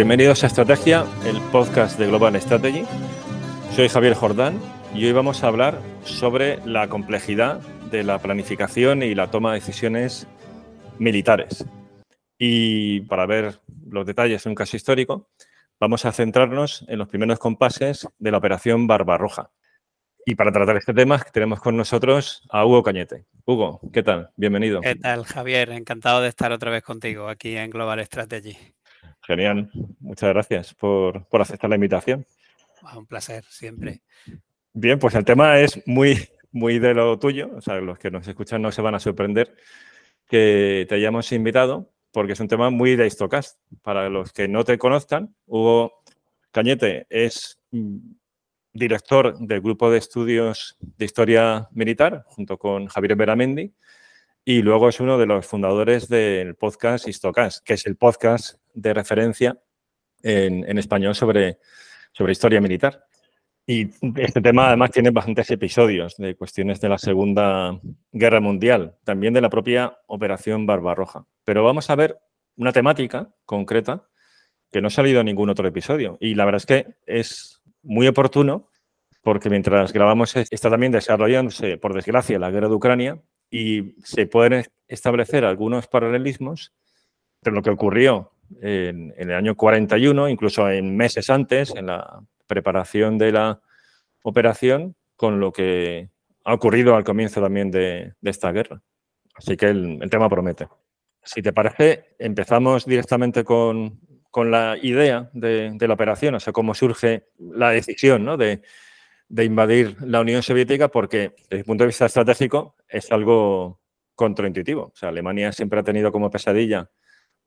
Bienvenidos a Estrategia, el podcast de Global Strategy. Soy Javier Jordán y hoy vamos a hablar sobre la complejidad de la planificación y la toma de decisiones militares. Y para ver los detalles de un caso histórico, vamos a centrarnos en los primeros compases de la Operación Barbarroja. Y para tratar este tema tenemos con nosotros a Hugo Cañete. Hugo, ¿qué tal? Bienvenido. ¿Qué tal, Javier? Encantado de estar otra vez contigo aquí en Global Strategy. Genial. Muchas gracias por, aceptar la invitación. Ah, un placer, siempre. Bien, pues el tema es muy, muy de lo tuyo. O sea, los que nos escuchan no se van a sorprender que te hayamos invitado porque es un tema muy de Histocast. Para los que no te conozcan, Hugo Cañete es mm, director del grupo de estudios de historia militar junto con Javier Beramendi y luego es uno de los fundadores del podcast Histocast, que es el podcast de referencia en, español sobre, sobre historia militar. Y este tema además tiene bastantes episodios de cuestiones de la Segunda Guerra Mundial, también de la propia Operación Barbarroja. Pero vamos a ver una temática concreta que no ha salido en ningún otro episodio. Y la verdad es que es muy oportuno porque mientras grabamos está también desarrollándose, por desgracia, la guerra de Ucrania y se pueden establecer algunos paralelismos entre lo que ocurrió en, el año 41, incluso en meses antes, en la preparación de la operación, con lo que ha ocurrido al comienzo también de, esta guerra. Así que el, tema promete. Si te parece, empezamos directamente con, la idea de, la operación, o sea, cómo surge la decisión ¿no? de, de invadir la Unión Soviética porque, desde el punto de vista estratégico, es algo contraintuitivo. O sea, Alemania siempre ha tenido como pesadilla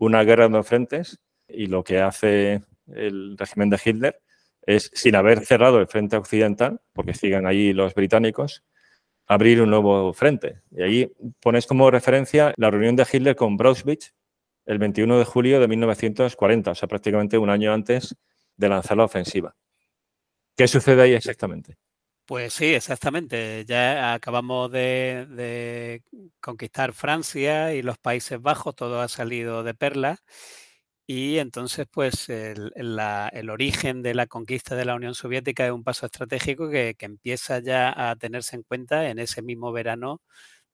una guerra dos frentes y lo que hace el régimen de Hitler es, sin haber cerrado el frente occidental, porque sigan allí los británicos, abrir un nuevo frente. Y ahí pones como referencia la reunión de Hitler con Brauchwitz el 21 de julio de 1940, o sea, prácticamente un año antes de lanzar la ofensiva. ¿Qué sucede ahí exactamente? Pues sí, exactamente. Ya acabamos de, conquistar Francia y los Países Bajos, todo ha salido de perla. Y entonces, pues, el, origen de la conquista de la Unión Soviética es un paso estratégico que, que, empieza ya a tenerse en cuenta en ese mismo verano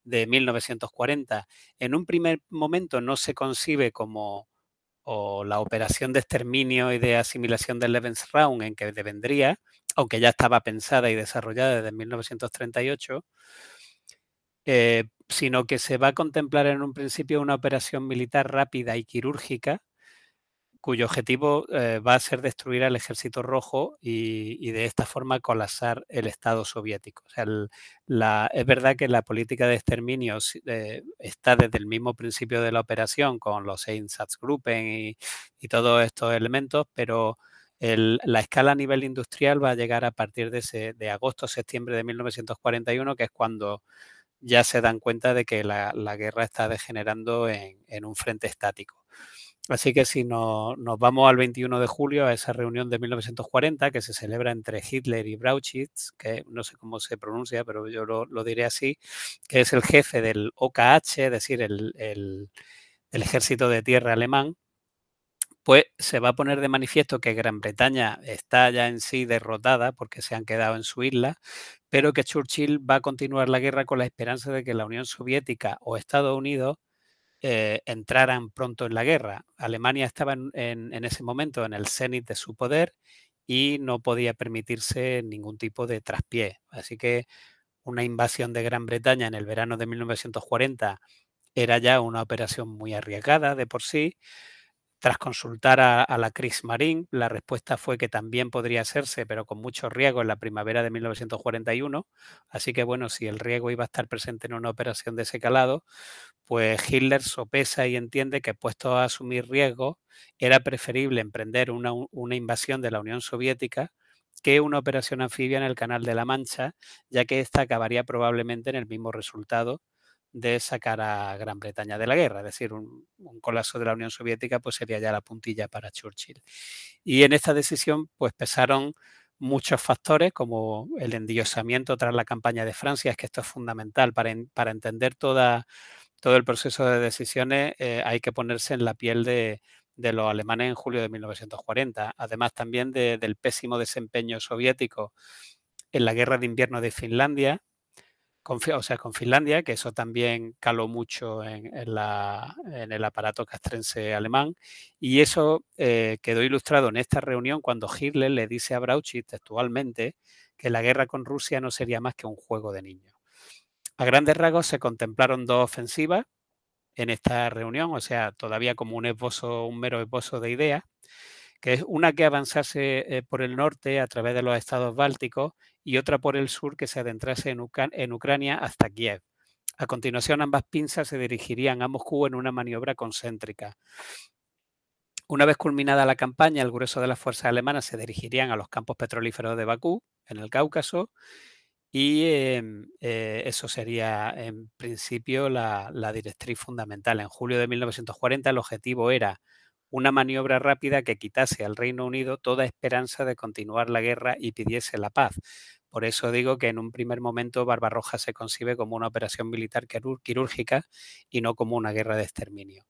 de 1940. En un primer momento no se concibe como o la operación de exterminio y de asimilación del Lebensraum en que devendría, aunque ya estaba pensada y desarrollada desde 1938, eh, sino que se va a contemplar en un principio una operación militar rápida y quirúrgica cuyo objetivo eh, va a ser destruir al ejército rojo y, de esta forma colapsar el Estado soviético. Es verdad que la política de exterminio eh, está desde el mismo principio de la operación con los Einsatzgruppen y, todos estos elementos, pero la escala a nivel industrial va a llegar a partir de, de agosto-septiembre de 1941, que es cuando ya se dan cuenta de que la, guerra está degenerando en un frente estático. Así que si nos vamos al 21 de julio a esa reunión de 1940 que se celebra entre Hitler y Brauchitz, que no sé cómo se pronuncia, pero yo lo, diré así, que es el jefe del OKH, es decir, el, ejército de tierra alemán, pues se va a poner de manifiesto que Gran Bretaña está ya en sí derrotada porque se han quedado en su isla, pero que Churchill va a continuar la guerra con la esperanza de que la Unión Soviética o Estados Unidos eh, entraran pronto en la guerra. Alemania estaba en, ese momento en el cenit de su poder y no podía permitirse ningún tipo de traspié. Así que una invasión de Gran Bretaña en el verano de 1940 era ya una operación muy arriesgada de por sí. Tras consultar a, la Kriegsmarine, la respuesta fue que también podría hacerse, pero con mucho riesgo en la primavera de 1941. Así que bueno, si el riesgo iba a estar presente en una operación de ese calado, pues Hitler sopesa y entiende que puesto a asumir riesgos, era preferible emprender una, una invasión de la Unión Soviética que una operación anfibia en el Canal de la Mancha, ya que esta acabaría probablemente en el mismo resultado de sacar a Gran Bretaña de la guerra, es decir, un, colapso de la Unión Soviética pues sería ya la puntilla para Churchill. Y en esta decisión pues pesaron muchos factores como el endiosamiento tras la campaña de Francia, es que esto es fundamental para, para entender toda, todo el proceso de decisiones, eh, hay que ponerse en la piel de, de los alemanes en julio de 1940, además también del pésimo desempeño soviético en la guerra de invierno de Finlandia, o sea, con Finlandia, que eso también caló mucho en, el aparato castrense alemán. Y eso eh, quedó ilustrado en esta reunión cuando Hitler le dice a Brauchitsch textualmente que la guerra con Rusia no sería más que un juego de niños. A grandes rasgos se contemplaron dos ofensivas en esta reunión, o sea, todavía como un esbozo, un mero esbozo de ideas que es una que avanzase eh, por el norte a través de los estados bálticos y otra por el sur que se adentrase en, Ucrania hasta Kiev. A continuación, ambas pinzas se dirigirían a Moscú en una maniobra concéntrica. Una vez culminada la campaña, el grueso de las fuerzas alemanas se dirigirían a los campos petrolíferos de Bakú, en el Cáucaso, y em, eh, eso sería en principio la, directriz fundamental. En julio de 1940 el objetivo era una maniobra rápida que quitase al Reino Unido toda esperanza de continuar la guerra y pidiese la paz. Por eso digo que en un primer momento Barbarroja se concibe como una operación militar quirúrgica y no como una guerra de exterminio.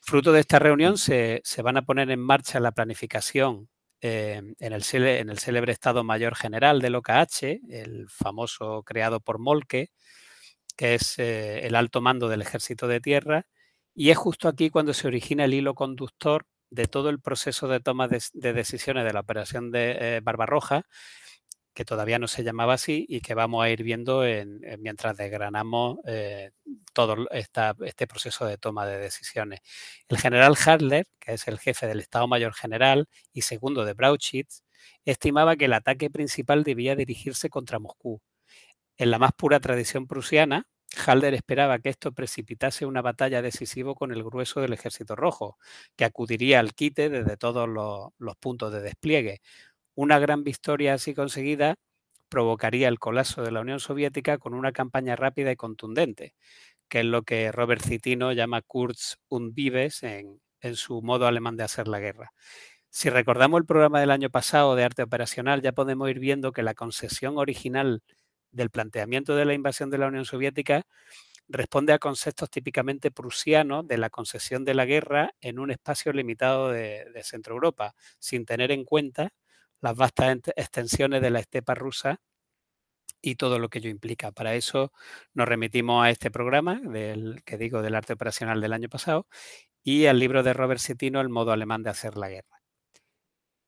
Fruto de esta reunión se, van a poner en marcha la planificación eh, en, el célebre Estado Mayor General del OKH, el famoso creado por Molke, que es eh, el alto mando del Ejército de Tierra, y es justo aquí cuando se origina el hilo conductor de todo el proceso de toma de, decisiones de la operación de eh, Barbarroja, que todavía no se llamaba así y que vamos a ir viendo mientras desgranamos eh, todo este proceso de toma de decisiones. El general Hadler, que es el jefe del Estado Mayor General y segundo de Brauchitz, estimaba que el ataque principal debía dirigirse contra Moscú. En la más pura tradición prusiana, Halder esperaba que esto precipitase una batalla decisiva con el grueso del ejército rojo, que acudiría al quite desde todos los, puntos de despliegue. Una gran victoria así conseguida provocaría el colapso de la Unión Soviética con una campaña rápida y contundente, que es lo que Robert Citino llama Kurz und Vives en, en su modo alemán de hacer la guerra. Si recordamos el programa del año pasado de arte operacional, ya podemos ir viendo que la concesión original del planteamiento de la invasión de la Unión Soviética responde a conceptos típicamente prusianos de la concesión de la guerra en un espacio limitado de, Centro Europa, sin tener en cuenta las vastas extensiones de la estepa rusa y todo lo que ello implica. Para eso nos remitimos a este programa del que digo del arte operacional del año pasado y al libro de Robert Citino, El modo alemán de hacer la guerra.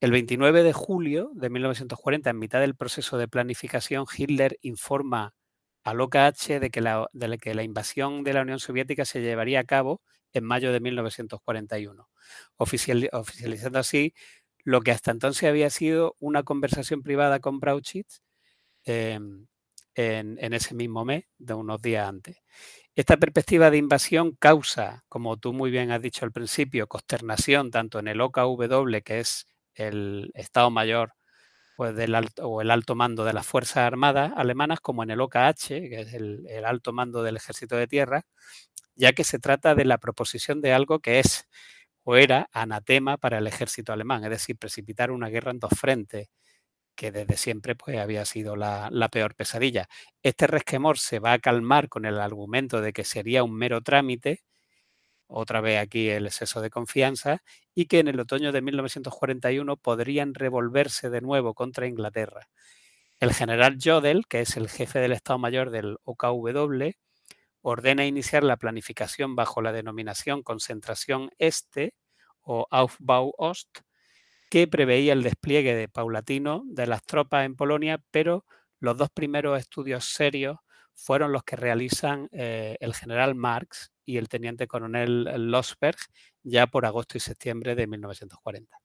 El 29 de julio de 1940, en mitad del proceso de planificación, Hitler informa al OKH de que la, invasión de la Unión Soviética se llevaría a cabo en mayo de 1941, oficializando así lo que hasta entonces había sido una conversación privada con Brauchitsch em, en, en, ese mismo mes, de unos días antes. Esta perspectiva de invasión causa, como tú muy bien has dicho al principio, consternación tanto en el OKW, que es el Estado Mayor pues, del alto, o el alto mando de las Fuerzas Armadas alemanas como en el OKH, que es el, alto mando del Ejército de Tierra, ya que se trata de la proposición de algo que es o era anatema para el ejército alemán, es decir, precipitar una guerra en dos frentes, que desde siempre pues, había sido la, la, peor pesadilla. Este resquemor se va a calmar con el argumento de que sería un mero trámite otra vez aquí el exceso de confianza, y que en el otoño de 1941 podrían revolverse de nuevo contra Inglaterra. El general Jodl, que es el jefe del Estado Mayor del OKW, ordena iniciar la planificación bajo la denominación Concentración Este o Aufbau Ost, que preveía el despliegue de paulatino de las tropas en Polonia, pero los dos primeros estudios serios fueron los que realizan eh, el general Marx y el teniente coronel Losberg ya por agosto y septiembre de 1940.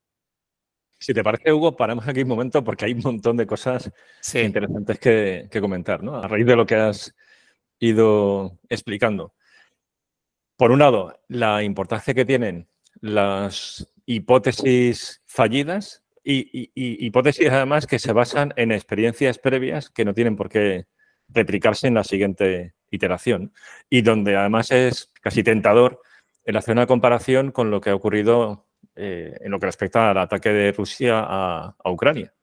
Si te parece, Hugo, paramos aquí un momento porque hay un montón de cosas interesantes que, comentar, ¿no? A raíz de lo que has ido explicando. Por un lado, la importancia que tienen las hipótesis fallidas y, hipótesis además que se basan en experiencias previas que no tienen por qué replicarse en la siguiente iteración y donde además es casi tentador el hacer una comparación con lo que ha ocurrido eh, en lo que respecta al ataque de Rusia a, Ucrania.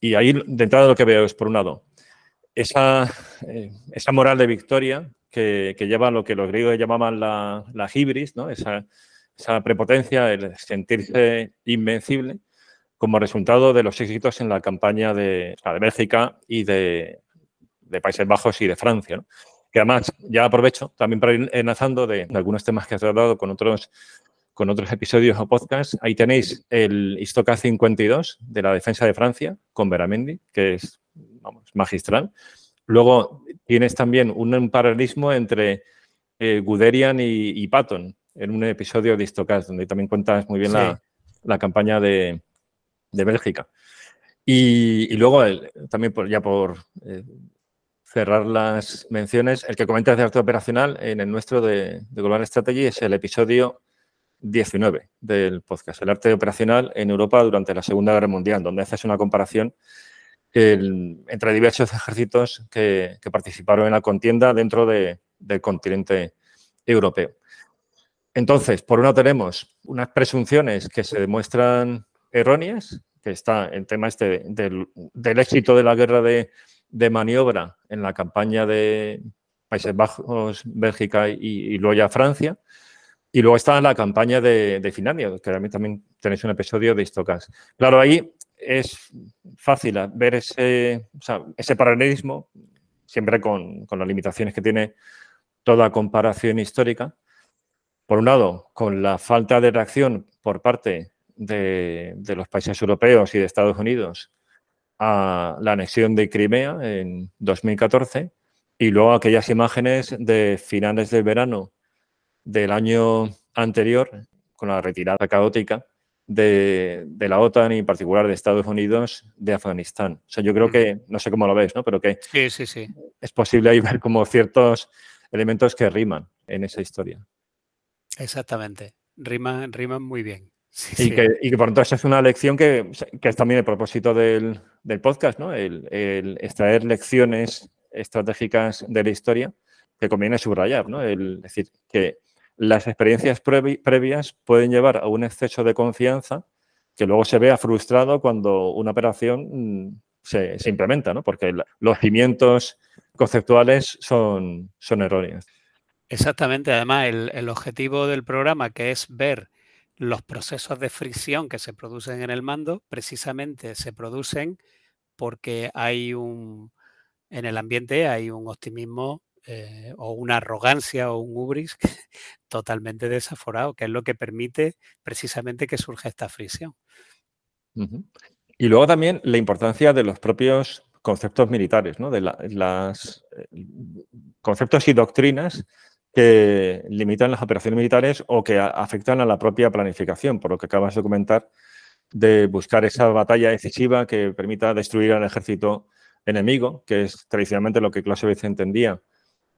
Y ahí de entrada lo que veo es, por un lado, esa, eh, esa moral de victoria que, lleva lo que los griegos llamaban la, la hibris, ¿no? esa, esa prepotencia, el sentirse invencible como resultado de los éxitos en la campaña de, de Bélgica y de, Países Bajos y de Francia. Que además, ya aprovecho también para ir enlazando de, algunos temas que has tratado con otros, con otros episodios o podcasts. Ahí tenéis el Istoca 52 de la defensa de Francia con Beramendi, que es vamos, magistral. Luego tienes también un, paralelismo entre eh, Guderian y, Patton en un episodio de Istocast, donde también cuentas muy bien la, campaña de, Bélgica. Y, luego, también ya por eh, cerrar las menciones, el que comentas de arte operacional en el nuestro de, Global Strategy es el episodio 19 del podcast, el arte operacional en Europa durante la Segunda Guerra Mundial, donde haces una comparación entre diversos ejércitos que, participaron en la contienda dentro del continente europeo. Entonces, por un lado tenemos unas presunciones que se demuestran erróneas, que está el tema este del, éxito de la guerra de, maniobra en la campaña de Países Bajos, Bélgica y, luego ya Francia. Y luego está la campaña de, Finlandia, que también tenéis un episodio de Istocas. Claro, ahí es fácil ver ese, ese paralelismo, siempre con, las limitaciones que tiene toda comparación histórica. Por un lado, con la falta de reacción por parte de, los países europeos y de Estados Unidos a la anexión de Crimea en 2014 y luego aquellas imágenes de finales del verano del año anterior con la retirada caótica de, la OTAN y en particular de Estados Unidos de Afganistán. O sea, yo creo que, no sé cómo lo ves, ¿no? Pero que sí, sí, sí. es posible ahí ver como ciertos elementos que riman en esa historia. Exactamente, riman, riman muy bien. Y, Que, y, Que, por tanto esa es una lección que, es también el propósito del, podcast, ¿no? El, el, extraer lecciones estratégicas de la historia que conviene subrayar, ¿no? El decir que las experiencias previas pueden llevar a un exceso de confianza que luego se vea frustrado cuando una operación mm, se, implementa, ¿no? porque los cimientos conceptuales son, son erróneos. Exactamente, además el, objetivo del programa, que es ver los procesos de fricción que se producen en el mando, precisamente se producen porque hay un, en el ambiente hay un optimismo eh, o una arrogancia o un ubris totalmente desaforado, que es lo que permite precisamente que surja esta fricción. Y luego también la importancia de los propios conceptos militares, ¿no? de los eh, conceptos y doctrinas que limitan las operaciones militares o que afectan a la propia planificación, por lo que acabas de comentar, de buscar esa batalla decisiva que permita destruir al ejército enemigo, que es tradicionalmente lo que Clausewitz entendía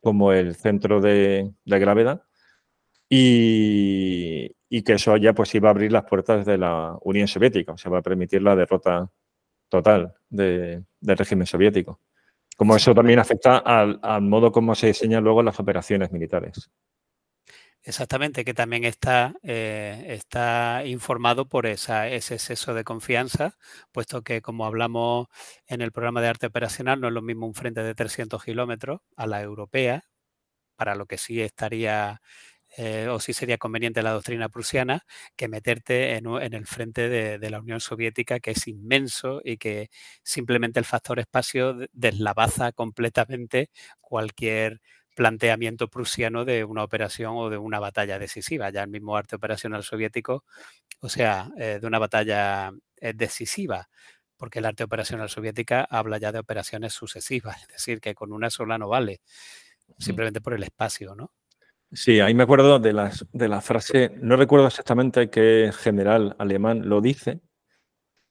como el centro de, gravedad y, que eso ya pues iba a abrir las puertas de la Unión Soviética, o sea, va a permitir la derrota total del régimen soviético. Como eso también afecta al, modo como se diseñan luego las operaciones militares. Exactamente, que también está, eh, está informado por esa, ese exceso de confianza, puesto que como hablamos en el programa de arte operacional, no es lo mismo un frente de 300 kilómetros a la europea, para lo que sí estaría eh, o sí sería conveniente la doctrina prusiana, que meterte en, el frente de, la Unión Soviética, que es inmenso y que simplemente el factor espacio deslavaza completamente cualquier planteamiento prusiano de una operación o de una batalla decisiva. Ya el mismo arte operacional soviético, o sea, eh, de una batalla eh, decisiva, porque el arte operacional soviética habla ya de operaciones sucesivas, es decir, que con una sola no vale, simplemente por el espacio, ¿no? Sí, ahí me acuerdo de, las, de la frase, no recuerdo exactamente qué general alemán lo dice,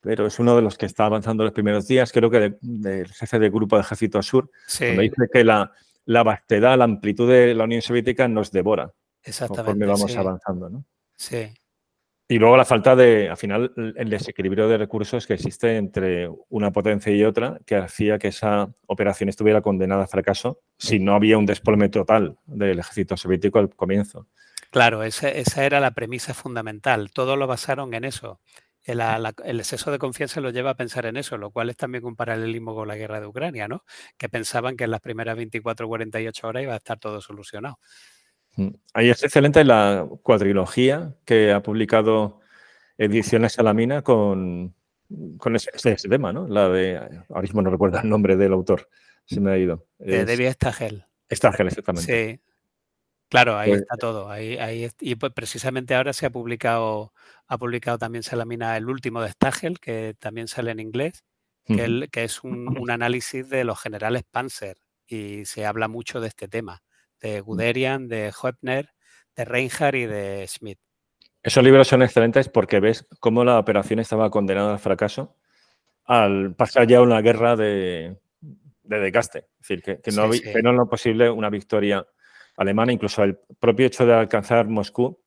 pero es uno de los que está avanzando los primeros días, creo que del jefe del grupo de ejército sur, donde dice que la, la vastedad, la amplitud de la Unión Soviética nos devora. Exactamente. Conforme vamos avanzando, ¿no? Sí. Y luego la falta de, al final, el desequilibrio de recursos que existe entre una potencia y otra, que hacía que esa operación estuviera condenada a fracaso si no había un desplome total del ejército soviético al comienzo. Claro, esa, esa era la premisa fundamental. Todo lo basaron en eso el exceso de confianza lo lleva a pensar en eso, lo cual es también un paralelismo con la guerra de Ucrania, ¿no? Que pensaban que en las primeras 24 o 48 horas iba a estar todo solucionado. Mm. Ahí es excelente la cuadrilogía que ha publicado Ediciones Salamina con, con ese, tema, ¿no? La de, ahora mismo no recuerdo el nombre del autor, se me ha ido. De David Stagel. Stagel, exactamente. Sí. Claro, ahí pues está todo. Ahí, ahí, y pues precisamente ahora se ha publicado, ha publicado también Salamina el último de Stagel, que también sale en inglés, que, que es un, un, análisis de los generales Panzer y se habla mucho de este tema, de mm. Guderian, de Hoepner, de Reinhardt y de Schmidt. Esos libros son excelentes porque ves cómo la operación estaba condenada al fracaso al pasar ya una guerra de, de desgaste. Es decir, que, no, sí, lo posible una victoria alemana. Incluso el propio hecho de alcanzar Moscú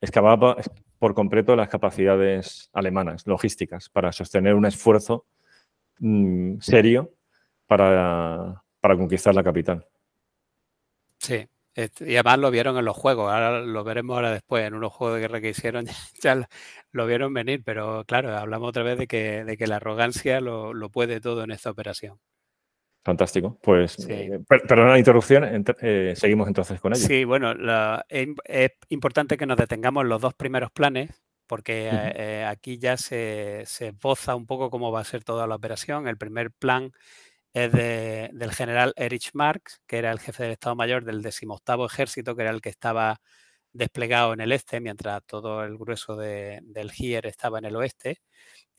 excavaba por completo las capacidades alemanas, logísticas, para sostener un esfuerzo mm, serio para, para conquistar la capital. Sí, y además lo vieron en los juegos, ahora lo veremos ahora después, en unos juegos de guerra que hicieron, ya lo vieron venir, pero claro, hablamos otra vez de que, de que la arrogancia lo, lo, puede todo en esta operación. Fantástico. Pues, sí. eh, perdona la interrupción, eh, seguimos entonces con ello. Sí, bueno, la, es, es, importante que nos detengamos en los dos primeros planes, porque uh -huh. eh, aquí ya se, se esboza un poco cómo va a ser toda la operación. El primer plan es de, del general Erich Marx, que era el jefe del Estado Mayor del decimoctavo ejército, que era el que estaba desplegado en el este, mientras todo el grueso de, del Heer estaba en el oeste,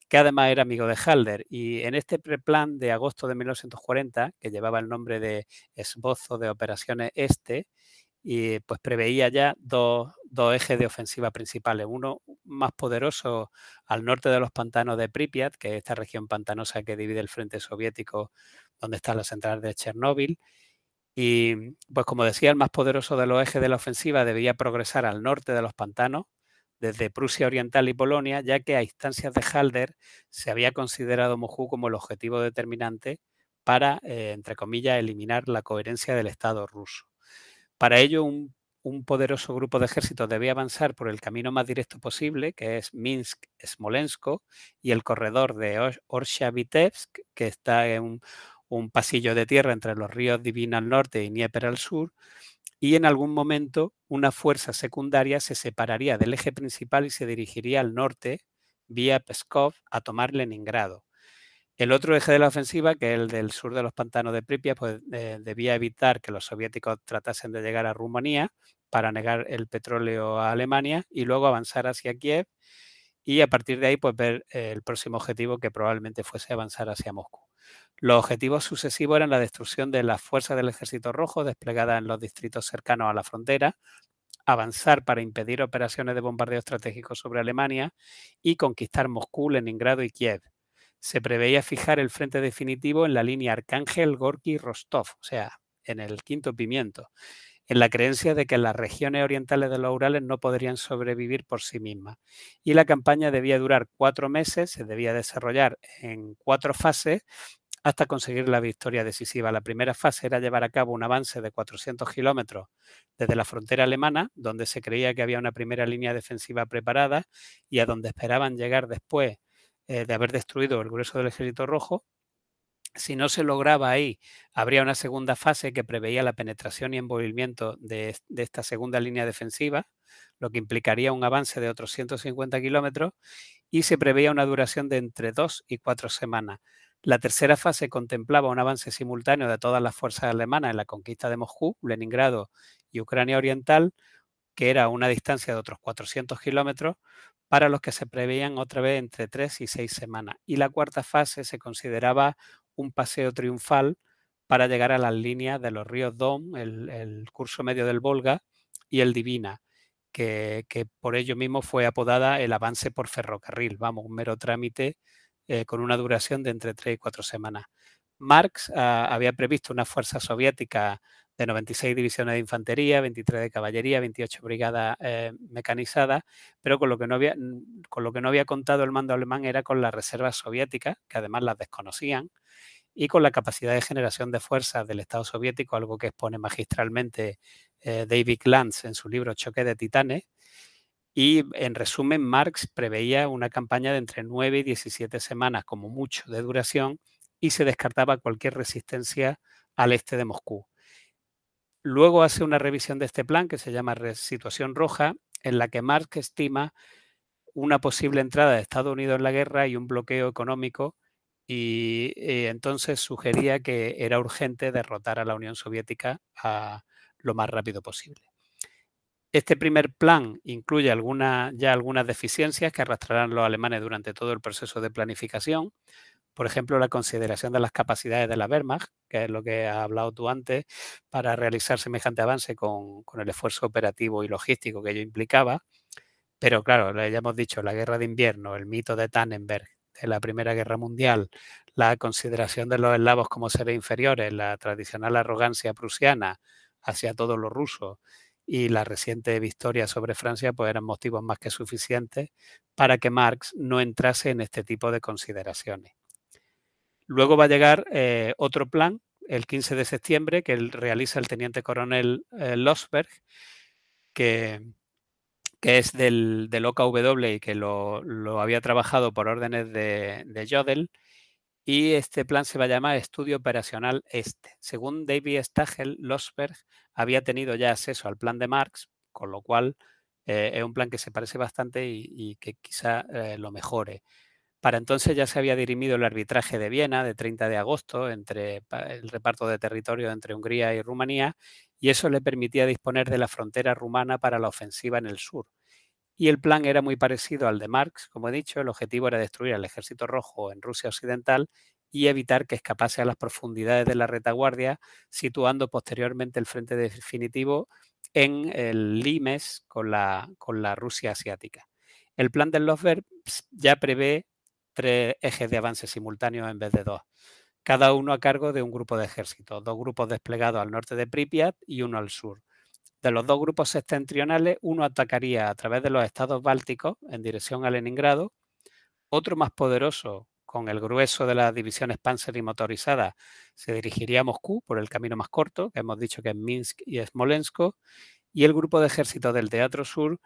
que además era amigo de Halder. Y en este preplan de agosto de 1940, que llevaba el nombre de Esbozo de Operaciones Este, y pues preveía ya dos, dos, ejes de ofensiva principales. Uno más poderoso al norte de los pantanos de Pripyat, que es esta región pantanosa que divide el frente soviético, donde está la central de Chernóbil. Y pues como decía, el más poderoso de los ejes de la ofensiva debía progresar al norte de los pantanos, desde Prusia Oriental y Polonia, ya que a instancias de Halder se había considerado Moscú como el objetivo determinante para, eh, entre comillas, eliminar la coherencia del Estado ruso. Para ello, un, poderoso grupo de ejércitos debía avanzar por el camino más directo posible, que es Minsk-Smolensk, y el corredor de Orsha-Vitebsk, que está en un, un, pasillo de tierra entre los ríos Divina al norte y Dnieper al sur, y en algún momento una fuerza secundaria se separaría del eje principal y se dirigiría al norte, vía Pskov, a tomar Leningrado. El otro eje de la ofensiva, que es el del sur de los pantanos de Pripyat, pues eh, debía evitar que los soviéticos tratasen de llegar a Rumanía para negar el petróleo a Alemania y luego avanzar hacia Kiev y a partir de ahí pues ver eh, el próximo objetivo que probablemente fuese avanzar hacia Moscú. Los objetivos sucesivos eran la destrucción de las fuerzas del Ejército Rojo desplegadas en los distritos cercanos a la frontera, avanzar para impedir operaciones de bombardeo estratégico sobre Alemania y conquistar Moscú, Leningrado y Kiev se preveía fijar el frente definitivo en la línea Arcángel, Gorky, Rostov, o sea, en el quinto pimiento, en la creencia de que las regiones orientales de los Urales no podrían sobrevivir por sí mismas. Y la campaña debía durar cuatro meses, se debía desarrollar en cuatro fases hasta conseguir la victoria decisiva. La primera fase era llevar a cabo un avance de 400 kilómetros desde la frontera alemana, donde se creía que había una primera línea defensiva preparada y a donde esperaban llegar después eh, de haber destruido el grueso del ejército rojo. Si no se lograba ahí, habría una segunda fase que preveía la penetración y envolvimiento de, de esta segunda línea defensiva, lo que implicaría un avance de otros 150 kilómetros y se preveía una duración de entre dos y cuatro semanas. La tercera fase contemplaba un avance simultáneo de todas las fuerzas alemanas en la conquista de Moscú, Leningrado y Ucrania Oriental, que era una distancia de otros 400 kilómetros, para los que se preveían otra vez entre tres y seis semanas. Y la cuarta fase se consideraba un paseo triunfal para llegar a las líneas de los ríos Don, el, curso medio del Volga y el Divina, que, que, por ello mismo fue apodada el avance por ferrocarril, vamos, un mero trámite eh, con una duración de entre tres y cuatro semanas. Marx uh, había previsto una fuerza soviética de 96 divisiones de infantería, 23 de caballería, 28 brigadas eh, mecanizadas, pero con lo, que no había, con lo que no había contado el mando alemán era con las reservas soviéticas, que además las desconocían, y con la capacidad de generación de fuerzas del Estado soviético, algo que expone magistralmente eh, David Glantz en su libro Choque de Titanes. Y en resumen, Marx preveía una campaña de entre 9 y 17 semanas, como mucho, de duración, y se descartaba cualquier resistencia al este de Moscú Luego hace una revisión de este plan que se llama Situación Roja, en la que Marx estima una posible entrada de Estados Unidos en la guerra y un bloqueo económico y eh, entonces sugería que era urgente derrotar a la Unión Soviética a lo más rápido posible. Este primer plan incluye ya algunas deficiencias que arrastrarán los alemanes durante todo el proceso de planificación. Por ejemplo, la consideración de las capacidades de la Wehrmacht, que es lo que has hablado tú antes, para realizar semejante avance con, el esfuerzo operativo y logístico que ello implicaba. Pero claro, ya hemos dicho, la guerra de invierno, el mito de Tannenberg, de la Primera Guerra Mundial, la consideración de los eslavos como seres inferiores, la tradicional arrogancia prusiana hacia todos los rusos y la reciente victoria sobre Francia, pues eran motivos más que suficientes para que Marx no entrase en este tipo de consideraciones. Luego va a llegar eh, otro plan, el 15 de septiembre, que realiza el teniente coronel eh, Losberg, que, es del, del, OKW y que lo, había trabajado por órdenes de, de Jodl, y este plan se va a llamar Estudio Operacional Este. Según David Stagel, Losberg había tenido ya acceso al plan de Marx, con lo cual eh, es un plan que se parece bastante y, que quizá lo mejore. Para entonces ya se había dirimido el arbitraje de Viena de 30 de agosto entre el reparto de territorio entre Hungría y Rumanía y eso le permitía disponer de la frontera rumana para la ofensiva en el sur y el plan era muy parecido al de Marx, como he dicho, el objetivo era destruir al ejército rojo en Rusia Occidental y evitar que escapase a las profundidades de la retaguardia, situando posteriormente el frente definitivo en el Limes con la, con la Rusia asiática. El plan del Losberg ya prevé tres ejes de avance simultáneos en vez de dos, cada uno a cargo de un grupo de ejércitos, dos grupos desplegados al norte de Pripyat y uno al sur. De los dos grupos septentrionales, uno atacaría a través de los estados bálticos en dirección a Leningrado, otro más poderoso, con el grueso de las divisiones Panzer y motorizadas, se dirigiría a Moscú por el camino más corto, que hemos dicho que es Minsk y Smolensk, y el grupo de ejércitos del Teatro Sur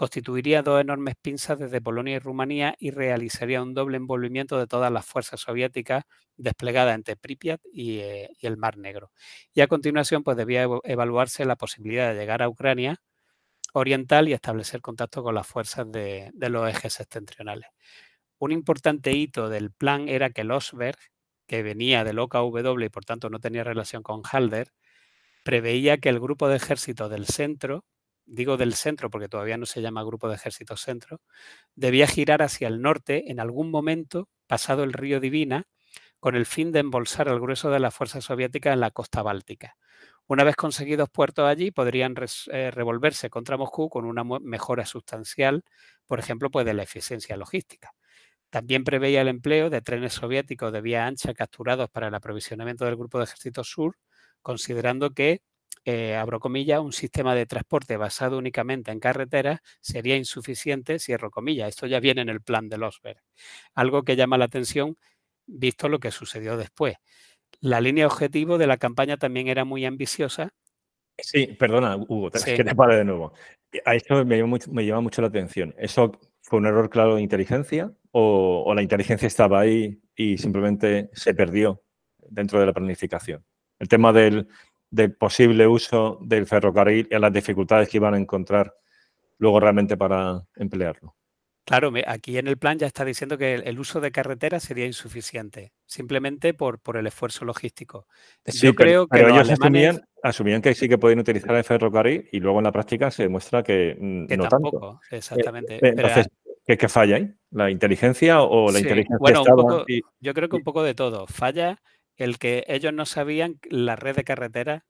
constituiría dos enormes pinzas desde Polonia y Rumanía y realizaría un doble envolvimiento de todas las fuerzas soviéticas desplegadas entre Pripyat eh, y, el Mar Negro. Y a continuación, pues debía evaluarse la posibilidad de llegar a Ucrania oriental y establecer contacto con las fuerzas de, los ejes septentrionales. Un importante hito del plan era que Losberg, que venía del OKW y por tanto no tenía relación con Halder, preveía que el grupo de ejército del centro digo del centro porque todavía no se llama Grupo de Ejércitos Centro, debía girar hacia el norte en algún momento, pasado el río Divina, con el fin de embolsar el grueso de las fuerzas soviéticas en la costa báltica. Una vez conseguidos puertos allí, podrían eh, revolverse contra Moscú con una mejora sustancial, por ejemplo, pues de la eficiencia logística. También preveía el empleo de trenes soviéticos de vía ancha capturados para el aprovisionamiento del Grupo de Ejércitos Sur, considerando que eh, abro comillas, un sistema de transporte basado únicamente en carreteras sería insuficiente, cierro comillas. Esto ya viene en el plan de Losberg. Algo que llama la atención visto lo que sucedió después. La línea objetivo de la campaña también era muy ambiciosa. Sí, perdona, Hugo, que te pare de nuevo. A esto me llama, mucho, la atención. ¿Eso fue un error claro de inteligencia o la inteligencia estaba ahí y simplemente se perdió dentro de la planificación? El tema del, del posible uso del ferrocarril y a las dificultades que iban a encontrar luego realmente para emplearlo. Claro, aquí en el plan ya está diciendo que el, uso de carreteras sería insuficiente, simplemente por, por el esfuerzo logístico. Yo creo que ellos asumían, que sí que podían utilizar el ferrocarril y luego en la práctica se demuestra que, mm, no tampoco, eh, exactamente. Eh, entonces, ¿qué, falla ahí? ¿La inteligencia o la inteligencia bueno, Yo creo que un poco de todo. Falla el que ellos no sabían la red de carreteras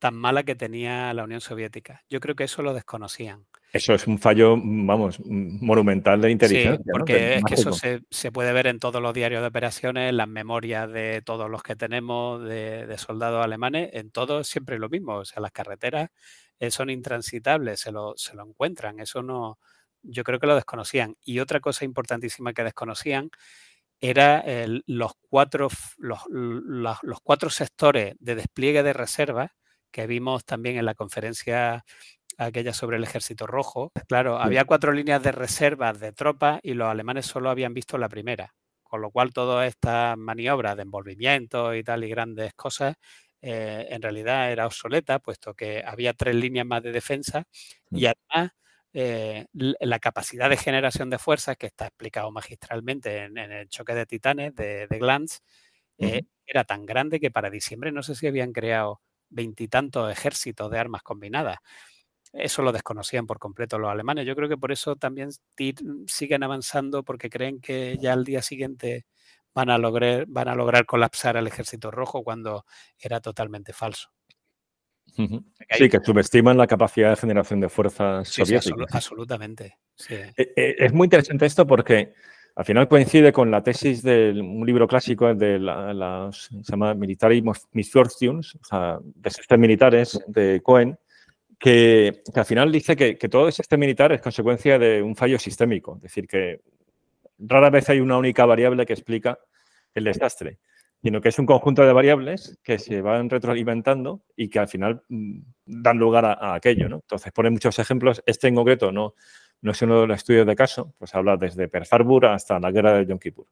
tan mala que tenía la Unión Soviética. Yo creo que eso lo desconocían. Eso es un fallo, vamos, monumental de inteligencia. Sí, porque es que eso se, puede ver en todos los diarios de operaciones, en las memorias de todos los que tenemos de, soldados alemanes, en todo siempre lo mismo. O sea, las carreteras eh, son intransitables, se lo, se lo encuentran. Eso no, yo creo que lo desconocían. Y otra cosa importantísima que desconocían era los, cuatro, los, cuatro sectores de despliegue de reservas que vimos también en la conferencia aquella sobre el ejército rojo. Claro, había cuatro líneas de reservas de tropas y los alemanes solo habían visto la primera, con lo cual todas estas maniobras de envolvimiento y tal y grandes cosas eh, en realidad era obsoleta, puesto que había tres líneas más de defensa y mm. además eh, la capacidad de generación de fuerzas, que está explicado magistralmente en, el choque de titanes de, de Glantz, eh, era tan grande que para diciembre no sé si habían creado veintitantos ejércitos de armas combinadas. Eso lo desconocían por completo los alemanes. Yo creo que por eso también siguen avanzando porque creen que ya al día siguiente van a lograr, van a lograr colapsar al ejército rojo cuando era totalmente falso. Sí, que subestiman la capacidad de generación de fuerzas soviéticas. absolutamente. E, e, es muy interesante esto porque al final coincide con la tesis de un libro clásico de la, se llama Military Misfortunes, o sea, desastres militares de Cohen, que, al final dice que, que todo desastre militar es consecuencia de un fallo sistémico, es decir, que rara vez hay una única variable que explica el desastre, sino que es un conjunto de variables que se van retroalimentando y que al final mm, dan lugar a, aquello. ¿no? Entonces, pone muchos ejemplos. Este en concreto no, no es uno de los estudios de caso, pues habla desde Pearl Harbor hasta la guerra de Yom Kippur.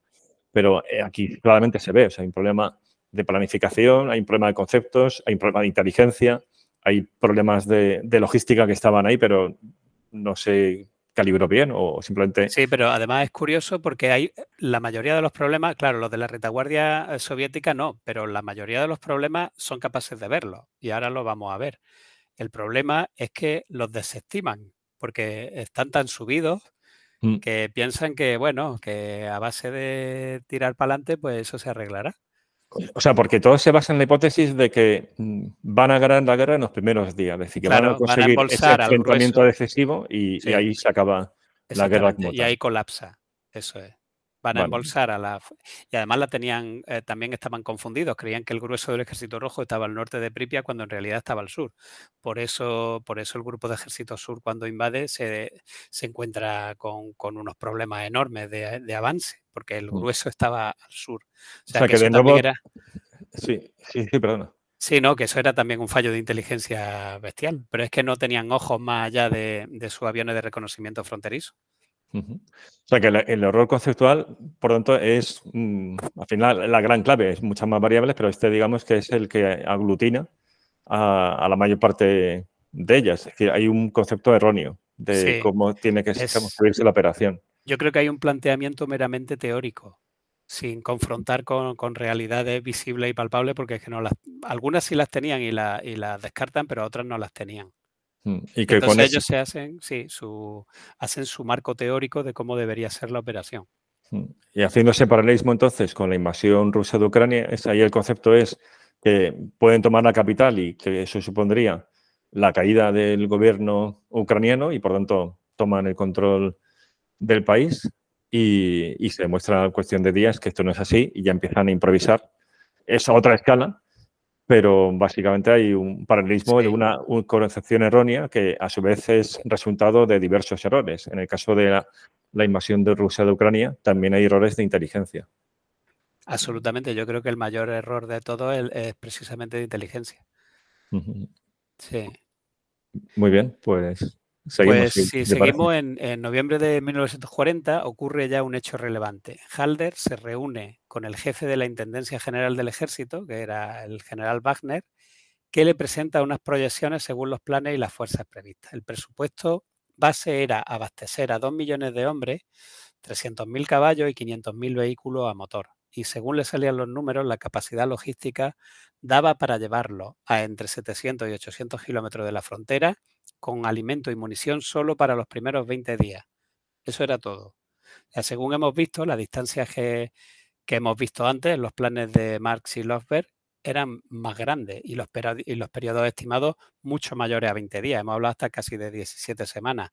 Pero eh, aquí claramente se ve, o sea, hay un problema de planificación, hay un problema de conceptos, hay un problema de inteligencia, hay problemas de, de logística que estaban ahí, pero no sé calibró bien o simplemente... Sí, pero además es curioso porque hay la mayoría de los problemas, claro, los de la retaguardia eh, soviética no, pero la mayoría de los problemas son capaces de verlo y ahora lo vamos a ver. El problema es que los desestiman porque están tan subidos mm. que piensan que, bueno, que a base de tirar para adelante, pues eso se arreglará. O sea, porque todo se basa en la hipótesis de que mm, van a ganar la guerra en los primeros días, es decir, que van a conseguir ese enfrentamiento decisivo y, ahí se acaba la guerra. Y ahí colapsa, eso es. Van a embolsar a la... Y además la tenían, eh, también estaban confundidos, creían que el grueso del ejército rojo estaba al norte de Pripyat cuando en realidad estaba al sur. Por eso, por eso el grupo de ejército sur cuando invade se, se encuentra con, con, unos problemas enormes de, de avance, porque el mm. grueso estaba al sur. O sea, que, de nuevo... Era... Sí, sí, sí, perdona. Sí, no, que eso era también un fallo de inteligencia bestial, pero es que no tenían ojos más allá de, de sus aviones de reconocimiento fronterizo. O sea que el, error conceptual, por lo tanto, es mm, al final la gran clave, es muchas más variables, pero este digamos que es el que aglutina a, la mayor parte de ellas. Es decir, hay un concepto erróneo de cómo tiene que construirse la operación. Yo creo que hay un planteamiento meramente teórico, sin confrontar con, realidades visibles y palpables, porque es que no las, algunas sí las tenían y, y las descartan, pero otras no las tenían. Mm, y que Entonces ellos se hacen, sí, su, hacen su marco teórico de cómo debería ser la operación. Mm, y haciendo ese paralelismo entonces con la invasión rusa de Ucrania, es, ahí el concepto es que pueden tomar la capital y que eso supondría la caída del gobierno ucraniano y por tanto toman el control del país y, y se demuestra en cuestión de días que esto no es así y ya empiezan a improvisar. Es a otra escala, pero básicamente hay un paralelismo de una, concepción errónea que a su vez es resultado de diversos errores. En el caso de la, invasión de Rusia de Ucrania, también hay errores de inteligencia. Absolutamente, yo creo que el mayor error de todo es, precisamente de inteligencia. Sí. Muy bien, pues pues si seguimos en, noviembre de 1940 ocurre ya un hecho relevante. Halder se reúne con el jefe de la Intendencia General del Ejército, que era el general Wagner, que le presenta unas proyecciones según los planes y las fuerzas previstas. El presupuesto base era abastecer a 2 millones de hombres, 300.000 caballos y 500.000 vehículos a motor. Y según le salían los números, la capacidad logística daba para llevarlo a entre 700 y 800 kilómetros de la frontera con alimento y munición solo para los primeros 20 días. Eso era todo. según hemos visto, las distancias que, hemos visto antes, los planes de Marx y Lofberg, eran más grandes y los, y los periodos estimados mucho mayores a 20 días. Hemos hablado hasta casi de 17 semanas.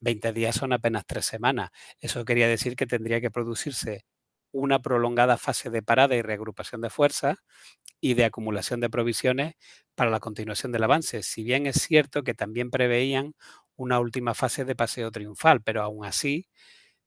20 días son apenas tres semanas. Eso quería decir que tendría que producirse una prolongada fase de parada y reagrupación de fuerzas y de acumulación de provisiones para la continuación del avance, si bien es cierto que también preveían una última fase de paseo triunfal, pero aún así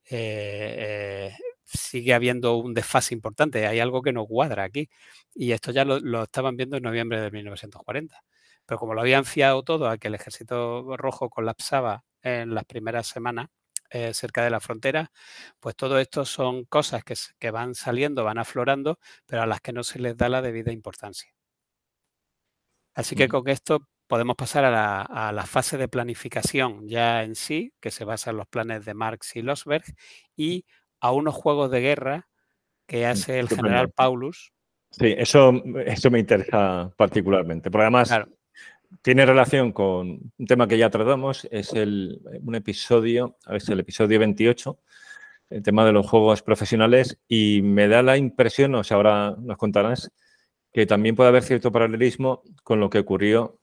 eh, eh, sigue habiendo un desfase importante, hay algo que no cuadra aquí, y esto ya lo, lo estaban viendo en noviembre de 1940. Pero como lo habían fiado todo a que el ejército rojo colapsaba en las primeras semanas, eh, cerca de la frontera, pues todo esto son cosas que, van saliendo, van aflorando, pero a las que no se les da la debida importancia. Así que con esto podemos pasar a la, fase de planificación ya en sí, que se basa en los planes de Marx y Losberg, y a unos juegos de guerra que mm, hace el general Paulus. Sí, eso, eso me interesa particularmente, porque además tiene relación con un tema que ya tratamos, es el, un episodio, ver, el episodio 28, el tema de los juegos profesionales, y me da la impresión, o sea, ahora nos contarás, que también puede haber cierto paralelismo con lo que ocurrió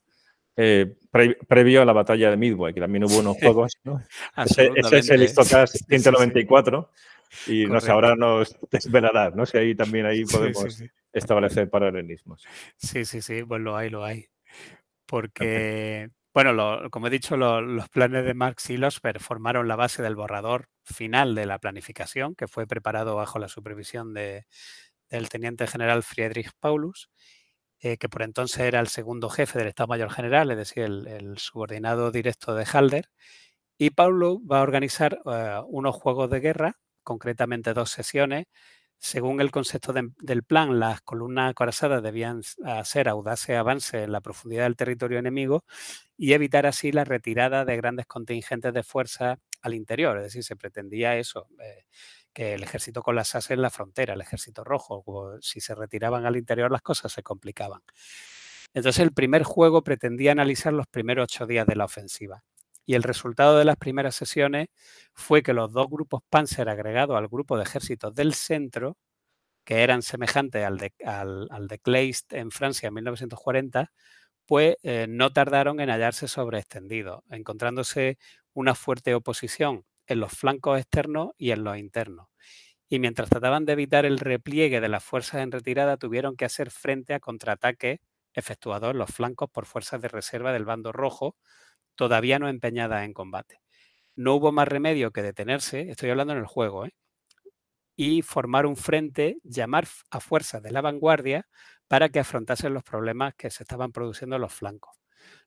eh, previo a la batalla de Midway, que también hubo unos juegos. ¿no? ese, es el Histocast 194. Y no sé, ahora nos desvelarás, ¿no? Si ahí también ahí podemos establecer paralelismos. Sí, sí, sí, pues lo hay, lo hay. Porque, bueno, como he dicho, los planes de Marx y Losper formaron la base del borrador final de la planificación, que fue preparado bajo la supervisión de, del teniente general Friedrich Paulus, eh, que por entonces era el segundo jefe del Estado Mayor General, es decir, el, subordinado directo de Halder. Y Paulus va a organizar eh, unos juegos de guerra, concretamente dos sesiones. Según el concepto del plan, las columnas acorazadas debían hacer audaces avances en la profundidad del territorio enemigo y evitar así la retirada de grandes contingentes de fuerza al interior. Es decir, se pretendía eso, eh, que el ejército colapsase en la frontera, el ejército rojo. Si se retiraban al interior las cosas se complicaban. Entonces el primer juego pretendía analizar los primeros ocho días de la ofensiva. Y el resultado de las primeras sesiones fue que los dos grupos Panzer agregados al grupo de ejércitos del centro, que eran semejantes al de, al, Kleist en Francia en 1940, pues eh, no tardaron en hallarse sobreextendidos, encontrándose una fuerte oposición en los flancos externos y en los internos. Y mientras trataban de evitar el repliegue de las fuerzas en retirada, tuvieron que hacer frente a contraataques efectuados en los flancos por fuerzas de reserva del bando rojo, todavía no empeñadas en combate. No hubo más remedio que detenerse, estoy hablando en el juego, ¿eh? y formar un frente, llamar a fuerzas de la vanguardia para que afrontasen los problemas que se estaban produciendo en los flancos.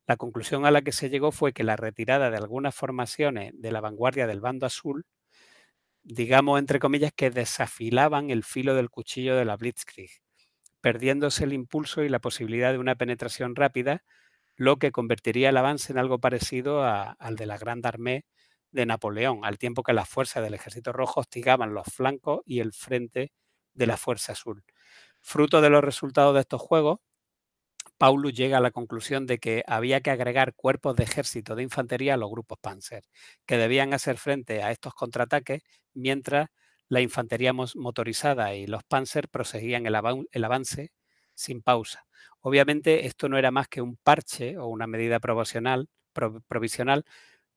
La conclusión a la que se llegó fue que la retirada de algunas formaciones de la vanguardia del bando azul, digamos entre comillas, que desafilaban el filo del cuchillo de la Blitzkrieg, perdiéndose el impulso y la posibilidad de una penetración rápida, lo que convertiría el avance en algo parecido al de la Grande Armée de Napoleón, al tiempo que las fuerzas del Ejército Rojo hostigaban los flancos y el frente de la Fuerza Azul. Fruto de los resultados de estos juegos, Paulus llega a la conclusión de que había que agregar cuerpos de ejército de infantería a los grupos Panzer, que debían hacer frente a estos contraataques mientras la infantería motorizada y los Panzer proseguían el, avance sin pausa. Obviamente esto no era más que un parche o una medida provisional, provisional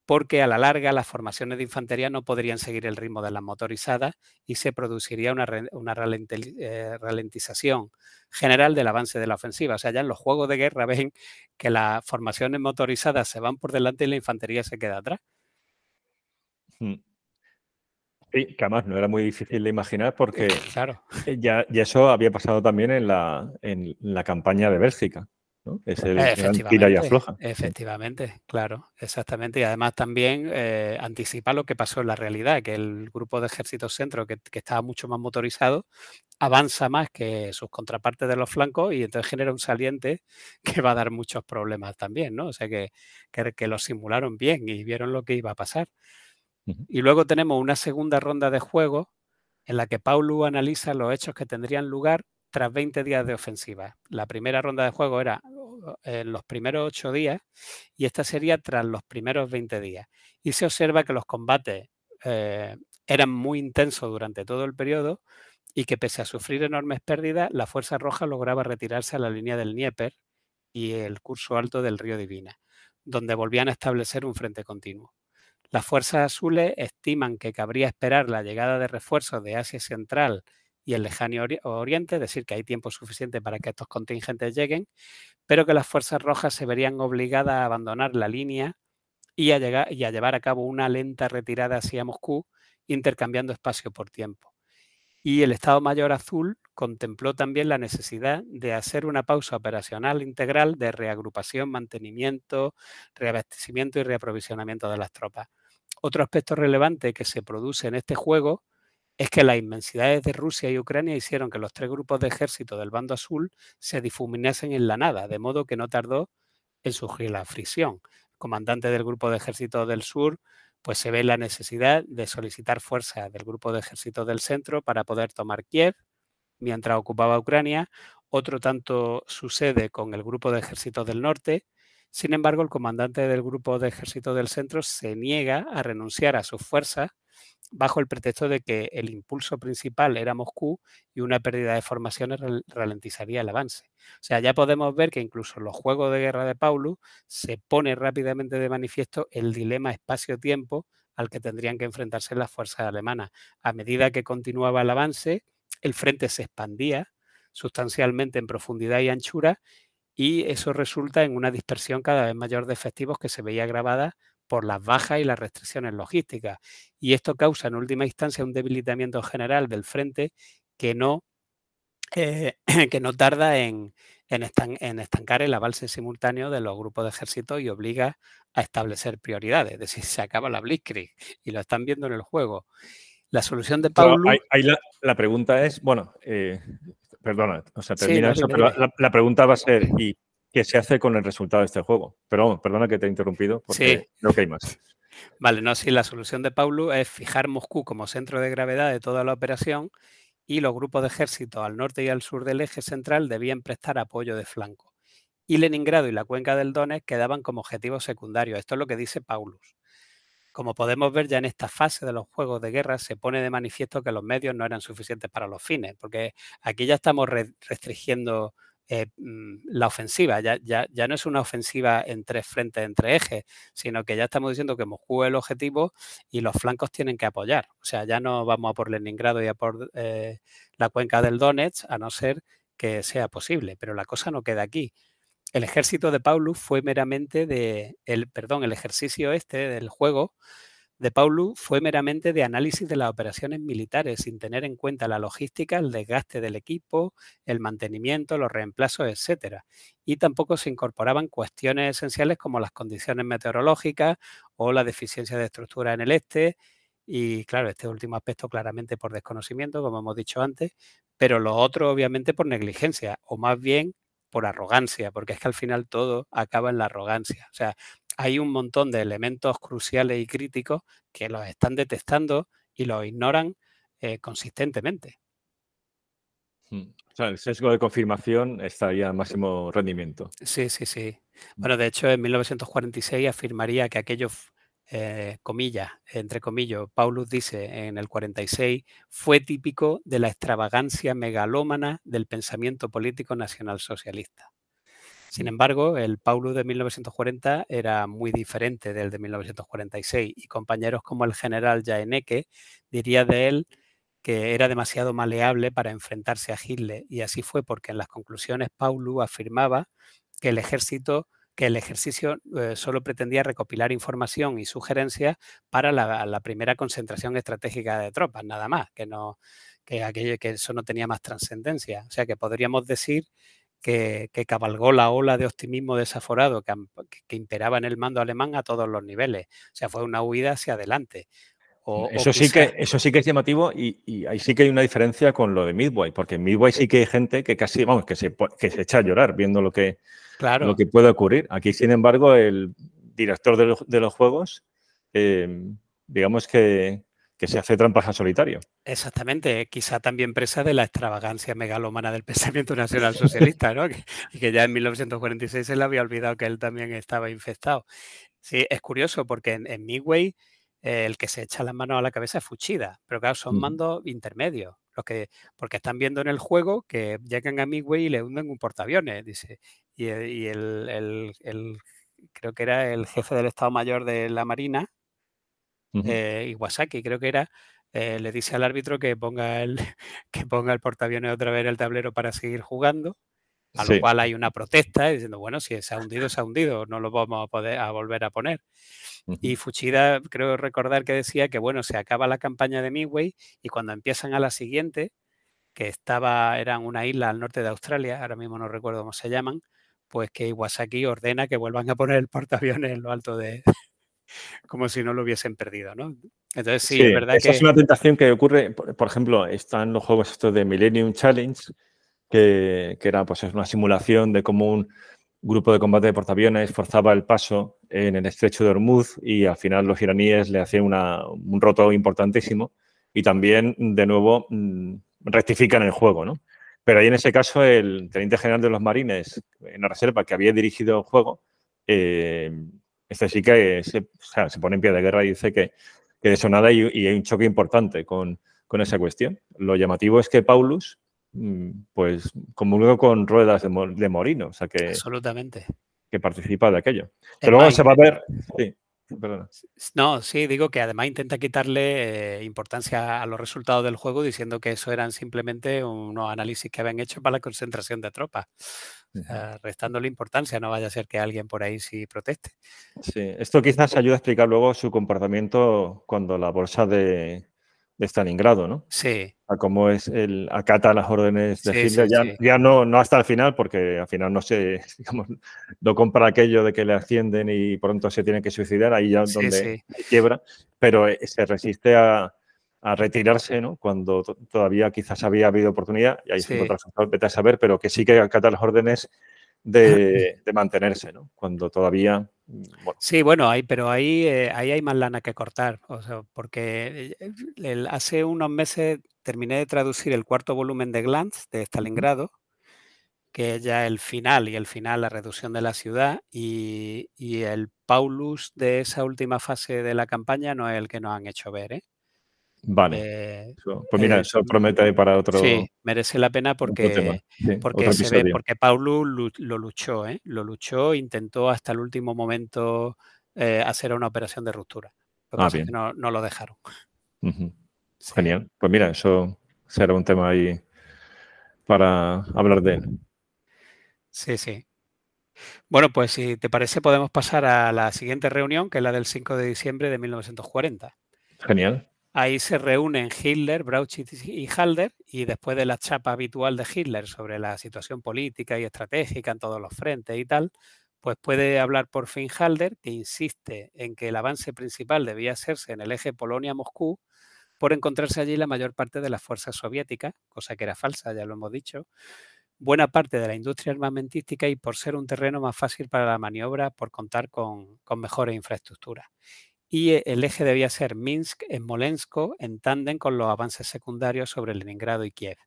porque a la larga las formaciones de infantería no podrían seguir el ritmo de las motorizadas y se produciría una, eh, ralentización general del avance de la ofensiva. O sea, ya en los juegos de guerra ven que las formaciones motorizadas se van por delante y la infantería se queda atrás. Hmm. Sí, que además no era muy difícil de imaginar porque claro. ya, eso había pasado también en la, en la campaña de Bélgica. Es el tira y afloja. Efectivamente, claro, exactamente. Y además también eh, anticipa lo que pasó en la realidad, que el grupo de ejércitos centro, que, estaba mucho más motorizado, avanza más que sus contrapartes de los flancos y entonces genera un saliente que va a dar muchos problemas también, ¿no? O sea que, que, lo simularon bien y vieron lo que iba a pasar. Y luego tenemos una segunda ronda de juego en la que Paulo analiza los hechos que tendrían lugar tras 20 días de ofensiva. La primera ronda de juego era en los primeros 8 días y esta sería tras los primeros 20 días. Y se observa que los combates eh, eran muy intensos durante todo el periodo y que pese a sufrir enormes pérdidas, la Fuerza Roja lograba retirarse a la línea del Dnieper y el curso alto del río Divina, donde volvían a establecer un frente continuo. Las fuerzas azules estiman que cabría esperar la llegada de refuerzos de Asia Central y el lejano oriente, es decir, que hay tiempo suficiente para que estos contingentes lleguen, pero que las fuerzas rojas se verían obligadas a abandonar la línea y a, y a llevar a cabo una lenta retirada hacia Moscú, intercambiando espacio por tiempo. Y el Estado Mayor Azul contempló también la necesidad de hacer una pausa operacional integral de reagrupación, mantenimiento, reabastecimiento y reaprovisionamiento de las tropas. Otro aspecto relevante que se produce en este juego es que las inmensidades de Rusia y Ucrania hicieron que los tres grupos de ejército del bando azul se difuminasen en la nada, de modo que no tardó en surgir la fricción. El comandante del grupo de ejército del sur pues se ve la necesidad de solicitar fuerzas del grupo de ejército del centro para poder tomar Kiev mientras ocupaba Ucrania. Otro tanto sucede con el grupo de ejércitos del norte. Sin embargo, el comandante del grupo de ejército del centro se niega a renunciar a sus fuerzas bajo el pretexto de que el impulso principal era Moscú y una pérdida de formaciones ralentizaría el avance. O sea, ya podemos ver que incluso en los juegos de guerra de Paulus se pone rápidamente de manifiesto el dilema espacio-tiempo al que tendrían que enfrentarse las fuerzas alemanas. A medida que continuaba el avance, el frente se expandía sustancialmente en profundidad y anchura y eso resulta en una dispersión cada vez mayor de efectivos que se veía grabada por las bajas y las restricciones logísticas. Y esto causa en última instancia un debilitamiento general del frente que no, eh, que no tarda en, en, estancar el avance simultáneo de los grupos de ejército y obliga a establecer prioridades. Es decir, se acaba la Blitzkrieg y lo están viendo en el juego. La solución de Pablo... Ahí, la, pregunta es, bueno, eh, perdona, o sea, termina eso, pero la, la, pregunta va a ser, ¿y qué se hace con el resultado de este juego. Pero perdona que te he interrumpido porque no hay más. Vale, no, sí, la solución de Paulo es fijar Moscú como centro de gravedad de toda la operación y los grupos de ejército al norte y al sur del eje central debían prestar apoyo de flanco. Y Leningrado y la cuenca del Donetsk quedaban como objetivos secundarios. Esto es lo que dice Paulus. Como podemos ver ya en esta fase de los juegos de guerra, se pone de manifiesto que los medios no eran suficientes para los fines, porque aquí ya estamos restringiendo eh, mm, la ofensiva. Ya, ya, ya, no es una ofensiva en tres frentes, en tres ejes, sino que ya estamos diciendo que Moscú es el objetivo y los flancos tienen que apoyar. O sea, ya no vamos a por Leningrado y a por eh, la cuenca del Donetsk, a no ser que sea posible. Pero la cosa no queda aquí. El ejército de Paulus fue meramente de, el, perdón, el ejercicio este del juego de Paulu fue meramente de análisis de las operaciones militares, sin tener en cuenta la logística, el desgaste del equipo, el mantenimiento, los reemplazos, etc. Y tampoco se incorporaban cuestiones esenciales como las condiciones meteorológicas o la deficiencia de estructura en el este. Y claro, este último aspecto claramente por desconocimiento, como hemos dicho antes, pero lo otro obviamente por negligencia, o más bien por arrogancia, porque es que al final todo acaba en la arrogancia. O sea, hay un montón de elementos cruciales y críticos que los están detectando y los ignoran eh, consistentemente. Hmm. O sea, el sesgo de confirmación estaría a máximo rendimiento. Sí, sí, sí. Bueno, de hecho, en 1946 afirmaría que aquellos, eh, comillas, entre comillas, Paulus dice en el 46, fue típico de la extravagancia megalómana del pensamiento político nacionalsocialista. Sin embargo, el Paulo de 1940 era muy diferente del de 1946 y compañeros como el general Jaeneke diría de él que era demasiado maleable para enfrentarse a Hitler y así fue porque en las conclusiones Paulo afirmaba que el ejército que el ejercicio eh, solo pretendía recopilar información y sugerencias para la, primera concentración estratégica de tropas, nada más, que no que que eso no tenía más trascendencia. O sea que podríamos decir que, cabalgó la ola de optimismo desaforado que, imperaba en el mando alemán a todos los niveles. O sea, fue una huida hacia adelante. Eso, sí que, eso sí que es llamativo y, ahí sí que hay una diferencia con lo de Midway, porque en Midway sí que hay gente que casi, vamos, que se, que se echa a llorar viendo lo que, claro. lo que puede ocurrir. Aquí, sin embargo, el director de, los, juegos, eh, digamos que, que se hace trampas a solitario. Exactamente, quizá también presa de la extravagancia megalómana del pensamiento nacional socialista, ¿no? y que ya en 1946 se le había olvidado que él también estaba infectado. Sí, es curioso porque en, en Midway eh, el que se echa las manos a la cabeza es Fuchida, pero claro, son mandos intermedios, los que, porque están viendo en el juego que llegan a Midway y le hunden un portaaviones, dice, y, y el, el, el, creo que era el jefe del Estado Mayor de la Marina, eh, Iwasaki creo que era, eh, le dice al árbitro que ponga el, que ponga el portaaviones otra vez en el tablero para seguir jugando, a lo cual hay una protesta diciendo, bueno, si se ha hundido, se ha hundido, no lo vamos a poder a volver a poner. Y Fuchida, creo recordar que decía que, bueno, se acaba la campaña de Midway y cuando empiezan a la siguiente, que estaba, eran una isla al norte de Australia, ahora mismo no recuerdo cómo se llaman, pues que Iwasaki ordena que vuelvan a poner el portaaviones en lo alto de, como si no lo hubiesen perdido, ¿no? Entonces sí, es verdad esa es una tentación que ocurre, por, ejemplo, están los juegos estos de Millennium Challenge, que, era pues es una simulación de cómo un grupo de combate de portaaviones forzaba el paso en el estrecho de Hormuz y al final los iraníes le hacían un roto importantísimo y también, de nuevo, mm, rectifican el juego, ¿no? Pero ahí en ese caso el teniente general de los marines en la reserva que había dirigido el juego, eh, este sí que se, pone en pie de guerra y dice que, de eso nada y, hay un choque importante con, con esa cuestión. Lo llamativo es que Paulus pues como con ruedas de, Morino, o sea que... Absolutamente. Que participa de aquello. Pero luego se va a ver... No, sí, digo que además intenta quitarle eh, importancia a los resultados del juego diciendo que eso eran simplemente unos análisis que habían hecho para la concentración de tropas. restándole importancia, no vaya a ser que alguien por ahí sí proteste. Sí, esto quizás ayuda a explicar luego su comportamiento cuando la bolsa de, de Stalingrado, ¿no? Sí. A cómo es el acata las órdenes de Hitler, ya, ya no, no hasta el final, porque al final no se, digamos, no compra aquello de que le ascienden y pronto se tiene que suicidar, ahí ya es donde quiebra, pero eh, se resiste a, a retirarse, ¿no? Cuando todavía quizás había habido oportunidad, y ahí se encuentra vete a saber, pero que sí que acata las órdenes de, de mantenerse, ¿no? Cuando todavía Sí, bueno, hay, pero ahí, eh, ahí hay más lana que cortar, porque eh, hace unos meses terminé de traducir el cuarto volumen de Glantz de Stalingrado, que es ya el final y el final, la reducción de la ciudad, y, y, el Paulus de esa última fase de la campaña no es el que nos han hecho ver, ¿eh? Vale. Eh, pues mira, eso promete para otro. Sí, merece la pena porque, porque, se ve, porque Paulo lo luchó, ¿eh? lo luchó, intentó hasta el último momento eh, hacer una operación de ruptura. Ah, no, no, lo dejaron. Genial. Pues mira, eso será un tema ahí para hablar de él. Sí, sí. Bueno, pues si te parece, podemos pasar a la siguiente reunión, que es la del 5 de diciembre de 1940. Genial. Ahí se reúnen Hitler, Brauchitsch y Halder y después de la chapa habitual de Hitler sobre la situación política y estratégica en todos los frentes y tal, pues puede hablar por fin Halder, que insiste en que el avance principal debía hacerse en el eje Polonia-Moscú por encontrarse allí la mayor parte de las fuerzas soviéticas, cosa que era falsa, ya lo hemos dicho, buena parte de la industria armamentística y por ser un terreno más fácil para la maniobra por contar con, con mejores infraestructuras y e, el eje debía ser Minsk en Molensko en tándem con los avances secundarios sobre Leningrado y Kiev.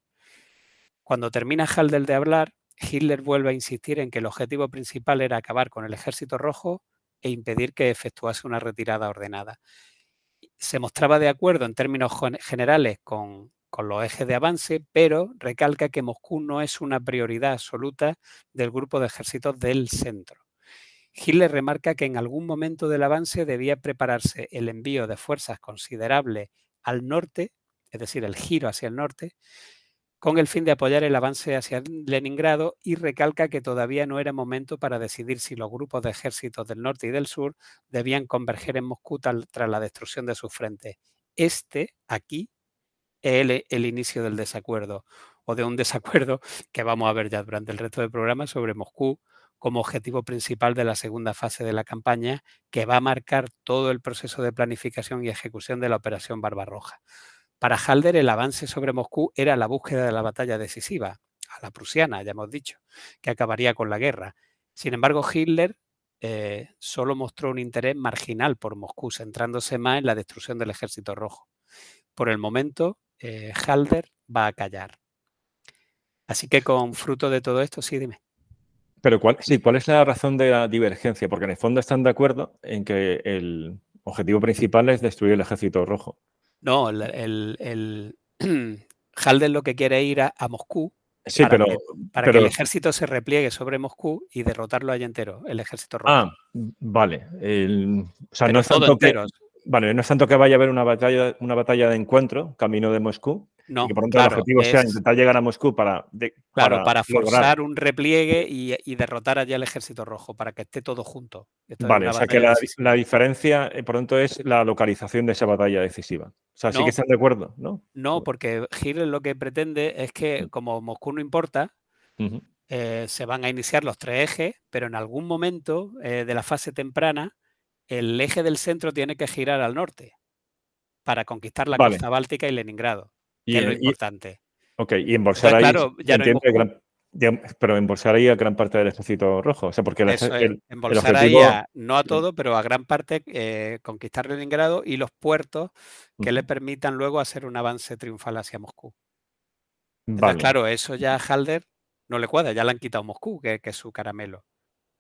Cuando termina Haldel de hablar, Hitler vuelve a insistir en que el objetivo principal era acabar con el ejército rojo e impedir que efectuase una retirada ordenada. Se mostraba de acuerdo en términos generales con, con los ejes de avance, pero recalca que Moscú no es una prioridad absoluta del grupo de ejércitos del centro. Hitler remarca que en algún momento del avance debía prepararse el envío de fuerzas considerables al norte, es decir, el giro hacia el norte, con el fin de apoyar el avance hacia Leningrado y recalca que todavía no era momento para decidir si los grupos de ejércitos del norte y del sur debían converger en Moscú tras la destrucción de sus frentes. Este, aquí, es el inicio del desacuerdo, o de un desacuerdo que vamos a ver ya durante el resto del programa sobre Moscú, como objetivo principal de la segunda fase de la campaña, que va a marcar todo el proceso de planificación y ejecución de la Operación Barbarroja. Para Halder, el avance sobre Moscú era la búsqueda de la batalla decisiva, a la prusiana, ya hemos dicho, que acabaría con la guerra. Sin embargo, Hitler eh, solo mostró un interés marginal por Moscú, centrándose más en la destrucción del ejército rojo. Por el momento, eh, Halder va a callar. Así que con fruto de todo esto, sí, dime. Pero ¿cuál, sí, ¿cuál es la razón de la divergencia? Porque en el fondo están de acuerdo en que el objetivo principal es destruir el ejército rojo. No, el, el, Halden lo que quiere ir a, Moscú Sí, para, pero, que, para que el ejército se repliegue sobre Moscú y derrotarlo allá entero, el ejército rojo. Ah, vale. o sea, no es, tanto que, vale, no es tanto que vaya a haber una batalla, una batalla de encuentro camino de Moscú, no, que por tanto el objetivo sea intentar llegar a Moscú para. claro, para, forzar un repliegue y, derrotar allá al ejército rojo, para que esté todo junto. vale, o sea que la, diferencia, eh, por tanto, es la localización de esa batalla decisiva. O sea, sí que están de acuerdo, ¿no? No, porque Hitler lo que pretende es que, como Moscú no importa, eh, se van a iniciar los tres ejes, pero en algún momento eh, de la fase temprana el eje del centro tiene que girar al norte para conquistar la costa báltica y Leningrado, y, es lo importante. Ok, y embolsar ahí, claro, ya pero embolsar ahí a gran parte del ejército rojo. O sea, porque el, embolsar ahí no a todo, pero a gran parte eh, conquistar Leningrado y los puertos que le permitan luego hacer un avance triunfal hacia Moscú. claro, eso ya a Halder no le cuadra, ya le han quitado Moscú, que, es su caramelo.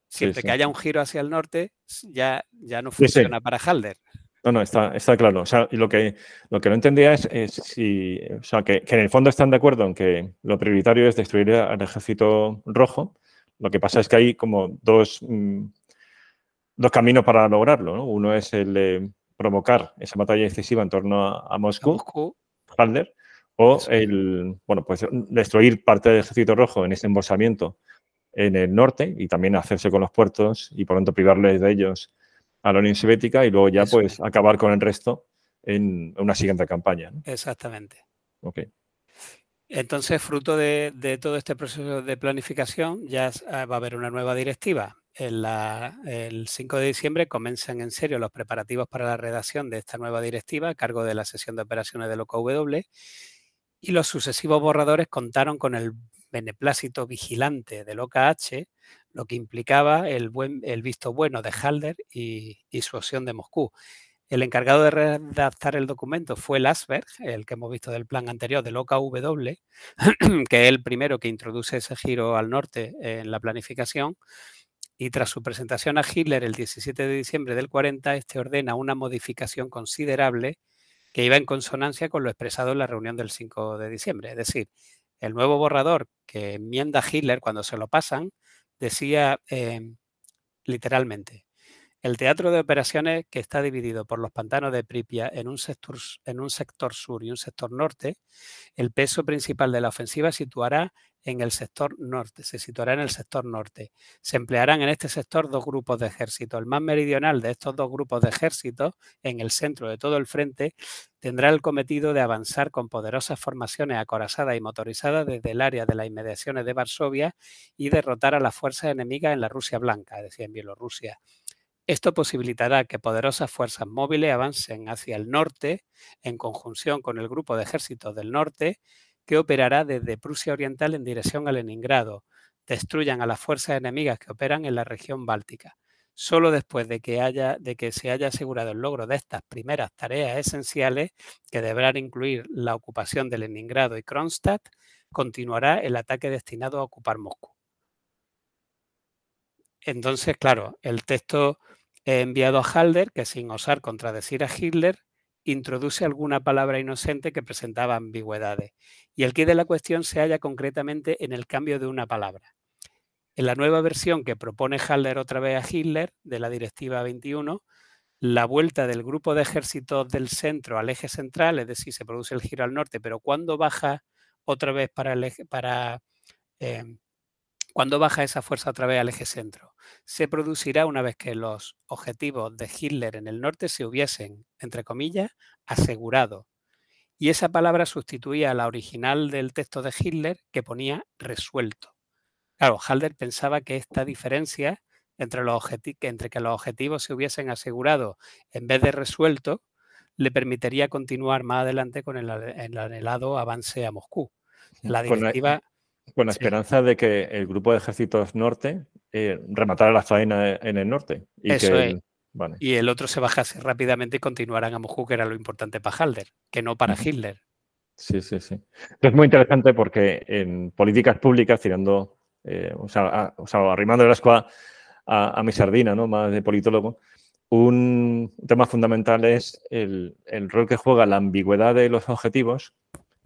Siempre que haya un giro hacia el norte, ya, ya no funciona para Halder. No, no, está, está claro. O sea, lo que, lo que no entendía es, si, o sea, que, en el fondo están de acuerdo en que lo prioritario es destruir al ejército rojo. Lo que pasa es que hay como dos, mm, dos caminos para lograrlo. Uno es el de provocar esa batalla excesiva en torno a, Moscú, Halder, o el, bueno, pues destruir parte del ejército rojo en ese embolsamiento en el norte y también hacerse con los puertos y por lo tanto privarles de ellos a la Unión Soviética y luego ya pues acabar con el resto en una siguiente campaña. Exactamente. Ok. Entonces, fruto de, todo este proceso de planificación, ya ah, va a haber una nueva directiva. el 5 de diciembre comienzan en serio los preparativos para la redacción de esta nueva directiva a cargo de la sesión de operaciones del OKW y los sucesivos borradores contaron con el beneplácito vigilante del OKH lo que implicaba el, visto bueno de Halder y, su opción de Moscú. El encargado de redactar el documento fue Lasberg, el que hemos visto del plan anterior del OKW, que es el primero que introduce ese giro al norte en la planificación. Y tras su presentación a Hitler el 17 de diciembre del 40, este ordena una modificación considerable que iba en consonancia con lo expresado en la reunión del 5 de diciembre. Es decir, el nuevo borrador que enmienda Hitler cuando se lo pasan decía em, literalmente, el teatro de operaciones que está dividido por los pantanos de Pripia en un, sector, en un sector sur y un sector norte, el peso principal de la ofensiva situará en el sector norte, se situará en el sector norte. Se emplearán en este sector dos grupos de ejércitos. El más meridional de estos dos grupos de ejércitos, en el centro de todo el frente, tendrá el cometido de avanzar con poderosas formaciones acorazadas y motorizadas desde el área de las inmediaciones de Varsovia y derrotar a las fuerzas enemigas en la Rusia blanca, es decir, en Bielorrusia. Esto posibilitará que poderosas fuerzas móviles avancen hacia el norte en conjunción con el grupo de ejércitos del norte que operará desde Prusia Oriental en dirección a Leningrado, destruyan a las fuerzas enemigas que operan en la región báltica. Solo después de que, se haya asegurado el logro de estas primeras tareas esenciales, que deberán incluir la ocupación de Leningrado y Kronstadt, continuará el ataque destinado a ocupar Moscú. Entonces, claro, el texto enviado a Halder, que sin osar contradecir a Hitler, introduce alguna palabra inocente que presentaba ambigüedades. Y el quid de la cuestión se halla concretamente en el cambio de una palabra. En la nueva versión que propone Halder otra vez a Hitler, de la Directiva 21, la vuelta del grupo de ejércitos del centro al eje central, es decir, se produce el giro al norte, pero cuando baja otra vez para, el eje, para em, cuando baja esa fuerza otra vez al eje centro, se producirá una vez que los objetivos de Hitler en el norte se hubiesen, entre comillas, asegurado. Y esa palabra sustituía a la original del texto de Hitler que ponía resuelto. Claro, Halder pensaba que esta diferencia entre, los entre que los objetivos se hubiesen asegurado en vez de resuelto le permitiría continuar más adelante con el, anhelado avance a Moscú. La directiva... Con la esperanza de que el grupo de ejércitos norte eh, rematara la faena en el norte. Y Eso es. Y el otro se bajase rápidamente y continuaran a Moscú, que era lo importante para Halder, que no para Hitler. Sí, sí, sí. Es muy interesante porque en políticas públicas, tirando, eh, o, sea, arrimando la escuadra a, mi sardina, ¿no? Más de politólogo, un tema fundamental es el, el, rol que juega la ambigüedad de los objetivos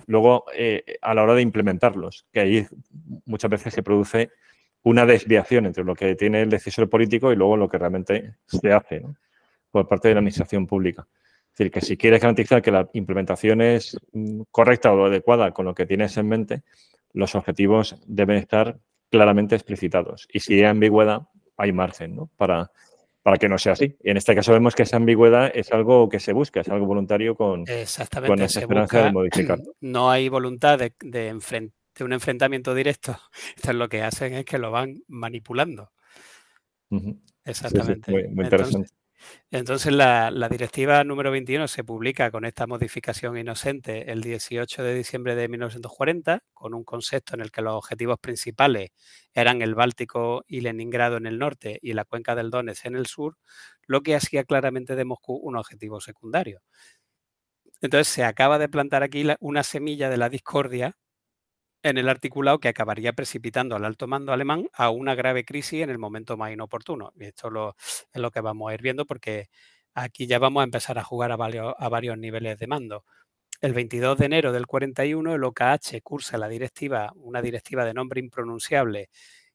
Luego, eh, a la hora de implementarlos, que ahí muchas veces se produce una desviación entre lo que tiene el decisor político y luego lo que realmente se hace por parte de la administración pública. Es decir, que si quieres garantizar que la implementación es mm, correcta o adecuada con lo que tienes en mente, los objetivos deben estar claramente explicitados. Y si hay ambigüedad, hay margen ¿no? para, para que no sea así. Y en este caso vemos que esa ambigüedad es algo que se busca, es algo voluntario con, con esa esperanza de modificar. No hay voluntad de, de, un enfrentamiento directo. Entonces lo que hacen es que lo van manipulando. Exactamente. muy, interesante. Entonces la, directiva número 21 se publica con esta modificación inocente el 18 de diciembre de 1940, con un concepto en el que los objetivos principales eran el Báltico y Leningrado en el norte y la cuenca del Donetsk en el sur, lo que hacía claramente de Moscú un objetivo secundario. Entonces se acaba de plantar aquí una semilla de la discordia en el articulado que acabaría precipitando al alto mando alemán a una grave crisis en el momento más inoportuno. Y esto es lo que vamos a ir viendo porque aquí ya vamos a empezar a jugar a varios, a varios niveles de mando. El 22 de enero del 41 el OKH cursa la directiva, una directiva de nombre impronunciable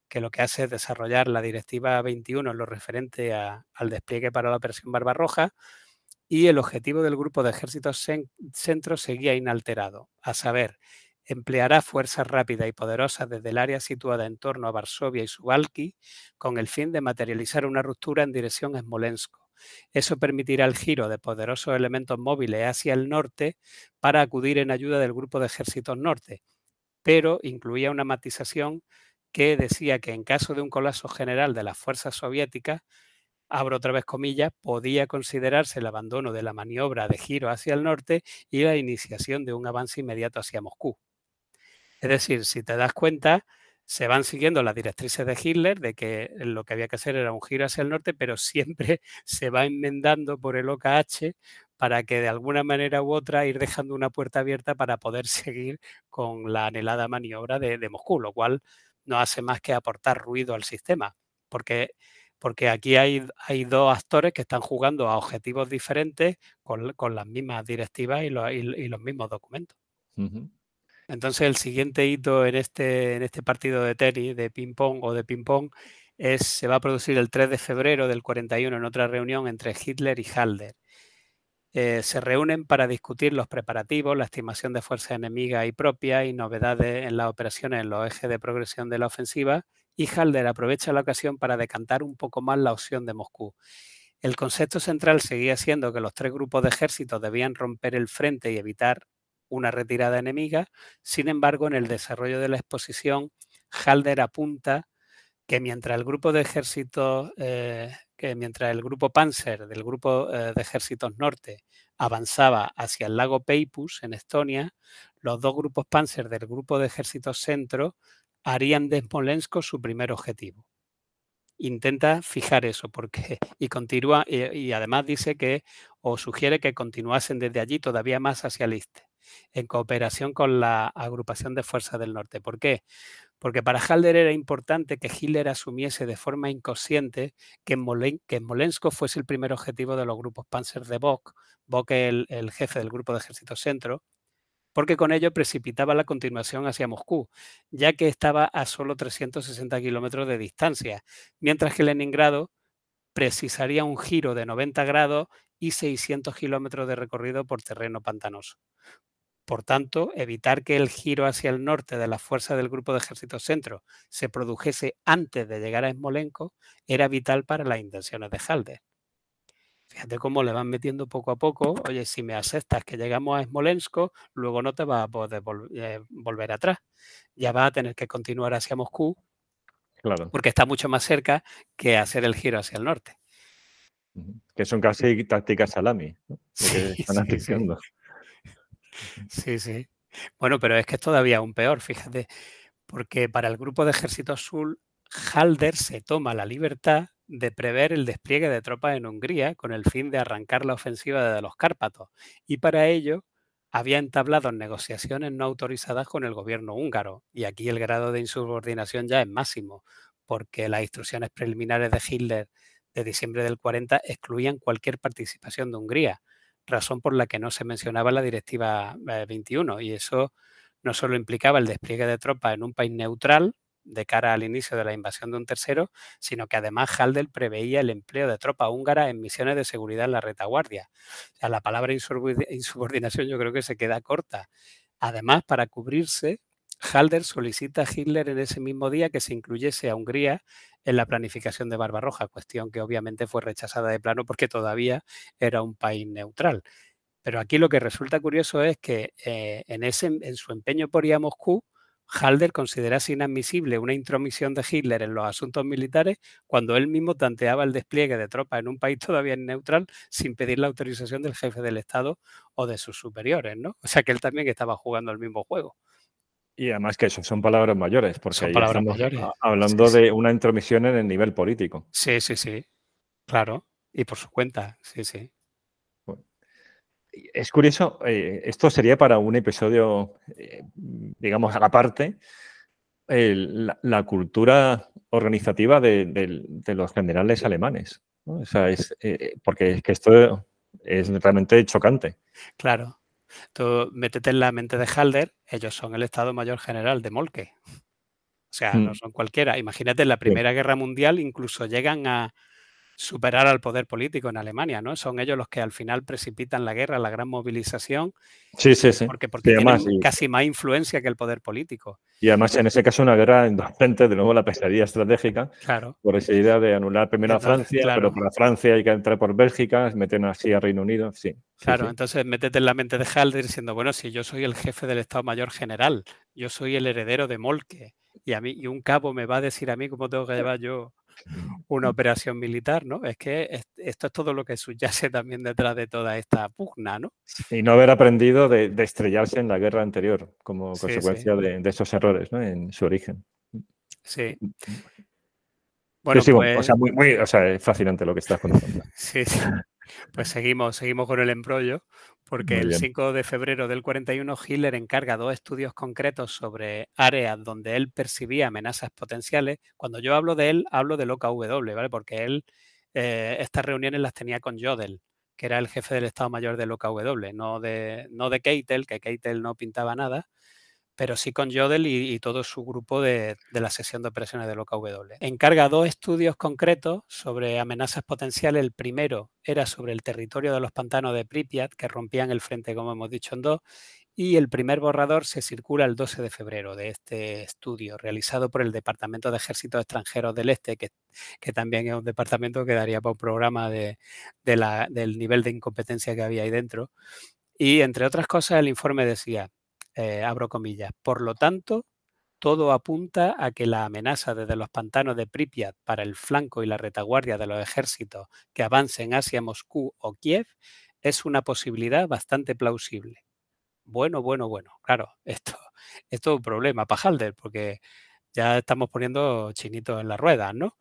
que lo que hace es desarrollar la directiva 21 en lo referente al despliegue para la operación Barbarroja y el objetivo del grupo de ejércitos centro seguía inalterado, a saber, empleará fuerzas rápidas y poderosas desde el área situada en torno a Varsovia y Subalki con el fin de materializar una ruptura en dirección a Smolensk. Eso permitirá el giro de poderosos elementos móviles hacia el norte para acudir en ayuda del grupo de ejércitos norte, pero incluía una matización que decía que en caso de un colapso general de las fuerzas soviéticas, abro otra vez comillas, podía considerarse el abandono de la maniobra de giro hacia el norte y la iniciación de un avance inmediato hacia Moscú. Es decir, si te das cuenta, se van siguiendo las directrices de Hitler de que lo que había que hacer era un giro hacia el norte, pero siempre se va enmendando por el OKH para que de alguna manera u otra ir dejando una puerta abierta para poder seguir con la anhelada maniobra de, Moscú, lo cual no hace más que aportar ruido al sistema, porque, porque aquí hay, hay dos actores que están jugando a objetivos diferentes con, las mismas directivas y, los mismos documentos. Entonces el siguiente hito en este, en este partido de tenis, de ping-pong o de ping-pong, es, se va a producir el 3 de febrero del 41 en otra reunión entre Hitler y Halder. Eh, se reúnen para discutir los preparativos, la estimación de fuerza enemiga y propia y novedades en las operaciones en los ejes de progresión de la ofensiva y Halder aprovecha la ocasión para decantar un poco más la opción de Moscú. El concepto central seguía siendo que los tres grupos de ejércitos debían romper el frente y evitar una retirada enemiga. Sin embargo, en el desarrollo de la exposición, Halder apunta que mientras el grupo de ejércitos, eh, que mientras el grupo Panzer del grupo eh, de ejércitos norte avanzaba hacia el lago Peipus en Estonia, los dos grupos Panzer del grupo de ejércitos centro harían de Smolensk su primer objetivo. Intenta fijar eso porque y continúa y, y además dice que o sugiere que continuasen desde allí todavía más hacia el este en cooperación con la agrupación de fuerzas del norte. ¿Por qué? Porque para Halder era importante que Hitler asumiese de forma inconsciente que, Molen que Molensko fuese el primer objetivo de los grupos Panzer de Bock, Bock el, el jefe del grupo de ejército centro, porque con ello precipitaba la continuación hacia Moscú, ya que estaba a solo 360 kilómetros de distancia, mientras que Leningrado precisaría un giro de 90 grados y 600 kilómetros de recorrido por terreno pantanoso. Por tanto, evitar que el giro hacia el norte de la fuerza del Grupo de Ejército Centro se produjese antes de llegar a Smolenko era vital para las intenciones de Halder. Fíjate cómo le van metiendo poco a poco, oye, si me aceptas que llegamos a Smolensk, luego no te vas a poder eh, volver atrás. Ya vas a tener que continuar hacia Moscú, claro. porque está mucho más cerca que hacer el giro hacia el norte. Que son casi tácticas salami, ¿no? sí, están Sí, sí. Bueno, pero es que es todavía aún peor, fíjate, porque para el grupo de ejército azul, Halder se toma la libertad de prever el despliegue de tropas en Hungría con el fin de arrancar la ofensiva de los Cárpatos. Y para ello había entablado negociaciones no autorizadas con el gobierno húngaro. Y aquí el grado de insubordinación ya es máximo, porque las instrucciones preliminares de Hitler de diciembre del 40 excluían cualquier participación de Hungría razón por la que no se mencionaba la Directiva 21 eh, y eso no solo implicaba el despliegue de tropas en un país neutral de cara al inicio de la invasión de un tercero, sino que además Haldel preveía el empleo de tropas húngaras en misiones de seguridad en la retaguardia. O sea, la palabra insubordinación yo creo que se queda corta. Además, para cubrirse, Halder solicita a Hitler en ese mismo día que se incluyese a Hungría en la planificación de Barbarroja, cuestión que obviamente fue rechazada de plano porque todavía era un país neutral. Pero aquí lo que resulta curioso es que eh, en, ese, en su empeño por ir a Moscú, Halder considerase inadmisible una intromisión de Hitler en los asuntos militares cuando él mismo tanteaba el despliegue de tropas en un país todavía neutral sin pedir la autorización del jefe del Estado o de sus superiores, ¿no? O sea que él también estaba jugando el mismo juego. Y además que eso son palabras mayores, porque son palabras mayores. hablando de una intromisión en el nivel político. Sí, sí, sí. Claro. Y por su cuenta, sí, sí. Es curioso, eh, esto sería para un episodio, eh, digamos, aparte, la, cultura organizativa de, los generales alemanes. O sea, es, eh, porque es que esto es realmente chocante. Claro. Tú métete en la mente de Halder, ellos son el Estado Mayor General de Molke. O sea, no mm. son cualquiera. Imagínate, en la Primera Guerra Mundial incluso llegan a, superar al poder político en Alemania, ¿no? Son ellos los que al final precipitan la guerra, la gran movilización. Sí, sí, sí. Porque, porque tienen casi más influencia que el poder político. Y además, en ese caso, una guerra indocente, de nuevo la pesadilla estratégica. Claro. Por esa idea de anular primero a Francia, pero para Francia hay que entrar por Bélgica, meten así a Reino Unido, sí. Claro, entonces métete en la mente de Halder diciendo, bueno, si yo soy el jefe del Estado Mayor General, yo soy el heredero de Molke, y a mí, y un cabo me va a decir a mí cómo tengo que llevar yo una operación militar, ¿no? Es que esto es todo lo que subyace también detrás de toda esta pugna, ¿no? Y no haber aprendido de, estrellarse en la guerra anterior como consecuencia De, esos errores, ¿no? En su origen. Sí. Mm, mm. Bueno, pues... o, sea, muy, muy, o sea, es fascinante lo que estás contando. Sí, sí. Pues seguimos, seguimos con el embrollo, porque el 5 de febrero del 41 Hitler encarga dos estudios concretos sobre áreas donde él percibía amenazas potenciales. Cuando yo hablo de él, hablo del OKW, ¿vale? Porque él eh, estas reuniones las tenía con Jodel, que era el jefe del Estado Mayor del OKW, no de, no de Keitel, que Keitel no pintaba nada, pero sí con Jodel y, todo su grupo de, la sesión de operaciones del OKW. Encarga dos estudios concretos sobre amenazas potenciales. El primero era sobre el territorio de los pantanos de Pripyat, que rompían el frente, como hemos dicho, en dos, y el primer borrador se circula el 12 de febrero de este estudio, realizado por el Departamento de Ejércitos Extranjeros del Este, que, también es un departamento que daría para un programa de, del nivel de incompetencia que había ahí dentro. Y entre otras cosas, el informe decía, eh, abro comillas. Por lo tanto, todo apunta a que la amenaza desde los pantanos de Pripyat para el flanco y la retaguardia de los ejércitos que avancen hacia Moscú o Kiev es una posibilidad bastante plausible. Bueno, bueno, bueno. Claro, esto, esto es un problema para Halder, porque ya estamos poniendo chinitos en las ruedas, ¿no?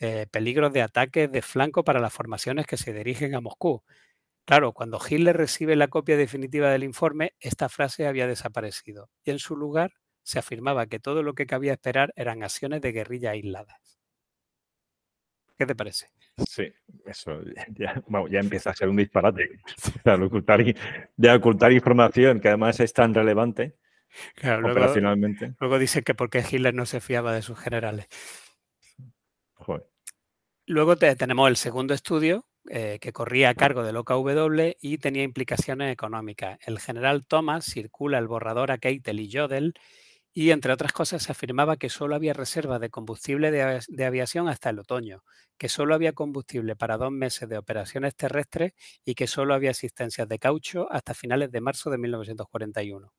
Eh, peligros de ataques de flanco para las formaciones que se dirigen a Moscú. Claro, cuando Hitler recibe la copia definitiva del informe, esta frase había desaparecido y en su lugar se afirmaba que todo lo que cabía esperar eran acciones de guerrilla aisladas. ¿Qué te parece? Sí, eso ya, empieza a ser un disparate. de, ocultar, de ocultar información que además es tan relevante claro, operacionalmente. Luego, luego dicen que porque Hitler no se fiaba de sus generales. Luego tenemos el segundo estudio, eh, que corría a cargo del OKW y tenía implicaciones económicas. El general Thomas circula el borrador a Keitel y Jodel y, entre otras cosas, se afirmaba que solo había reserva de combustible de, aviación hasta el otoño, que solo había combustible para dos meses de operaciones terrestres y que solo había asistencias de caucho hasta finales de marzo de 1941.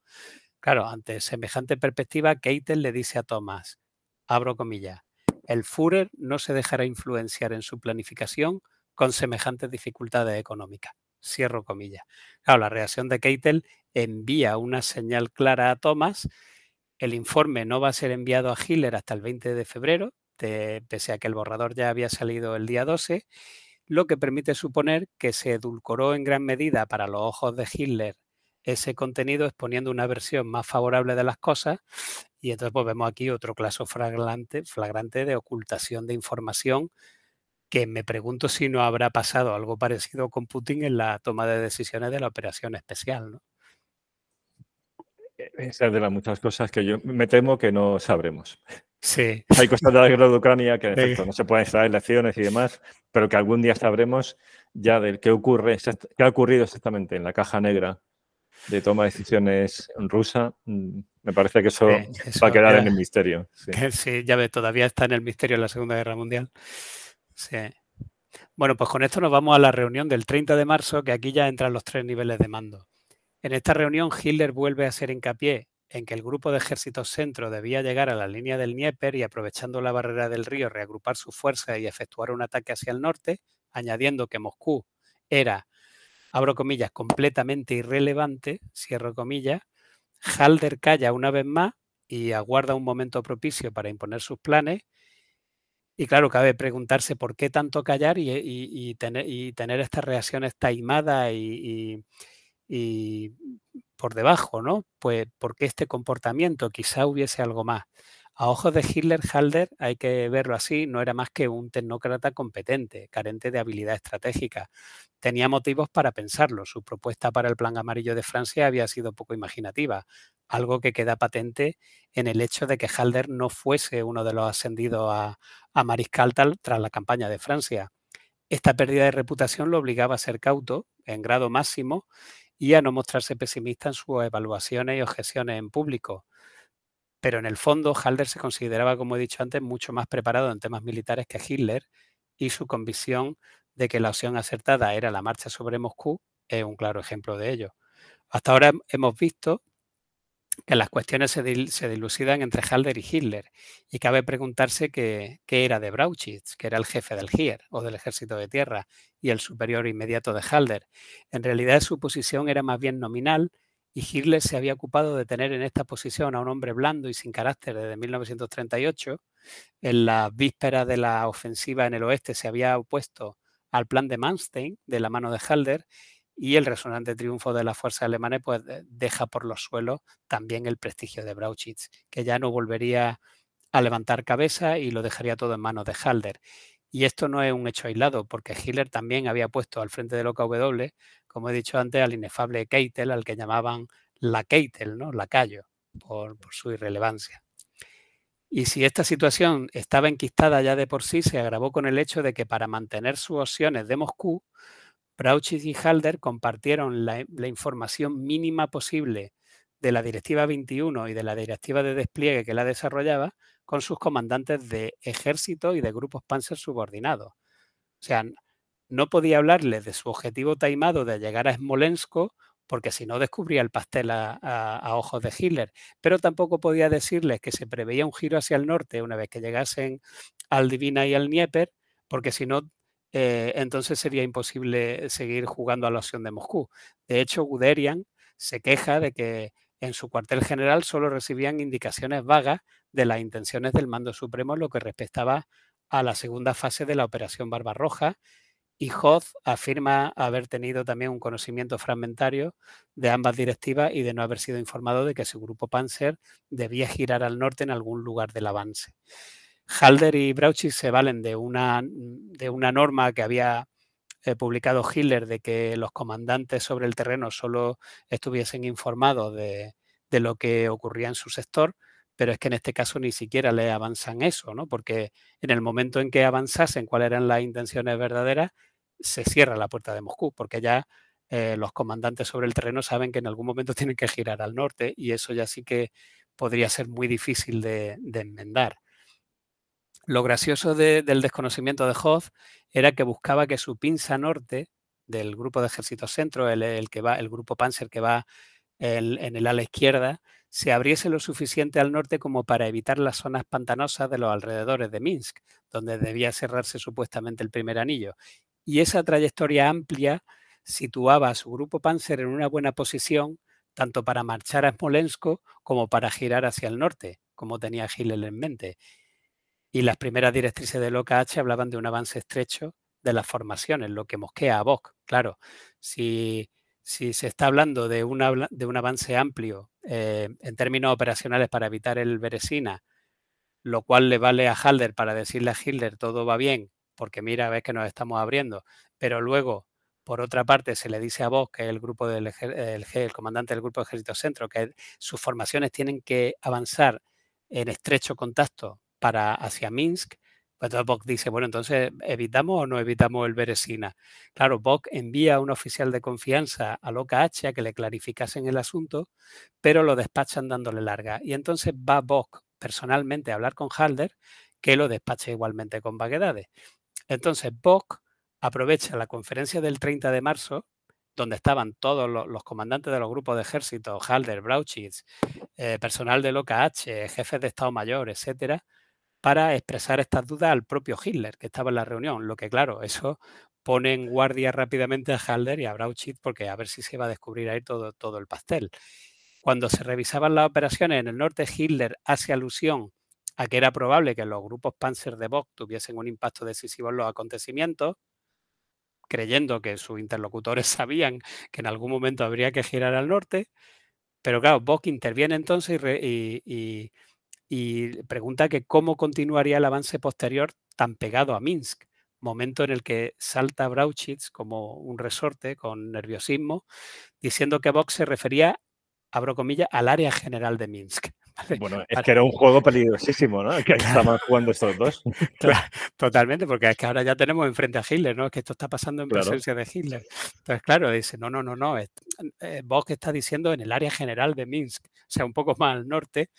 Claro, ante semejante perspectiva, Keitel le dice a Thomas, abro comillas, el Führer no se dejará influenciar en su planificación con semejantes dificultades económicas. Cierro comillas. La reacción de Keitel envía una señal clara a Thomas. El informe no va a ser enviado a Hitler hasta el 20 de febrero, pese a que el borrador ya había salido el día 12, lo que permite suponer que se edulcoró en gran medida para los ojos de Hitler ese contenido exponiendo una versión más favorable de las cosas y entonces pues, vemos aquí otro caso flagrante de ocultación de información que me pregunto si no habrá pasado algo parecido con Putin en la toma de decisiones de la operación especial, ¿no? E-, esa es de las muchas cosas que yo me temo que no sabremos. Sí. Hay cosas de la guerra de Ucrania que en efecto no se pueden extraer lecciones y demás, pero que algún día sabremos ya del qué ocurre, qué ha ocurrido exactamente en la caja negra de toma de decisiones rusa. Mm, me parece que eso, va a quedar en el misterio. Sí. sí, ya ve, todavía está en el misterio en la Segunda Guerra Mundial. Sí. Bueno, pues con esto nos vamos a la reunión del 30 de marzo, que aquí ya entran los tres niveles de mando. En esta reunión, Hitler vuelve a hacer hincapié en que el grupo de ejércitos centro debía llegar a la línea del Dnieper y aprovechando la barrera del río reagrupar sus fuerzas y efectuar un ataque hacia el norte, añadiendo que Moscú era, abro comillas, completamente irrelevante, cierro comillas, Halder calla una vez más y aguarda un momento propicio para imponer sus planes. Y claro, cabe preguntarse por qué tanto callar y, tener, tener, estas reacciones taimadas y, por debajo, ¿no? Pues porque este comportamiento quizá hubiese algo más. A ojos de Hitler, Halder, hay que verlo así, no era más que un tecnócrata competente, carente de habilidad estratégica. Tenía motivos para pensarlo. Su propuesta para el plan amarillo de Francia había sido poco imaginativa, algo que queda patente en el hecho de que Halder no fuese uno de los ascendidos a, a mariscal tras la campaña de Francia. Esta pérdida de reputación lo obligaba a ser cauto, en grado máximo, y a no mostrarse pesimista en sus evaluaciones y objeciones en público. Pero en el fondo, Halder se consideraba, como he dicho antes, mucho más preparado en temas militares que Hitler y su convicción de que la opción acertada era la marcha sobre Moscú es un claro ejemplo de ello. Hasta ahora hemos visto que las cuestiones se, dilucidan entre Halder y Hitler y cabe preguntarse qué era de Brauchitz, que era el jefe del Heer o del ejército de tierra y el superior inmediato de Halder. En realidad su posición era más bien nominal y Hitler se había ocupado de tener en esta posición a un hombre blando y sin carácter desde 1938. En la víspera de la ofensiva en el oeste se había opuesto al plan de Manstein de la mano de Halder y el resonante triunfo de las fuerzas alemanas pues deja por los suelos también el prestigio de Brauchitz, que ya no volvería a levantar cabeza y lo dejaría todo en manos de Halder. Y esto no es un hecho aislado, porque Hitler también había puesto al frente del OKW, como he dicho antes, al inefable Keitel, al que llamaban la Keitel, ¿no? Lacayo, por, por su irrelevancia. Y si esta situación estaba enquistada ya de por sí, se agravó con el hecho de que para mantener sus opciones de Moscú, Brauchitz y Halder compartieron la, información mínima posible de la Directiva 21 y de la Directiva de Despliegue que la desarrollaba con sus comandantes de ejército y de grupos panzer subordinados. O sea, no podía hablarles de su objetivo taimado de llegar a Smolensk porque si no descubría el pastel a, ojos de Hitler, pero tampoco podía decirles que se preveía un giro hacia el norte una vez que llegasen al Divina y al Dnieper, porque si no eh, entonces sería imposible seguir jugando a la opción de Moscú. De hecho, Guderian se queja de que en su cuartel general solo recibían indicaciones vagas de las intenciones del mando supremo en lo que respectaba a la segunda fase de la operación Barbarroja y Hoth afirma haber tenido también un conocimiento fragmentario de ambas directivas y de no haber sido informado de que su grupo Panzer debía girar al norte en algún lugar del avance. Halder y Brauchitz se valen de una, de una norma que había eh, publicado Hitler de que los comandantes sobre el terreno solo estuviesen informados de, lo que ocurría en su sector, pero es que en este caso ni siquiera le avanzan eso, ¿no? Porque en el momento en que avanzasen cuáles eran las intenciones verdaderas, se cierra la puerta de Moscú, porque ya eh, los comandantes sobre el terreno saben que en algún momento tienen que girar al norte y eso ya sí que podría ser muy difícil de enmendar. Lo gracioso del desconocimiento de Hoth era que buscaba que su pinza norte del grupo de ejércitos centro, el, que va, el grupo Panzer que va en el ala izquierda, se abriese lo suficiente al norte como para evitar las zonas pantanosas de los alrededores de Minsk, donde debía cerrarse supuestamente el primer anillo. Y esa trayectoria amplia situaba a su grupo Panzer en una buena posición tanto para marchar a Smolensk como para girar hacia el norte, como tenía Hitler en mente. Y las primeras directrices del OKH hablaban de un avance estrecho de las formaciones, lo que mosquea a Bock. Claro, si, si se está hablando de, de un avance amplio eh, en términos operacionales para evitar el Beresina, lo cual le vale a Halder para decirle a Hitler todo va bien, porque mira, ves que nos estamos abriendo, pero luego, por otra parte, se le dice a Bock, que es el grupo del el, comandante del grupo de ejército centro, que sus formaciones tienen que avanzar en estrecho contacto para hacia Minsk, entonces Bock dice, bueno, entonces, ¿evitamos o no evitamos el Beresina? Claro, Bock envía a un oficial de confianza al OKH a que le clarificasen el asunto, pero lo despachan dándole larga. Y entonces va Bock personalmente a hablar con Halder, que lo despacha igualmente con vaguedades. Entonces Bock aprovecha la conferencia del 30 de marzo, donde estaban todos los, comandantes de los grupos de ejército, Halder, Brauchitz, eh, personal del OKH, jefes de Estado Mayor, etcétera, para expresar estas dudas al propio Hitler, que estaba en la reunión. Lo que, claro, eso pone en guardia rápidamente a Halder y a Brauchitz, porque a ver si se va a descubrir ahí todo, todo el pastel. Cuando se revisaban las operaciones en el norte, Hitler hace alusión a que era probable que los grupos Panzer de Bock tuviesen un impacto decisivo en los acontecimientos, creyendo que sus interlocutores sabían que en algún momento habría que girar al norte. Pero claro, Bock interviene entonces y, pregunta que cómo continuaría el avance posterior tan pegado a Minsk, momento en el que salta Brauchitz como un resorte con nerviosismo, diciendo que Bock se refería, abro comillas, al área general de Minsk. Bueno, es que era un juego peligrosísimo, ¿no? Que estaban jugando estos dos. totalmente, porque es que ahora ya tenemos enfrente a Hitler, ¿no? Es que esto está pasando en presencia de Hitler. Entonces, claro, dice, no, no, no, no. Eh, vos que está diciendo en el área general de Minsk, o sea, un poco más al norte,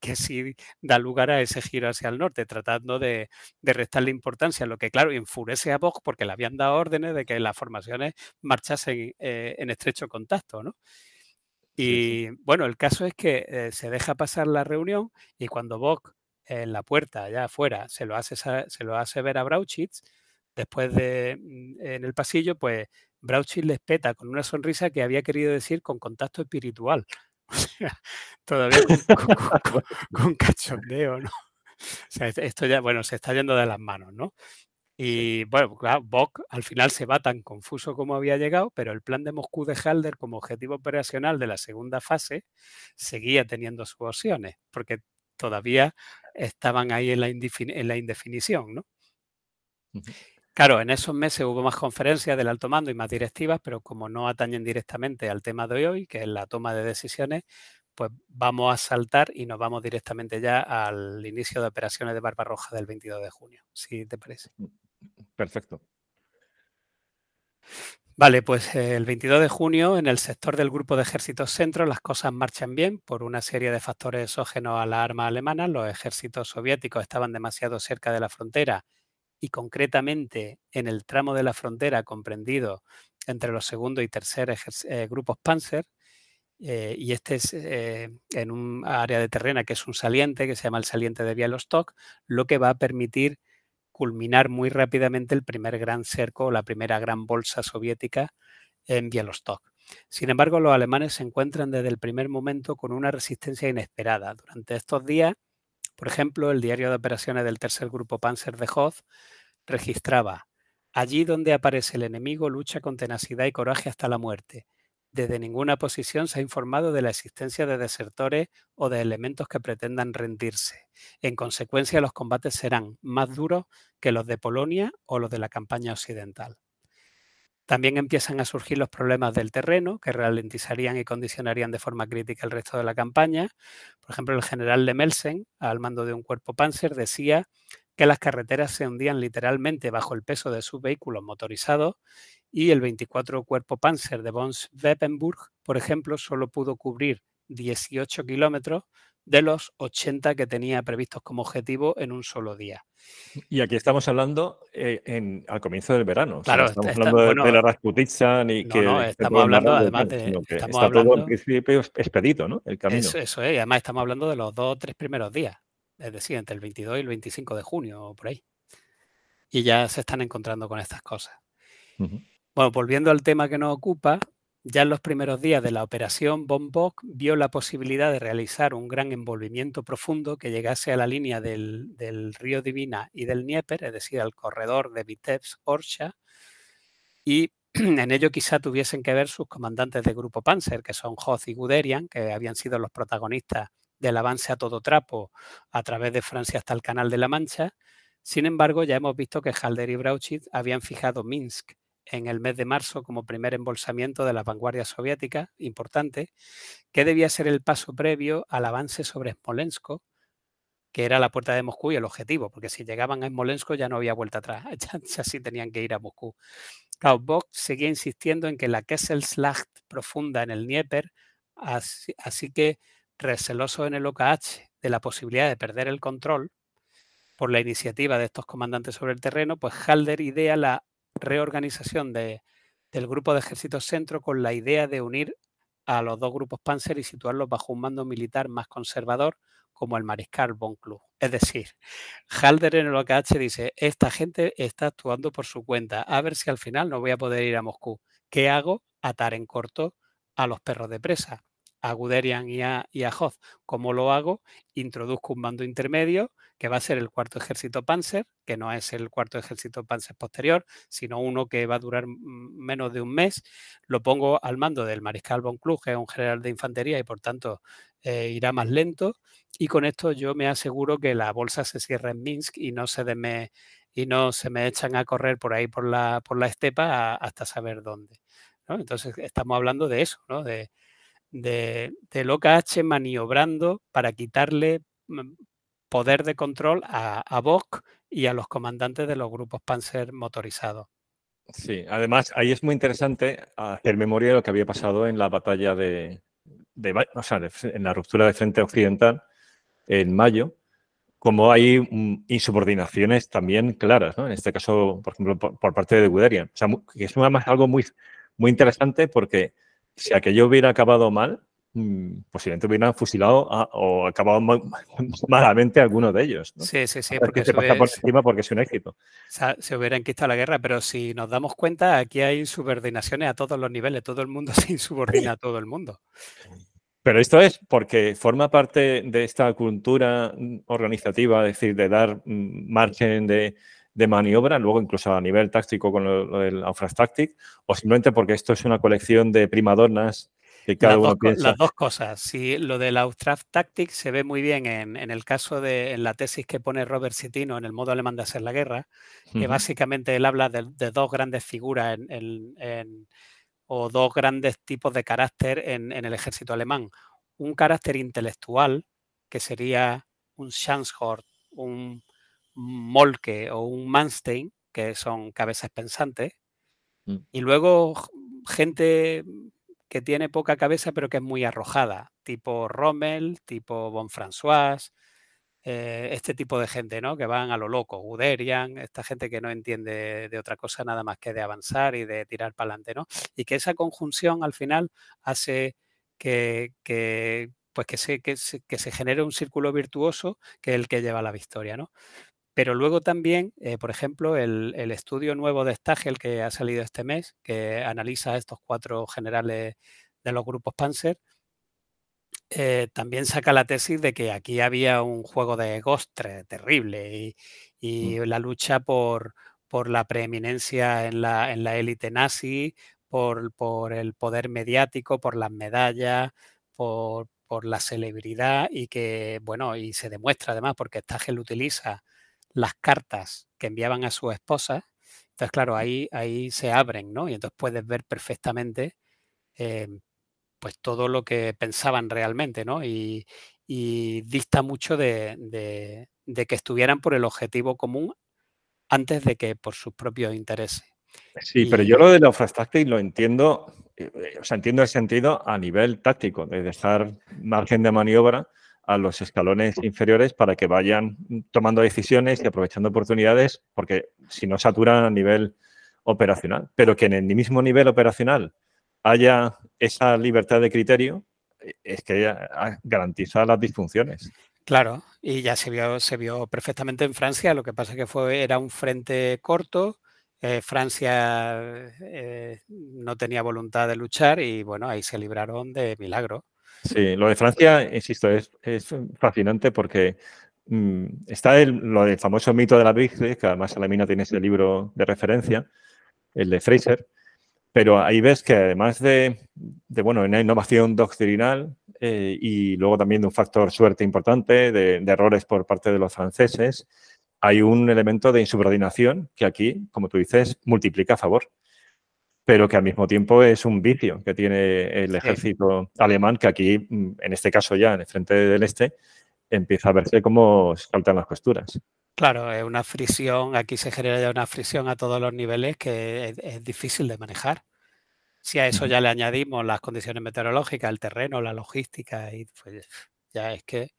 que sí da lugar a ese giro hacia el norte, tratando de, restarle importancia, lo que claro enfurece a Vox porque le habían dado órdenes de que las formaciones marchasen eh, en estrecho contacto, ¿no? Y bueno, el caso es que eh, se deja pasar la reunión y cuando Bock en la puerta, allá afuera, se lo hace, se lo hace ver a Brauchitz, después de mm, en el pasillo, pues Brauchitz les peta con una sonrisa que había querido decir con contacto espiritual. Todavía con, cachondeo, ¿no? O sea, esto ya, bueno, se está yendo de las manos, ¿no? Y bueno, claro, Bock al final se va tan confuso como había llegado, pero el plan de Moscú de Halder como objetivo operacional de la segunda fase seguía teniendo sus opciones, porque todavía estaban ahí en la, indefinición, ¿no? Claro, en esos meses hubo más conferencias del alto mando y más directivas, pero como no atañen directamente al tema de hoy, que es la toma de decisiones, pues vamos a saltar y nos vamos directamente ya al inicio de operaciones de Barbarroja del 22 de junio, si te parece. Mm. Perfecto. Vale, pues el 22 de junio en el sector del Grupo de Ejércitos Centro las cosas marchan bien por una serie de factores exógenos a la arma alemana. Los ejércitos soviéticos estaban demasiado cerca de la frontera y concretamente en el tramo de la frontera comprendido entre los segundo y tercer eh, grupos Panzer. Eh, y este es eh, en un área de terrena que es un saliente, que se llama el saliente de Bialostok, lo que va a permitir culminar muy rápidamente el primer gran cerco o la primera gran bolsa soviética en Bialostok. Sin embargo, los alemanes se encuentran desde el primer momento con una resistencia inesperada. Durante estos días, por ejemplo, el diario de operaciones del tercer grupo Panzer de Hoth registraba, allí donde aparece el enemigo lucha con tenacidad y coraje hasta la muerte. Desde ninguna posición se ha informado de la existencia de desertores o de elementos que pretendan rendirse. En consecuencia, los combates serán más duros que los de Polonia o los de la campaña occidental. También empiezan a surgir los problemas del terreno, que ralentizarían y condicionarían de forma crítica el resto de la campaña. Por ejemplo, el general de Melsen, al mando de un cuerpo Panzer, decía que las carreteras se hundían literalmente bajo el peso de sus vehículos motorizados y el 24 Cuerpo Panzer de Bons-Weppenburg, por ejemplo, solo pudo cubrir 18 kilómetros de los 80 que tenía previstos como objetivo en un solo día. Y aquí estamos hablando eh, en, al comienzo del verano. Claro, estamos hablando de, la Rasputitsa ni que. No, estamos hablando además de. Estamos está todo en principio expedito, ¿no? El camino. Eso, eso es, y además estamos hablando de los dos o tres primeros días, es decir, entre el 22 y el 25 de junio o por ahí. Y ya se están encontrando con estas cosas. Bueno, volviendo al tema que nos ocupa, ya en los primeros días de la operación, Von vio la posibilidad de realizar un gran envolvimiento profundo que llegase a la línea del, río Divina y del Dnieper, es decir, al corredor de Vitebsk-Orsha, y en ello quizá tuviesen que ver sus comandantes de grupo Panzer, que son Hoth y Guderian, que habían sido los protagonistas del avance a todo trapo a través de Francia hasta el Canal de la Mancha. Sin embargo, ya hemos visto que Halder y Brauchitz habían fijado Minsk en el mes de marzo como primer embolsamiento de las vanguardias soviéticas, importante, que debía ser el paso previo al avance sobre Smolensk, que era la puerta de Moscú y el objetivo, porque si llegaban a Smolensk ya no había vuelta atrás, ya, sí tenían que ir a Moscú. Bock seguía insistiendo en que la Kesselslacht profunda en el Dnieper, así, así que receloso en el OKH de la posibilidad de perder el control por la iniciativa de estos comandantes sobre el terreno, pues Halder idea la reorganización de, del grupo de ejércitos centro con la idea de unir a los dos grupos Panzer y situarlos bajo un mando militar más conservador como el mariscal von Klug. Es decir, Halder en el OKH dice, esta gente está actuando por su cuenta, a ver si al final no voy a poder ir a Moscú. ¿Qué hago? Atar en corto a los perros de presa a Guderian y a, y. ¿Cómo lo hago? Introduzco un mando intermedio que va a ser el cuarto ejército Panzer, que no es el cuarto ejército Panzer posterior, sino uno que va a durar menos de un mes. Lo pongo al mando del mariscal von Klug, que es un general de infantería y por tanto eh, irá más lento. Y con esto yo me aseguro que la bolsa se cierra en Minsk y no se, me, y no se me echan a correr por ahí por la, por la estepa hasta saber dónde. Entonces estamos hablando de eso, ¿no? de, de, del OKH maniobrando para quitarle mm, poder de control a, a Bock y a los comandantes de los grupos Panzer motorizados. Sí, además ahí es muy interesante hacer memoria de lo que había pasado en la batalla de, o sea, en la ruptura de frente occidental en mayo, como hay mm, insubordinaciones también claras, ¿no? En este caso, por ejemplo, por, parte de Guderian. O sea, que es además algo muy, muy interesante porque si aquello hubiera acabado mal, mm, posiblemente hubieran fusilado o acabado malamente alguno de ellos. Sí, sí, sí. Porque se pasa por encima porque es un éxito. Se hubiera enquistado la guerra, pero si nos damos cuenta, aquí hay subordinaciones a todos los niveles. Todo el mundo se insubordina a todo el mundo. Pero esto es porque forma parte de esta cultura organizativa, es decir, de dar mm, margen de, de maniobra, luego incluso a nivel táctico con lo, del Tactic, o simplemente porque esto es una colección de primadonnas que cada uno piensa. Las dos cosas. Sí, lo del Auftraft Tactic se ve muy bien en, el caso de en la tesis que pone Robert Citino en el modo alemán de hacer la guerra, que básicamente él habla de, dos grandes figuras en, o dos grandes tipos de carácter en, el ejército alemán. Un carácter intelectual, que sería un Schanzhort, un Molke o un Manstein, que son cabezas pensantes, mm. y luego gente que tiene poca cabeza pero que es muy arrojada, tipo Rommel, tipo Bonfrançois, eh, este tipo de gente, ¿no? Que van a lo loco, Guderian, esta gente que no entiende de otra cosa nada más que de avanzar y de tirar para adelante, ¿no? Y que esa conjunción al final hace que, pues que se, que, se, que se genere un círculo virtuoso que es el que lleva a la victoria, ¿no? Pero luego también, eh, por ejemplo, el, estudio nuevo de Stagel que ha salido este mes, que analiza estos cuatro generales de los grupos Panzer, eh, también saca la tesis de que aquí había un juego de Gostre terrible y, mm. la lucha por, por, la preeminencia en la, en la élite nazi, por, por, el poder mediático, por las medallas, por, por, la celebridad y que, bueno, y se demuestra además porque Stagel utiliza las cartas que enviaban a su esposa. Entonces, claro, ahí, ahí se abren, ¿no? Y entonces puedes ver perfectamente em, pues todo lo que pensaban realmente, ¿no? Y, dista mucho de, que estuvieran por el objetivo común antes de que por sus propios intereses. Sí, pero yo lo de la Tactic lo entiendo, eh, o sea, entiendo el sentido a nivel táctico, de dejar margen de maniobra a los escalones inferiores para que vayan tomando decisiones y aprovechando oportunidades, porque si no saturan a nivel operacional. Pero que en el mismo nivel operacional haya esa libertad de criterio, eh, es que garantiza las disfunciones. Claro, y ya se vio, se vio perfectamente en Francia, lo que pasa que fue, era un frente corto, eh, Francia eh, no tenía voluntad de luchar y bueno, ahí se libraron de milagro. Sí, lo de Francia, insisto, es, fascinante porque mm, está el, lo del famoso mito de la Bigre, que además Alamina tiene ese libro de referencia, el de Fraser, pero ahí ves que además de, bueno, una innovación doctrinal eh, y luego también de un factor suerte importante, de, de, errores por parte de los franceses, hay un elemento de insubordinación que aquí, como tú dices, multiplica a favor pero que al mismo tiempo es un vicio que tiene el ejército alemán, que aquí, mm, en este caso ya, en el frente del este, empieza a verse cómo saltan las costuras. Claro, es una fricción, aquí se genera ya una fricción a todos los niveles que es, difícil de manejar. Si a eso ya le añadimos las condiciones meteorológicas, el terreno, la logística, y pues ya es que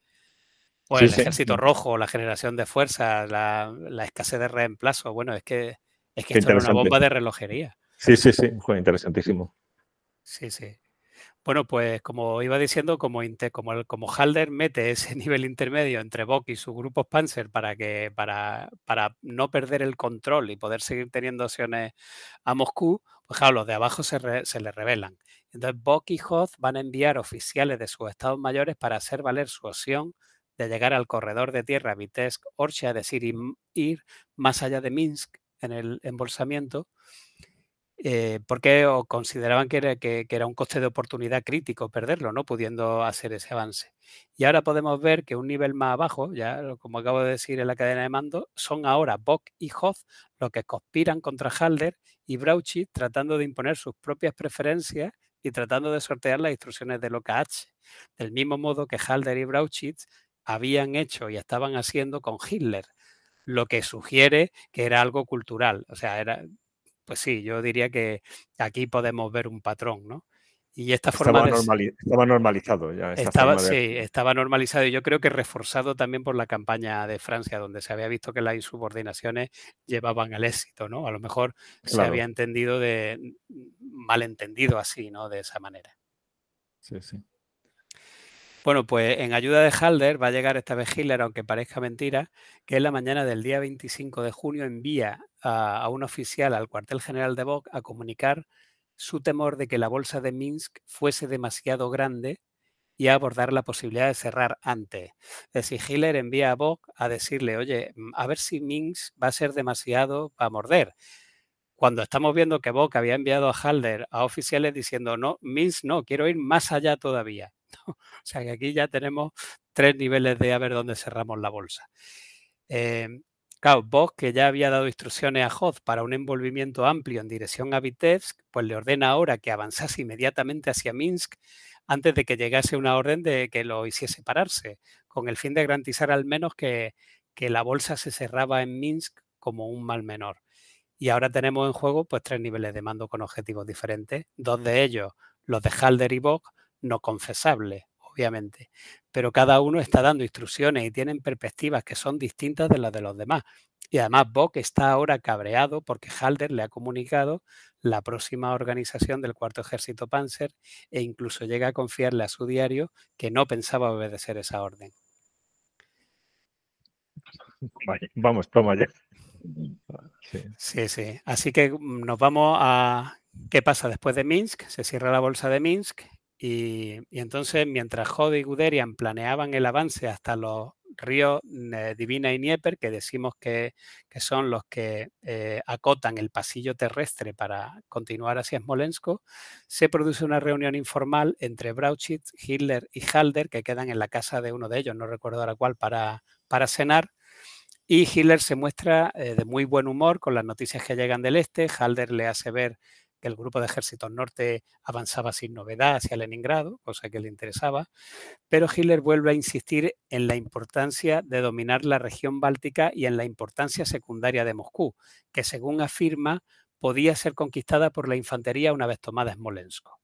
o el ejército rojo, la generación de fuerza, la, escasez de reemplazo, bueno, es que es que esto es una bomba de relojería. Sí, sí, sí, fue interesantísimo. Sí, sí. Bueno, pues como iba diciendo, como, como, como Halder mete ese nivel intermedio entre Bock y sus grupos Panzer para, que, para, para no perder el control y poder seguir teniendo opciones a Moscú, pues claro, los de abajo se, se le revelan. Entonces Bock y Hoth van a enviar oficiales de sus estados mayores para hacer valer su opción de llegar al corredor de tierra Vitebsk-Orcha, es decir, ir más allá de Minsk en el embolsamiento eh, porque consideraban que era, un coste de oportunidad crítico perderlo, no pudiendo hacer ese avance. Y ahora podemos ver que un nivel más abajo, ya como acabo de decir en la cadena de mando, son ahora Bock y Hoth los que conspiran contra Halder y Brauchit tratando de imponer sus propias preferencias y tratando de sortear las instrucciones de H, del mismo modo que Halder y Brauchit habían hecho y estaban haciendo con Hitler, lo que sugiere que era algo cultural, o sea, era, pues sí, yo diría que aquí podemos ver un patrón, ¿no? Y esta forma estaba, normalizado ya. estaba, Sí, estaba normalizado y yo creo que reforzado también por la campaña de Francia, donde se había visto que las insubordinaciones llevaban al éxito, ¿no? A lo mejor se había entendido de malentendido así, ¿no? De esa manera. Sí, sí. Bueno, pues en ayuda de Halder va a llegar esta vez Hitler, aunque parezca mentira, que en la mañana del día 25 de junio envía a, un oficial al cuartel general de Bock a comunicar su temor de que la bolsa de Minsk fuese demasiado grande y a abordar la posibilidad de cerrar antes. Es decir, Hitler envía a Bock a decirle, oye, mm, a ver si Minsk va a ser demasiado para morder. Cuando estamos viendo que Bock había enviado a Halder a oficiales diciendo, no, Minsk no, quiero ir más allá todavía. O sea que aquí ya tenemos tres niveles de a ver dónde cerramos la bolsa. Eh, claro, Bosch, que ya había dado instrucciones a Hoth para un envolvimiento amplio en dirección a Vitebsk, pues le ordena ahora que avanzase inmediatamente hacia Minsk antes de que llegase una orden de que lo hiciese pararse, con el fin de garantizar al menos que, que la bolsa se cerraba en Minsk como un mal menor. Y ahora tenemos en juego pues tres niveles de mando con objetivos diferentes, dos de ellos, los de Halder y Bock, no confesables, obviamente, pero cada uno está dando instrucciones y tienen perspectivas que son distintas de las de los demás. Y además Bock está ahora cabreado porque Halder le ha comunicado la próxima organización del cuarto ejército Panzer e incluso llega a confiarle a su diario que no pensaba obedecer esa orden. Vamos, toma ya. Sí, sí. Así que mm, nos vamos a qué pasa después de Minsk. Se cierra la bolsa de Minsk y, entonces, mientras Jode y Guderian planeaban el avance hasta los ríos eh, Divina y Dnieper, que decimos que, son los que eh, acotan el pasillo terrestre para continuar hacia Smolensk, se produce una reunión informal entre Brauchitz, Hitler y Halder, que quedan en la casa de uno de ellos, no recuerdo ahora cuál, para, para cenar. Y Hitler se muestra eh, de muy buen humor con las noticias que llegan del este. Halder le hace ver que el grupo de ejércitos norte avanzaba sin novedad hacia Leningrado, cosa que le interesaba, pero Hitler vuelve a insistir en la importancia de dominar la región báltica y en la importancia secundaria de Moscú, que según afirma podía ser conquistada por la infantería una vez tomada Smolensk.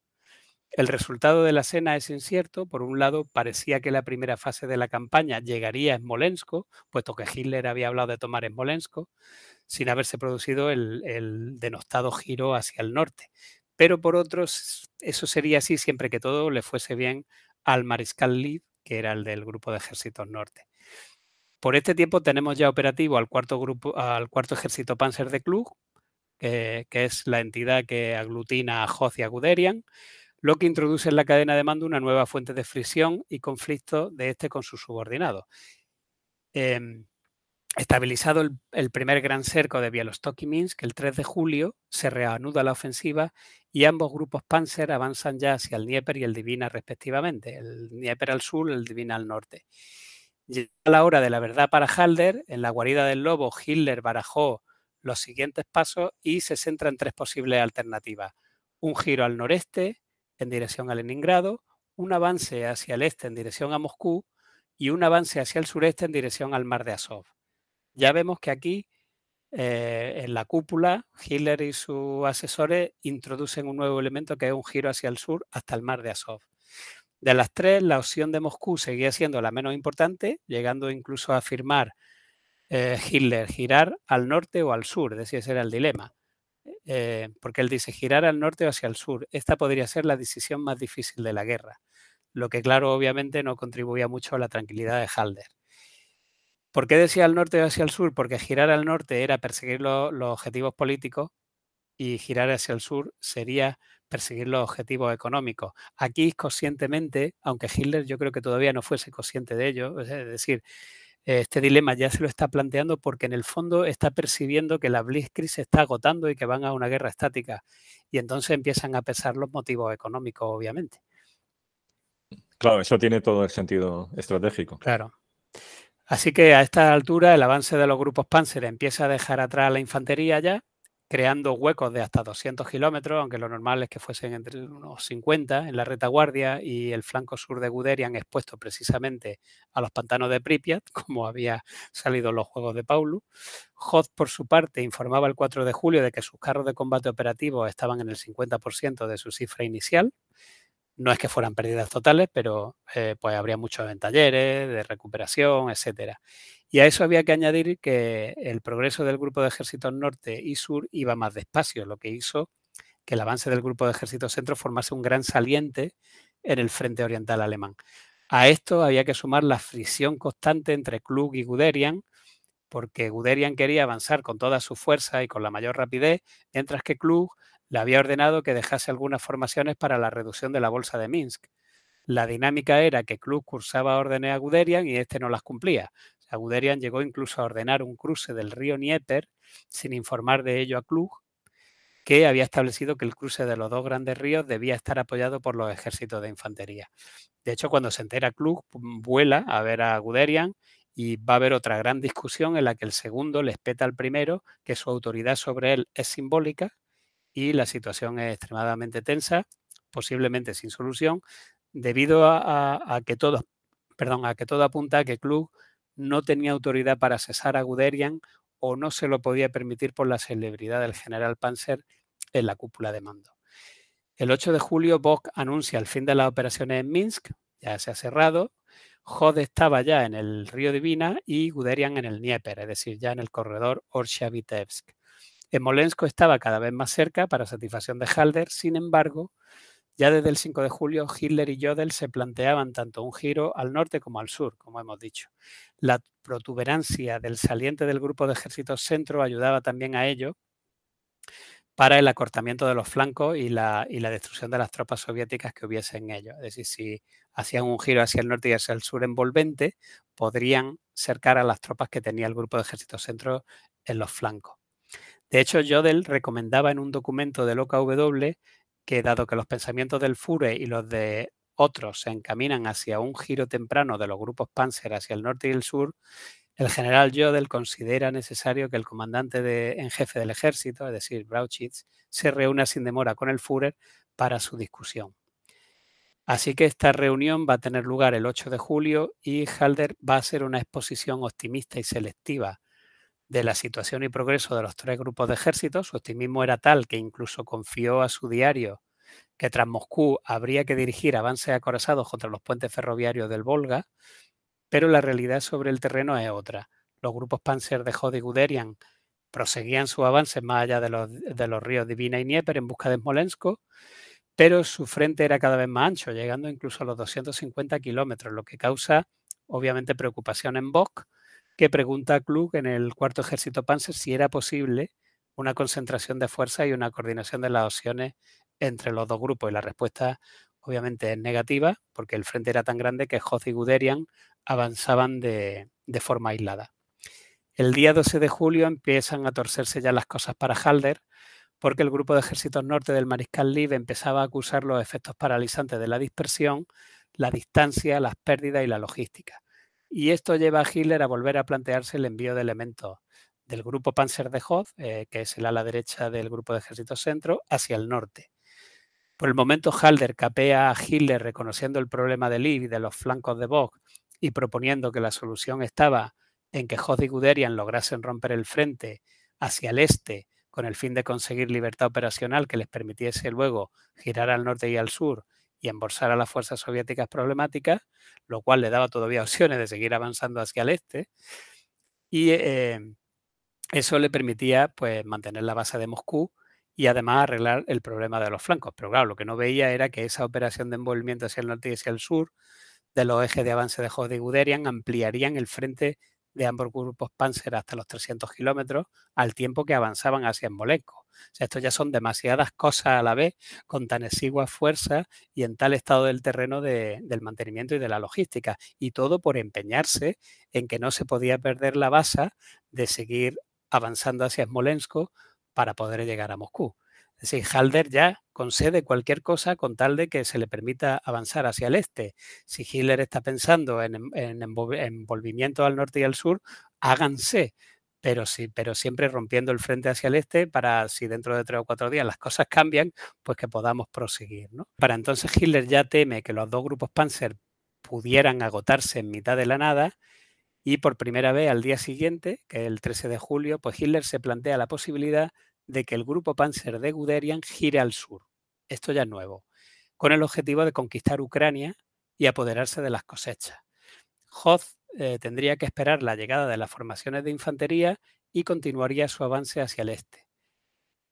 El resultado de la cena es incierto. Por un lado, parecía que la primera fase de la campaña llegaría a Smolensk, puesto que Hitler había hablado de tomar Smolensk, sin haberse producido el, denostado giro hacia el norte. Pero por otros, eso sería así siempre que todo le fuese bien al mariscal Lee, que era el del grupo de ejércitos norte. Por este tiempo tenemos ya operativo al cuarto, grupo, al cuarto ejército Panzer de Klug, que, es la entidad que aglutina a Hoth y a Guderian, lo que introduce en la cadena de mando una nueva fuente de fricción y conflicto de este con sus subordinados. Em, Estabilizado el, primer gran cerco de Bielostok y Minsk, el 3 de julio se reanuda la ofensiva y ambos grupos Panzer avanzan ya hacia el Dnieper y el Divina respectivamente, el Dnieper al sur el Divina al norte. Llega la hora de la verdad para Halder, en la guarida del lobo Hitler barajó los siguientes pasos y se centra en tres posibles alternativas. Un giro al noreste en dirección a Leningrado, un avance hacia el este en dirección a Moscú y un avance hacia el sureste en dirección al mar de Azov ya vemos que aquí eh, en la cúpula, Hitler y sus asesores introducen un nuevo elemento que es un giro hacia el sur hasta el mar de Azov. De las tres, la opción de Moscú seguía siendo la menos importante, llegando incluso a afirmar eh, Hitler girar al norte o al sur, es decir, ese era el dilema. Eh, porque él dice girar al norte o hacia el sur. Esta podría ser la decisión más difícil de la guerra, lo que claro, obviamente no contribuía mucho a la tranquilidad de Halder. ¿Por qué decía al norte o hacia el sur? Porque girar al norte era perseguir los objetivos políticos y girar hacia el sur sería perseguir los objetivos económicos. Aquí conscientemente, aunque Hitler yo creo que todavía no fuese consciente de ello, es decir, este dilema ya se lo está planteando porque en el fondo está percibiendo que la Blitzkrieg se está agotando y que van a una guerra estática. Y entonces empiezan a pesar los motivos económicos, obviamente. Claro, eso tiene todo el sentido estratégico. Claro. Así que a esta altura el avance de los grupos Panzer empieza a dejar atrás la infantería ya creando huecos de hasta 200 kilómetros, aunque lo normal es que fuesen entre unos 50 en la retaguardia y el flanco sur de Guderian expuesto precisamente a los pantanos de Pripyat, como había salido los Juegos de Paulu. Hoth, por su parte, informaba el 4 de julio de que sus carros de combate operativos estaban en el 50% de su cifra inicial, no es que fueran pérdidas totales, pero eh, pues habría muchos en de recuperación, etcétera. Y a eso había que añadir que el progreso del grupo de ejércitos norte y sur iba más despacio, lo que hizo que el avance del grupo de ejércitos centro formase un gran saliente en el frente oriental alemán. A esto había que sumar la fricción constante entre Klug y Guderian, porque Guderian quería avanzar con toda su fuerza y con la mayor rapidez, mientras que Klug le había ordenado que dejase algunas formaciones para la reducción de la bolsa de Minsk. La dinámica era que Klug cursaba órdenes a Guderian y este no las cumplía. Guderian llegó incluso a ordenar un cruce del río Nieper sin informar de ello a Klug, que había establecido que el cruce de los dos grandes ríos debía estar apoyado por los ejércitos de infantería. De hecho, cuando se entera Klug, vuela a ver a Guderian y va a haber otra gran discusión en la que el segundo le espeta al primero que su autoridad sobre él es simbólica y la situación es extremadamente tensa, posiblemente sin solución, debido a, que todo, perdón, a que todo apunta a que Klug no tenía autoridad para cesar a Guderian o no se lo podía permitir por la celebridad del general Panzer en la cúpula de mando. El 8 de julio, Bock anuncia el fin de las operaciones en Minsk, ya se ha cerrado. Jod estaba ya en el río Divina y Guderian en el Dnieper, es decir, ya en el corredor Orsha-Vitebsk. Smolensk estaba cada vez más cerca para satisfacción de Halder, sin embargo, ya desde el 5 de julio, Hitler y Jodl se planteaban tanto un giro al norte como al sur, como hemos dicho. La protuberancia del saliente del grupo de ejércitos centro ayudaba también a ello para el acortamiento de los flancos y la, y la destrucción de las tropas soviéticas que hubiese en ellos. Es decir, si hacían un giro hacia el norte y hacia el sur envolvente, podrían cercar a las tropas que tenía el grupo de ejércitos centro en los flancos. De hecho, Jodl recomendaba en un documento del OKW que dado que los pensamientos del Führer y los de otros se encaminan hacia un giro temprano de los grupos Panzer hacia el norte y el sur, el general Jodl considera necesario que el comandante en jefe del ejército, es decir, Brauchitz, se reúna sin demora con el Führer para su discusión. Así que esta reunión va a tener lugar el 8 de julio y Halder va a hacer una exposición optimista y selectiva de la situación y progreso de los tres grupos de ejércitos. Su optimismo era tal que incluso confió a su diario que tras Moscú habría que dirigir avances acorazados contra los puentes ferroviarios del Volga, pero la realidad sobre el terreno es otra. Los grupos Panzer de Jod y Guderian proseguían sus avances más allá de los, de los ríos Divina y Dnieper en busca de Smolensk, pero su frente era cada vez más ancho, llegando incluso a los 250 kilómetros, lo que causa obviamente preocupación en Bock, que pregunta a Klug en el cuarto ejército Panzer si era posible una concentración de fuerza y una coordinación de las opciones entre los dos grupos. Y la respuesta obviamente es negativa, porque el frente era tan grande que Hoth y Guderian avanzaban de, de forma aislada. El día 12 de julio empiezan a torcerse ya las cosas para Halder, porque el grupo de ejércitos norte del mariscal Lieb empezaba a acusar los efectos paralizantes de la dispersión, la distancia, las pérdidas y la logística. Y esto lleva a Hitler a volver a plantearse el envío de elementos del grupo Panzer de Hoth, eh, que es el ala derecha del grupo de ejército centro, hacia el norte. Por el momento, Halder capea a Hitler reconociendo el problema de Liv y de los flancos de Bock y proponiendo que la solución estaba en que Hoth y Guderian lograsen romper el frente hacia el este con el fin de conseguir libertad operacional que les permitiese luego girar al norte y al sur y embolsar a las fuerzas soviéticas problemáticas, lo cual le daba todavía opciones de seguir avanzando hacia el este. Y eh, eso le permitía pues, mantener la base de Moscú y además arreglar el problema de los flancos. Pero claro, lo que no veía era que esa operación de envolvimiento hacia el norte y hacia el sur de los ejes de avance de Hoth y Guderian ampliarían el frente de ambos grupos Panzer hasta los 300 kilómetros al tiempo que avanzaban hacia Smolensk. O esto ya son demasiadas cosas a la vez con tan exigua fuerza y en tal estado del terreno del mantenimiento y de la logística. Y todo por empeñarse en que no se podía perder la base de seguir avanzando hacia Smolensk para poder llegar a Moscú. Es decir, Halder ya concede cualquier cosa con tal de que se le permita avanzar hacia el este. Si Hitler está pensando en, envolvimiento al norte y al sur, háganse, pero, sí, pero siempre rompiendo el frente hacia el este para si dentro de tres o cuatro días las cosas cambian, pues que podamos proseguir. Para entonces Hitler ya teme que los dos grupos Panzer pudieran agotarse en mitad de la nada y por primera vez al día siguiente, que es el 13 de julio, pues Hitler se plantea la posibilidad de que el grupo Panzer de Guderian gire al sur. Esto ya es nuevo, con el objetivo de conquistar Ucrania y apoderarse de las cosechas. Hoth eh, tendría que esperar la llegada de las formaciones de infantería y continuaría su avance hacia el este.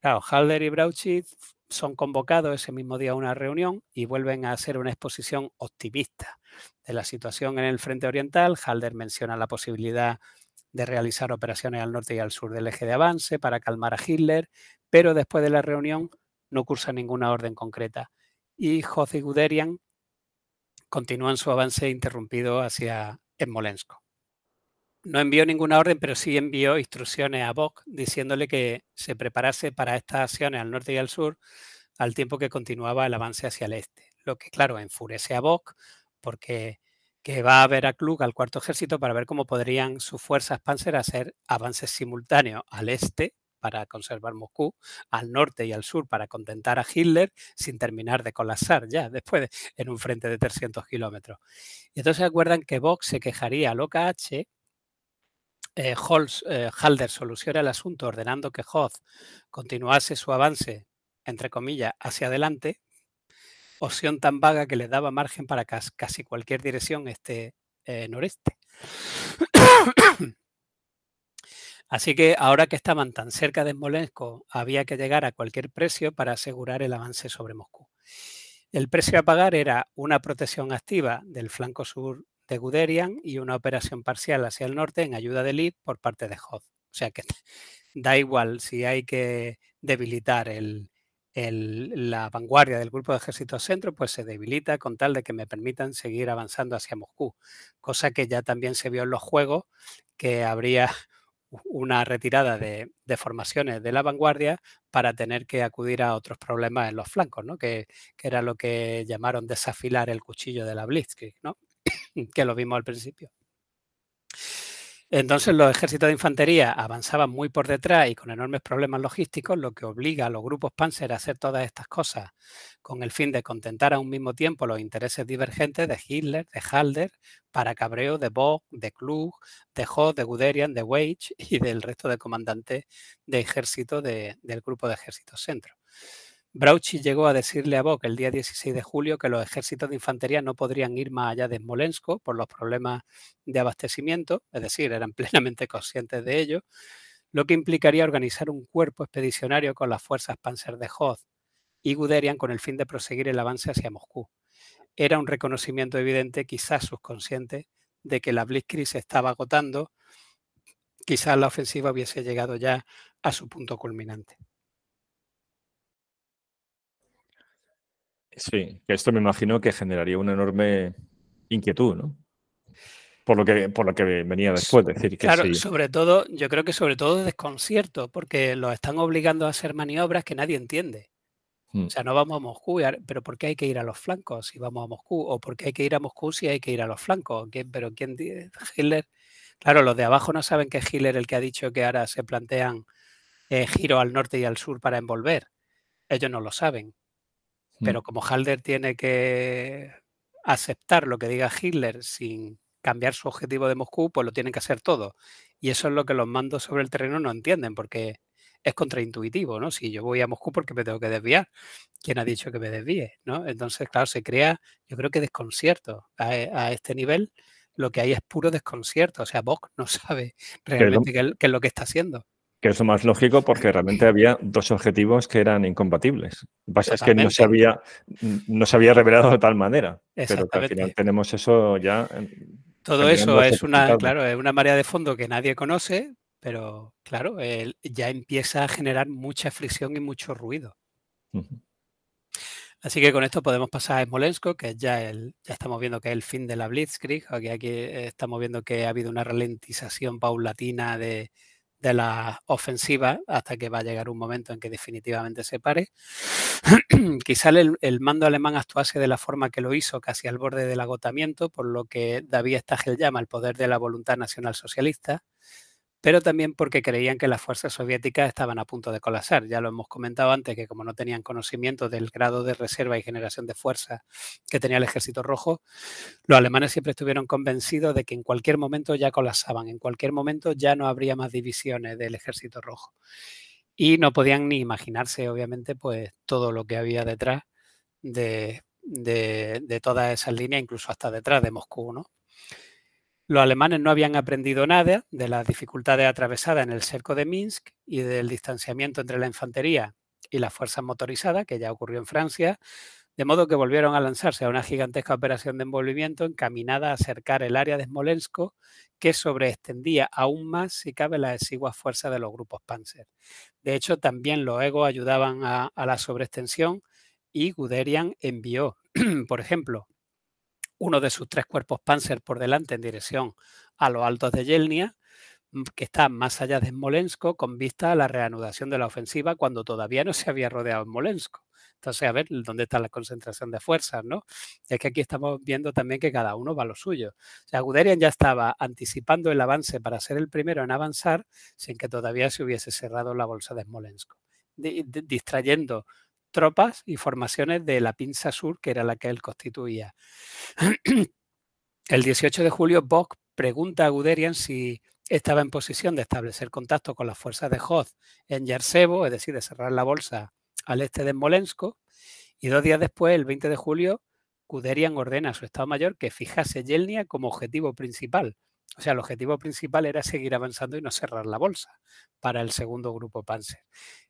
Claro, Halder y Brauchit son convocados ese mismo día a una reunión y vuelven a hacer una exposición optimista de la situación en el frente oriental. Halder menciona la posibilidad de realizar operaciones al norte y al sur del eje de avance para calmar a Hitler, pero después de la reunión no cursa ninguna orden concreta. Y y Guderian continúan su avance interrumpido hacia Smolensk. No envió ninguna orden, pero sí envió instrucciones a Bock diciéndole que se preparase para estas acciones al norte y al sur al tiempo que continuaba el avance hacia el este. Lo que, claro, enfurece a Bock porque que va a ver a Klug al cuarto ejército para ver cómo podrían sus fuerzas Panzer hacer avances simultáneos al este para conservar Moscú, al norte y al sur para contentar a Hitler sin terminar de colapsar ya después en un frente de 300 kilómetros. Y entonces acuerdan que Vox se quejaría al OKH, eh, eh, Halder soluciona el asunto ordenando que Hoth continuase su avance, entre comillas, hacia adelante, opción tan vaga que le daba margen para casi cualquier dirección este noreste. Así que ahora que estaban tan cerca de Smolensk, había que llegar a cualquier precio para asegurar el avance sobre Moscú. El precio a pagar era una protección activa del flanco sur de Guderian y una operación parcial hacia el norte en ayuda de Lid por parte de Hoth. O sea que da igual si hay que debilitar el, la vanguardia del grupo de ejércitos centro pues se debilita con tal de que me permitan seguir avanzando hacia Moscú, cosa que ya también se vio en los juegos, que habría una retirada de, formaciones de la vanguardia para tener que acudir a otros problemas en los flancos, ¿no? que, que era lo que llamaron desafilar el cuchillo de la Blitzkrieg, ¿no? que lo vimos al principio. Entonces los ejércitos de infantería avanzaban muy por detrás y con enormes problemas logísticos, lo que obliga a los grupos Panzer a hacer todas estas cosas con el fin de contentar a un mismo tiempo los intereses divergentes de Hitler, de Halder, para cabreo de Bock, de Klug, de Hoth, de Guderian, de Weich y del resto de comandantes de ejército del grupo de ejércitos centro. Brauchi llegó a decirle a Bock el día 16 de julio que los ejércitos de infantería no podrían ir más allá de Smolensk por los problemas de abastecimiento, es decir, eran plenamente conscientes de ello, lo que implicaría organizar un cuerpo expedicionario con las fuerzas Panzer de Hoth y Guderian con el fin de proseguir el avance hacia Moscú. Era un reconocimiento evidente, quizás subconsciente, de que la Blitzkrieg se estaba agotando, quizás la ofensiva hubiese llegado ya a su punto culminante. Sí, esto me imagino que generaría una enorme inquietud, ¿no? Por lo que, por lo que venía después. Decir que claro, sobre todo, yo creo que sobre todo desconcierto, porque los están obligando a hacer maniobras que nadie entiende. O hmm. sea, no vamos a Moscú, pero ¿por qué hay que ir a los flancos si vamos a Moscú? ¿O por qué hay que ir a Moscú si hay que ir a los flancos? ¿Pero quién Hitler? Claro, los de abajo no saben que es Hitler el que ha dicho que ahora se plantean eh, giro al norte y al sur para envolver. Ellos no lo saben. Mm. Pero como Halder tiene que aceptar lo que diga Hitler sin cambiar su objetivo de Moscú, pues lo tienen que hacer todo. Y eso es lo que los mandos sobre el terreno no entienden, porque es contraintuitivo, ¿no? Si yo voy a Moscú, porque me tengo que desviar? ¿Quién ha dicho que me desvíe? ¿no? Entonces, claro, se crea, yo creo que desconcierto. A, este nivel, lo que hay es puro desconcierto. O sea, Bock no sabe realmente qué, es lo que está haciendo. Que es lo más lógico porque realmente había dos objetivos que eran incompatibles. Lo que pasa es que no se, había, no se había revelado de tal manera. Pero que al final tenemos eso ya. Todo eso es una, claro, es una marea de fondo que nadie conoce, pero claro, ya empieza a generar mucha fricción y mucho ruido. Así que con esto podemos pasar a Smolensk, que ya, el, ya estamos viendo que es el fin de la Blitzkrieg. Aquí, aquí estamos viendo que ha habido una ralentización paulatina de, la ofensiva hasta que va a llegar un momento en que definitivamente se pare. Quizá el, el, mando alemán actuase de la forma que lo hizo, casi al borde del agotamiento, por lo que David Stagel llama el poder de la voluntad nacional socialista pero también porque creían que las fuerzas soviéticas estaban a punto de colapsar. Ya lo hemos comentado antes, que como no tenían conocimiento del grado de reserva y generación de fuerza que tenía el ejército rojo, los alemanes siempre estuvieron convencidos de que en cualquier momento ya colapsaban, en cualquier momento ya no habría más divisiones del ejército rojo. Y no podían ni imaginarse, obviamente, pues todo lo que había detrás de, de, de todas esas líneas, incluso hasta detrás de Moscú, ¿no? Los alemanes no habían aprendido nada de las dificultades atravesadas en el cerco de Minsk y del distanciamiento entre la infantería y las fuerzas motorizadas, que ya ocurrió en Francia, de modo que volvieron a lanzarse a una gigantesca operación de envolvimiento encaminada a acercar el área de Smolensk, que sobreextendía aún más, si cabe, las exiguas fuerzas de los grupos Panzer. De hecho, también los egos ayudaban a, a la sobreextensión y Guderian envió, por ejemplo, uno de sus tres cuerpos Panzer por delante en dirección a los altos de Yelnia, mm, que está más allá de Smolensk, con vista a la reanudación de la ofensiva cuando todavía no se había rodeado Smolensk. Entonces, a ver dónde está la concentración de fuerzas, ¿no? Es que aquí estamos viendo también que cada uno va a lo suyo. O sea, Guderian ya estaba anticipando el avance para ser el primero en avanzar sin que todavía se hubiese cerrado la bolsa de Smolensk, distrayendo tropas y formaciones de la pinza sur, que era la que él constituía. El 18 de julio, Bock pregunta a Guderian si estaba en posición de establecer contacto con las fuerzas de Hoth en Yarsevo, es decir, de cerrar la bolsa al este de Smolensk, y dos días después, el 20 de julio, Guderian ordena a su Estado Mayor que fijase Yelnia como objetivo principal. O sea, el objetivo principal era seguir avanzando y no cerrar la bolsa para el segundo grupo Panzer.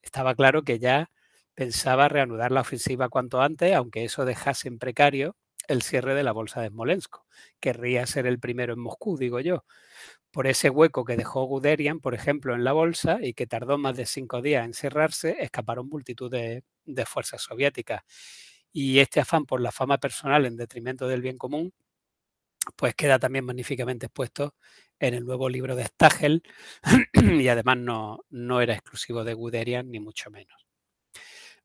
Estaba claro que ya pensaba reanudar la ofensiva cuanto antes, aunque eso dejase en precario el cierre de la bolsa de Smolensk. Querría ser el primero en Moscú, digo yo. Por ese hueco que dejó Guderian, por ejemplo, en la bolsa y que tardó más de cinco días en cerrarse, escaparon multitud de, fuerzas soviéticas. Y este afán por la fama personal en detrimento del bien común, pues queda también magníficamente expuesto en el nuevo libro de Stagel y además no, no era exclusivo de Guderian ni mucho menos.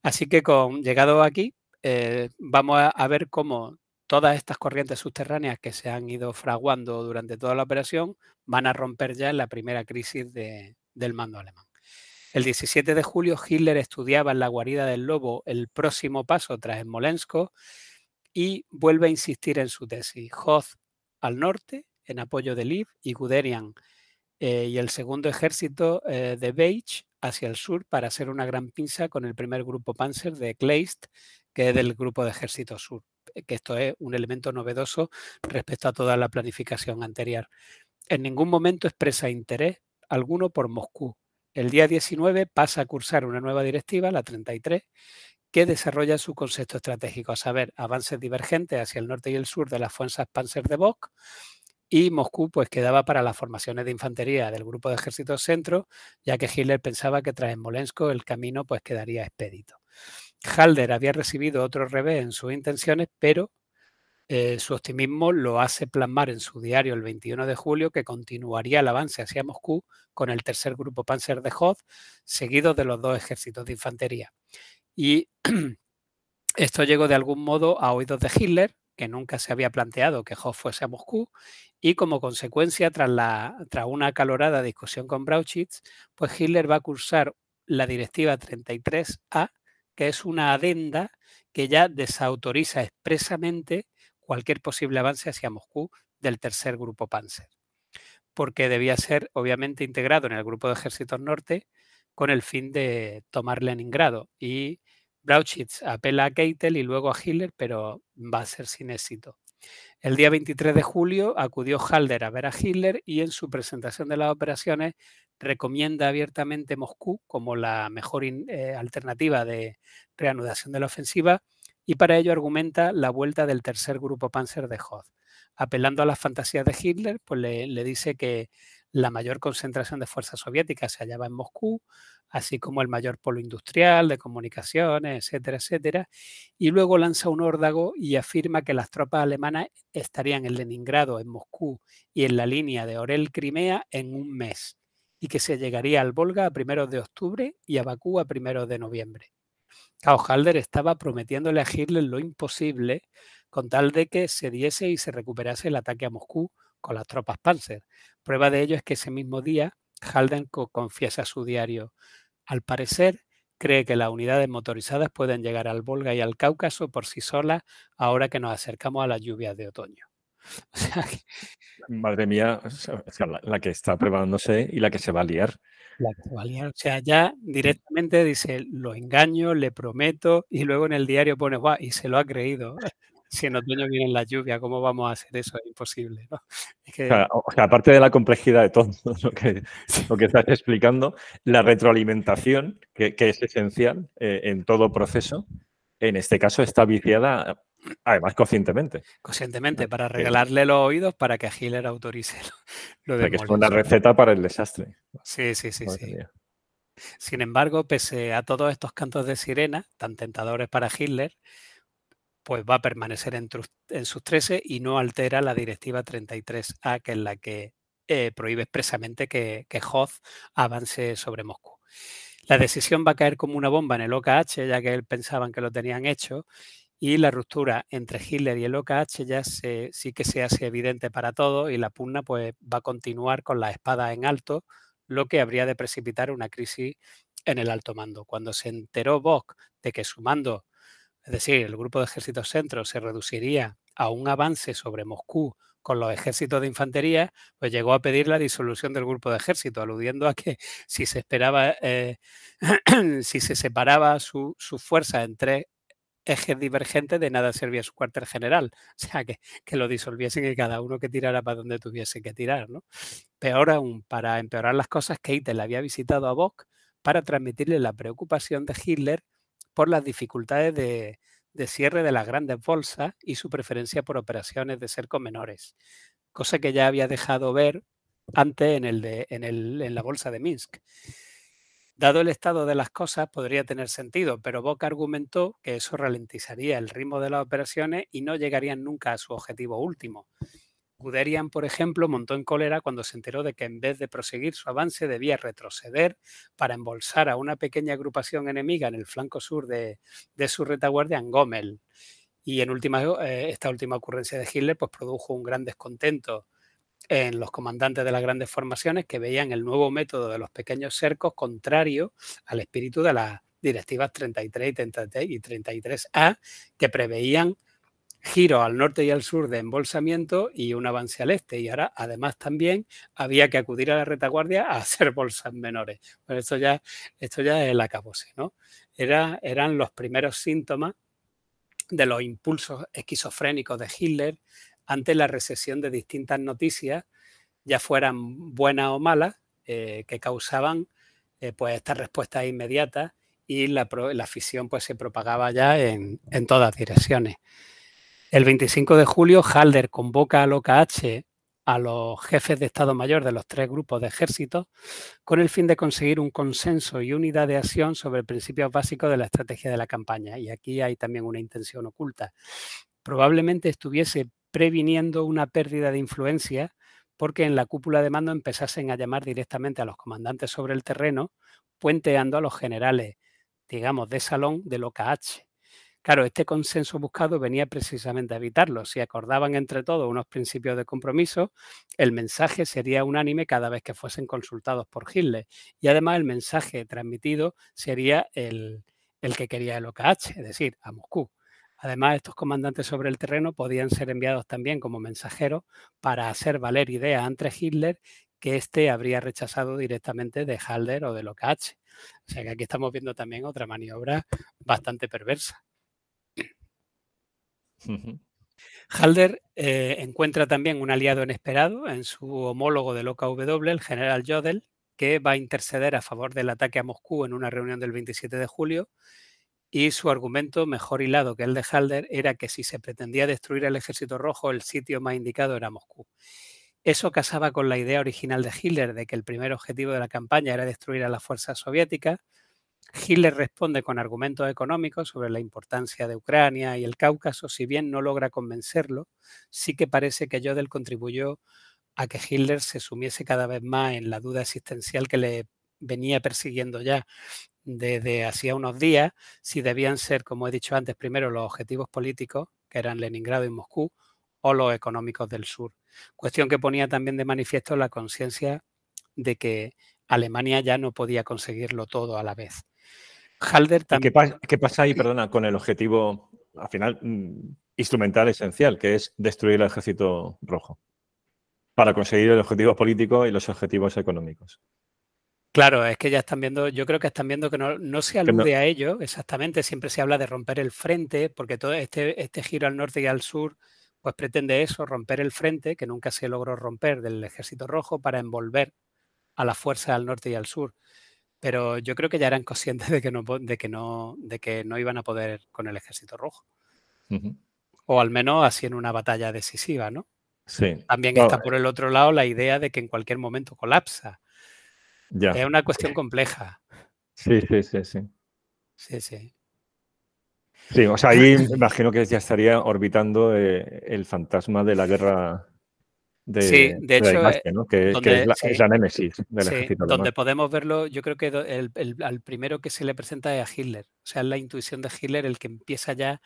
Así que con llegado aquí, eh, vamos a, ver cómo todas estas corrientes subterráneas que se han ido fraguando durante toda la operación van a romper ya en la primera crisis del mando alemán. El 17 de julio, Hitler estudiaba en la guarida del lobo el próximo paso tras Smolensk y vuelve a insistir en su tesis. Hoth al norte, en apoyo de Liv, y Guderian eh, y el segundo ejército eh, de Beich hacia el sur para hacer una gran pinza con el primer grupo Panzer de Kleist, que es del grupo de ejército sur, eh, que esto es un elemento novedoso respecto a toda la planificación anterior. En ningún momento expresa interés alguno por Moscú. El día 19 pasa a cursar una nueva directiva, la 33, que desarrolla su concepto estratégico, a saber, avances divergentes hacia el norte y el sur de las fuerzas Panzer de Bock, y Moscú pues quedaba para las formaciones de infantería del grupo de ejércitos centro, ya que Hitler pensaba que tras Smolensk el camino pues quedaría expedito. Halder había recibido otro revés en sus intenciones, pero eh, su optimismo lo hace plasmar en su diario el 21 de julio que continuaría el avance hacia Moscú con el tercer grupo Panzer de Hoth, seguido de los dos ejércitos de infantería. Y esto llegó de algún modo a oídos de Hitler, que nunca se había planteado que Hoth fuese a Moscú, y como consecuencia, tras, la, tras una acalorada discusión con Brauchitz, pues Hitler va a cursar la directiva 33A, que es una adenda que ya desautoriza expresamente cualquier posible avance hacia Moscú del tercer grupo Panzer, porque debía ser obviamente integrado en el grupo de ejércitos norte con el fin de tomar Leningrado. Y Brauchitz apela a Keitel y luego a Hitler, pero va a ser sin éxito. El día 23 de julio acudió Halder a ver a Hitler y en su presentación de las operaciones recomienda abiertamente Moscú como la mejor eh, alternativa de reanudación de la ofensiva y para ello argumenta la vuelta del tercer grupo Panzer de Hoth. Apelando a las fantasías de Hitler, pues le dice que la mayor concentración de fuerzas soviéticas se hallaba en Moscú, así como el mayor polo industrial, de comunicaciones, etcétera, etcétera. Y luego lanza un órdago y afirma que las tropas alemanas estarían en Leningrado, en Moscú y en la línea de Orel-Crimea en un mes y que se llegaría al Volga a primeros de octubre y a Bakú a primeros de noviembre. Halder estaba prometiéndole a Hitler lo imposible con tal de que se diese y se recuperase el ataque a Moscú con las tropas Panzer. Prueba de ello es que ese mismo día Halden confiesa a su diario. Al parecer, cree que las unidades motorizadas pueden llegar al Volga y al Cáucaso por sí solas ahora que nos acercamos a las lluvias de otoño. Madre mía, la, que está preparándose y la que se va a liar. La que se va a liar. O sea, ya directamente dice, lo engaño, le prometo, y luego en el diario pone, guau, y se lo ha creído si en otoño viene la lluvia, ¿cómo vamos a hacer eso? Es imposible, ¿no? o sea, aparte de la complejidad de todo lo que, lo que estás explicando, la retroalimentación, que, es esencial eh, en todo proceso, en este caso está viciada Además, conscientemente. Conscientemente, para regalarle los oídos para que Hitler autorice lo, de que es una receta para el desastre. Sí, sí, sí, sí. Sin embargo, pese a todos estos cantos de sirena, tan tentadores para Hitler, pues va a permanecer en, sus 13 y no altera la directiva 33A, que es la que eh, prohíbe expresamente que, que Hoth avance sobre Moscú. La decisión va a caer como una bomba en el OKH, ya que él pensaban que lo tenían hecho, y la ruptura entre Hitler y el OKH ya sí que se hace evidente para todos y la pugna pues, va a continuar con la espada en alto, lo que habría de precipitar una crisis en el alto mando. Cuando se enteró Bock de que su mando es decir, el grupo de ejércitos centro se reduciría a un avance sobre Moscú con los ejércitos de infantería, pues llegó a pedir la disolución del grupo de ejército, aludiendo a que si se esperaba, eh, si se separaba su, fuerza en tres ejes divergentes, de nada servía su cuartel general. O sea, que, que, lo disolviesen y cada uno que tirara para donde tuviese que tirar. Peor aún, para empeorar las cosas, Keitel había visitado a Bock para transmitirle la preocupación de Hitler por las dificultades de, cierre de las grandes bolsas y su preferencia por operaciones de cerco menores, cosa que ya había dejado ver antes en, en la bolsa de Minsk. Dado el estado de las cosas, podría tener sentido, pero Boca argumentó que eso ralentizaría el ritmo de las operaciones y no llegarían nunca a su objetivo último, Guderian, por ejemplo, montó en cólera cuando se enteró de que en vez de proseguir su avance debía retroceder para embolsar a una pequeña agrupación enemiga en el flanco sur de, su retaguardia en Gomel. Y en última, eh, esta última ocurrencia de Hitler pues, produjo un gran descontento en los comandantes de las grandes formaciones que veían el nuevo método de los pequeños cercos contrario al espíritu de las directivas 33 y 33A que preveían giro al norte y al sur de embolsamiento y un avance al este. Y ahora, además, también había que acudir a la retaguardia a hacer bolsas menores. Bueno, esto ya, esto ya es el acabose, ¿no? Era, eran los primeros síntomas de los impulsos esquizofrénicos de Hitler ante la recesión de distintas noticias, ya fueran buenas o malas, eh, que causaban eh, pues estas respuestas inmediatas y la, la afición pues se propagaba ya en, en todas direcciones. El 25 de julio, Halder convoca al OKH a los jefes de Estado Mayor de los tres grupos de ejércitos con el fin de conseguir un consenso y unidad de acción sobre principios básicos de la estrategia de la campaña. Y aquí hay también una intención oculta. Probablemente estuviese previniendo una pérdida de influencia porque en la cúpula de mando empezasen a llamar directamente a los comandantes sobre el terreno, puenteando a los generales, digamos, de salón del OKH. Claro, este consenso buscado venía precisamente a evitarlo. Si acordaban entre todos unos principios de compromiso, el mensaje sería unánime cada vez que fuesen consultados por Hitler. Y además el mensaje transmitido sería el, que quería el OKH, es decir, a Moscú. Además, estos comandantes sobre el terreno podían ser enviados también como mensajeros para hacer valer ideas ante Hitler que éste habría rechazado directamente de Halder o del OKH. O sea que aquí estamos viendo también otra maniobra bastante perversa. Halder eh, encuentra también un aliado inesperado en su homólogo del OKW, el general Jodl, que va a interceder a favor del ataque a Moscú en una reunión del 27 de julio. Y su argumento, mejor hilado que el de Halder, era que si se pretendía destruir el ejército rojo, el sitio más indicado era Moscú. Eso casaba con la idea original de Hitler de que el primer objetivo de la campaña era destruir a las fuerzas soviéticas. Hitler responde con argumentos económicos sobre la importancia de Ucrania y el Cáucaso, si bien no logra convencerlo, sí que parece que Jodl contribuyó a que Hitler se sumiese cada vez más en la duda existencial que le venía persiguiendo ya desde hacía unos días, si debían ser, como he dicho antes, primero los objetivos políticos, que eran Leningrado y Moscú, o los económicos del sur. Cuestión que ponía también de manifiesto la conciencia de que Alemania ya no podía conseguirlo todo a la vez. Halder también... ¿Qué, pasa, ahí, perdona, con el objetivo, al final, mm, instrumental esencial, que es destruir el ejército rojo? Para conseguir el objetivo político y los objetivos económicos. Claro, es que ya están viendo, yo creo que están viendo que no, se alude a ello exactamente, siempre se habla de romper el frente, porque todo este, este giro al norte y al sur pues pretende eso, romper el frente, que nunca se logró romper del ejército rojo, para envolver a la fuerza al norte y al sur. Pero yo creo que ya eran conscientes de que no, de que no, de que no iban a poder con el ejército rojo. O al menos así en una batalla decisiva, ¿no? Sí. También está por el otro lado la idea de que en cualquier momento colapsa. Ya. Es una cuestión compleja. Sí, sí, sí, sí. Sí, sí. Sí, o sea, ahí imagino que ya estaría orbitando eh, el fantasma de la guerra de, sí, de, hecho, ¿no? que, es, la, némesis del sí, ejército. Donde podemos verlo, yo creo que el, el, primero que se le presenta es a Hitler. O sea, es la intuición de Hitler el que empieza ya,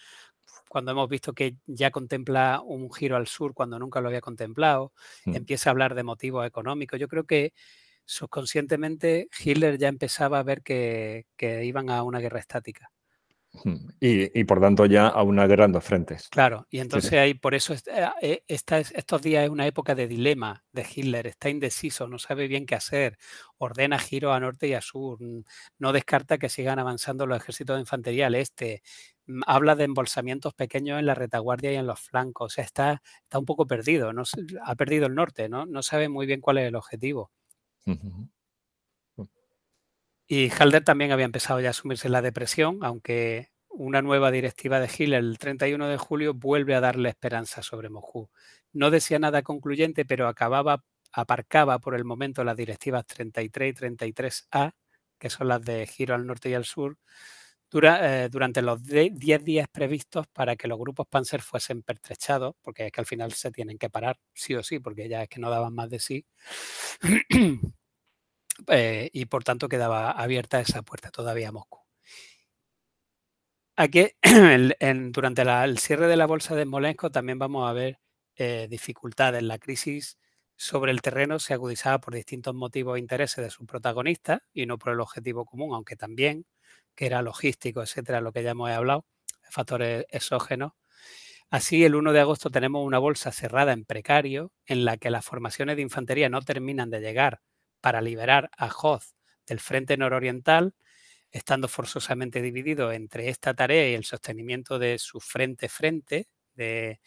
cuando hemos visto que ya contempla un giro al sur cuando nunca lo había contemplado, mm. empieza a hablar de motivos económicos. Yo creo que subconscientemente Hitler ya empezaba a ver que, que iban a una guerra estática. Y, por tanto ya a una guerra en dos frentes. Claro, y entonces ahí por eso eh, eh, estos días es una época de dilema de Hitler, está indeciso, no sabe bien qué hacer, ordena giro a norte y a sur, no descarta que sigan avanzando los ejércitos de infantería al este, habla de embolsamientos pequeños en la retaguardia y en los flancos, o sea, está, está un poco perdido, no, ha perdido el norte, ¿no? no sabe muy bien cuál es el objetivo. Y Halder también había empezado ya a asumirse la depresión, aunque una nueva directiva de Hitler el 31 de julio vuelve a darle esperanza sobre Moscú. No decía nada concluyente, pero acababa, aparcaba por el momento las directivas 33 y 33A, que son las de giro al norte y al sur, eh, durante los 10 días previstos para que los grupos Panzer fuesen pertrechados, porque es que al final se tienen que parar, sí o sí, porque ya es que no daban más de sí. Eh, y por tanto quedaba abierta esa puerta todavía a Moscú. Aquí, durante el cierre de la bolsa de Smolensk también vamos a ver eh, dificultades. La crisis sobre el terreno se agudizaba por distintos motivos e intereses de sus protagonistas y no por el objetivo común, aunque también, que era logístico, etcétera, lo que ya hemos hablado, factores exógenos. Así, el 1 de agosto tenemos una bolsa cerrada en precario en la que las formaciones de infantería no terminan de llegar para liberar a Hoth del frente nororiental, estando forzosamente dividido entre esta tarea y el sostenimiento de su frente-frente, de,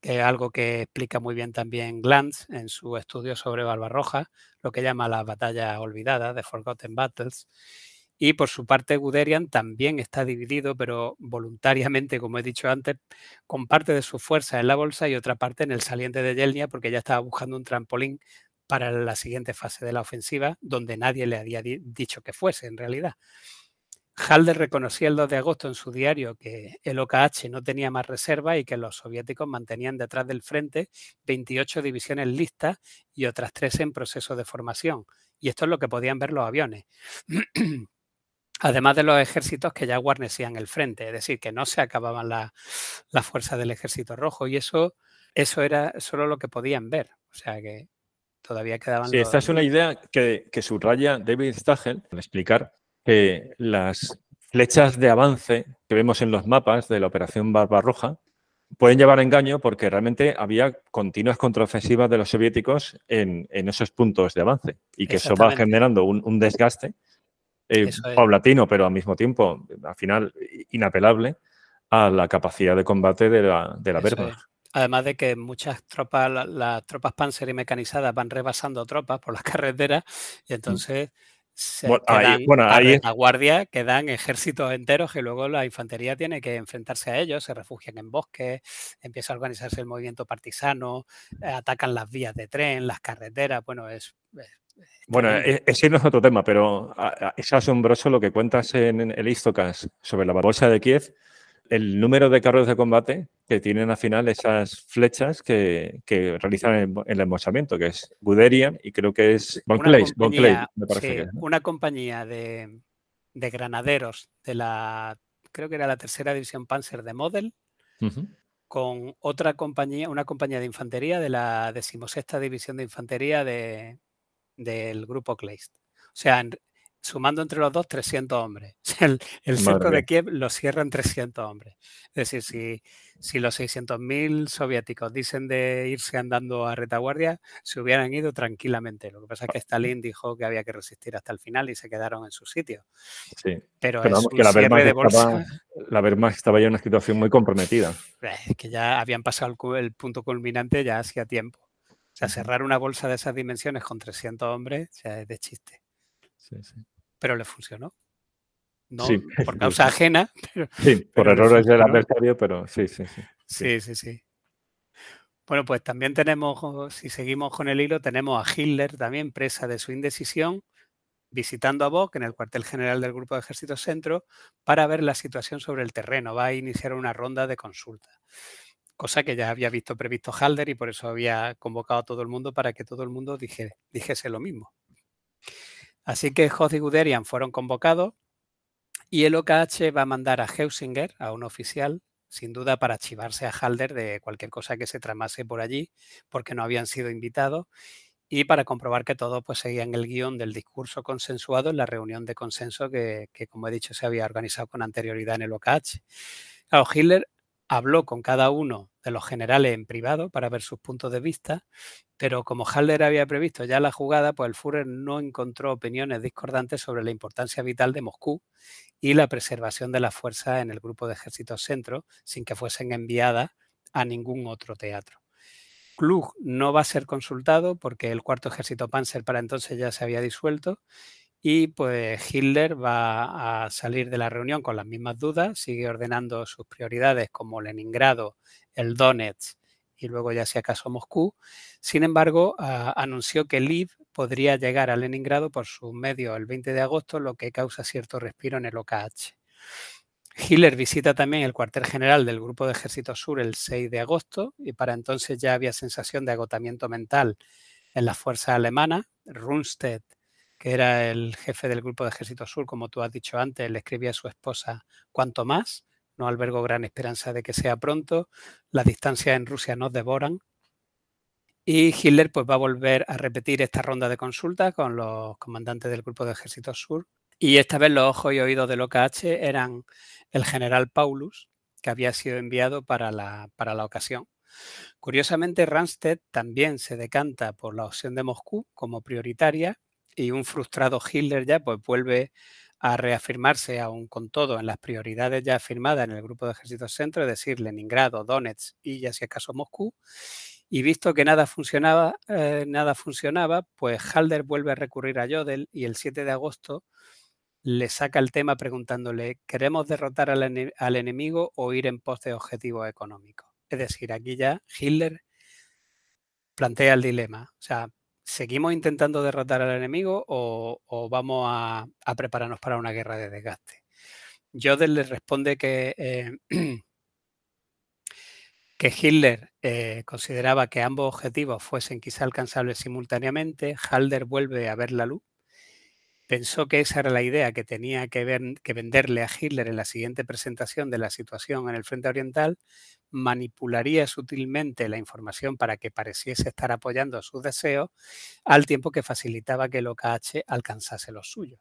que es algo que explica muy bien también Glantz en su estudio sobre Barbarroja, lo que llama las batallas olvidadas, de Forgotten Battles. Y por su parte, Guderian también está dividido, pero voluntariamente, como he dicho antes, con parte de su fuerza en la bolsa y otra parte en el saliente de Yelnia, porque ya estaba buscando un trampolín para la siguiente fase de la ofensiva, donde nadie le había dicho que fuese en realidad. Halder reconocía el 2 de agosto en su diario que el OKH no tenía más reserva y que los soviéticos mantenían detrás del frente 28 divisiones listas y otras 13 en proceso de formación. Y esto es lo que podían ver los aviones. Además de los ejércitos que ya guarnecían el frente, es decir, que no se acababan las la fuerzas del ejército rojo. Y eso, eso era solo lo que podían ver. O sea que todavía quedaban. Sí, esta es una idea que, subraya David Stagel al explicar que las flechas de avance que vemos en los mapas de la Operación Barbarroja pueden llevar a engaño porque realmente había continuas contraofensivas de los soviéticos en, esos puntos de avance y que eso va generando un, desgaste eh, paulatino, pero al mismo tiempo, al final, inapelable a la capacidad de combate de la, de la Además de que muchas tropas, las tropas panzer y mecanizadas van rebasando tropas por las carreteras y mm. entonces se bueno, quedan bueno, ahí guardia, quedan ejércitos enteros y luego la infantería tiene que enfrentarse a ellos, se refugian en bosques, empieza a organizarse el movimiento partisano, eh, atacan las vías de tren, las carreteras, bueno, es... bueno, e, ese no es otro tema, pero es asombroso lo que cuentas en el Istocas sobre la bolsa de Kiev, el número de carros de combate que tienen al final esas flechas que, realizan el, embosamiento, que es Guderian y creo que es Von me parece Una compañía de, granaderos de la, creo que era la tercera división Panzer de Model, con otra compañía, una compañía de infantería de la decimosexta división de infantería de, del grupo Kleist. O sea, sumando entre los dos 300 hombres. El, el cerco de Kiev lo cierran 300 hombres. Es decir, si, si los 600.000 soviéticos dicen de irse andando a retaguardia, se hubieran ido tranquilamente. Lo que pasa es que Stalin dijo que había que resistir hasta el final y se quedaron en su sitio. Sí. Pero, es que la Wehrmacht, estaba, la estaba ya en una situación muy comprometida. Es que ya habían pasado el, el punto culminante ya hacía tiempo. O sea, cerrar una bolsa de esas dimensiones con 300 hombres, sea, es de chiste. Sí, sí pero le funcionó. No por causa ajena. sí, por errores del adversario, pero sí, sí, sí. Sí, sí, sí. Bueno, pues también tenemos, si seguimos con el hilo, tenemos a Hitler también presa de su indecisión, visitando a Bock en el cuartel general del Grupo de Ejército Centro para ver la situación sobre el terreno. Va a iniciar una ronda de consulta, cosa que ya había visto previsto Halder y por eso había convocado a todo el mundo para que todo el mundo dijese lo mismo. Así que Hoth y Guderian fueron convocados y el OKH va a mandar a Heusinger, a un oficial, sin duda para archivarse a Halder de cualquier cosa que se tramase por allí, porque no habían sido invitados, y para comprobar que todos pues, seguían el guion del discurso consensuado en la reunión de consenso que, como he dicho, se había organizado con anterioridad en el OKH. Claro, Hitler habló con cada uno de los generales en privado para ver sus puntos de vista, pero como Halder había previsto ya la jugada, pues el Führer no encontró opiniones discordantes sobre la importancia vital de Moscú y la preservación de las fuerzas en el grupo de ejércitos centro sin que fuesen enviadas a ningún otro teatro. Klug no va a ser consultado porque el cuarto ejército Panzer para entonces ya se había disuelto y pues Hitler va a salir de la reunión con las mismas dudas, sigue ordenando sus prioridades como Leningrado, el Donetsk y luego ya si acaso Moscú. Sin embargo, anunció que Liv podría llegar a Leningrado por sus medios el 20 de agosto, lo que causa cierto respiro en el OKH. Hitler visita también el cuartel general del Grupo de Ejército Sur el 6 de agosto y para entonces ya había sensación de agotamiento mental en las fuerzas alemanas. Rundstedt era el jefe del grupo de Ejército Sur, como tú has dicho antes, le escribía a su esposa, cuanto más, no albergo gran esperanza de que sea pronto, las distancias en Rusia nos devoran. Y Hitler pues, va a volver a repetir esta ronda de consultas con los comandantes del grupo de Ejército Sur. Y esta vez los ojos y oídos del OKH eran el general Paulus, que había sido enviado para la, para la ocasión. Curiosamente, Randstedt también se decanta por la opción de Moscú como prioritaria y un frustrado Hitler ya pues vuelve a reafirmarse aún con todo en las prioridades ya afirmadas en el grupo de ejércitos centro, es decir, Leningrado, Donetsk y ya si acaso Moscú. Y visto que nada funcionaba, eh, nada funcionaba, pues Halder vuelve a recurrir a Jodel y el 7 de agosto le saca el tema preguntándole, ¿queremos derrotar al, al enemigo o ir en pos de objetivos económicos? Es decir, aquí ya Hitler plantea el dilema. O sea, ¿seguimos intentando derrotar al enemigo o, vamos a, prepararnos para una guerra de desgaste? Jodel le responde que, eh, que Hitler eh, consideraba que ambos objetivos fuesen quizá alcanzables simultáneamente. Halder vuelve a ver la luz pensó que esa era la idea que tenía que, ver, que, venderle a Hitler en la siguiente presentación de la situación en el frente oriental, manipularía sutilmente la información para que pareciese estar apoyando sus deseos, al tiempo que facilitaba que el OKH alcanzase los suyos.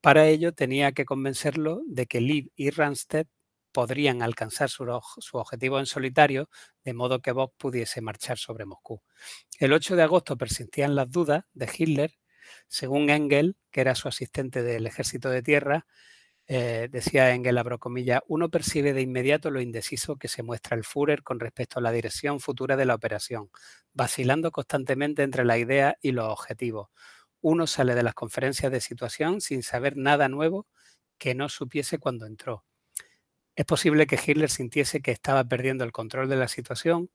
Para ello tenía que convencerlo de que Liv y Randstedt podrían alcanzar su, su, objetivo en solitario, de modo que Bock pudiese marchar sobre Moscú. El 8 de agosto persistían las dudas de Hitler según Engel, que era su asistente del ejército de tierra, Eh, decía Engel, abro uno percibe de inmediato lo indeciso que se muestra el Führer con respecto a la dirección futura de la operación, vacilando constantemente entre la idea y los objetivos. Uno sale de las conferencias de situación sin saber nada nuevo que no supiese cuando entró. Es posible que Hitler sintiese que estaba perdiendo el control de la situación.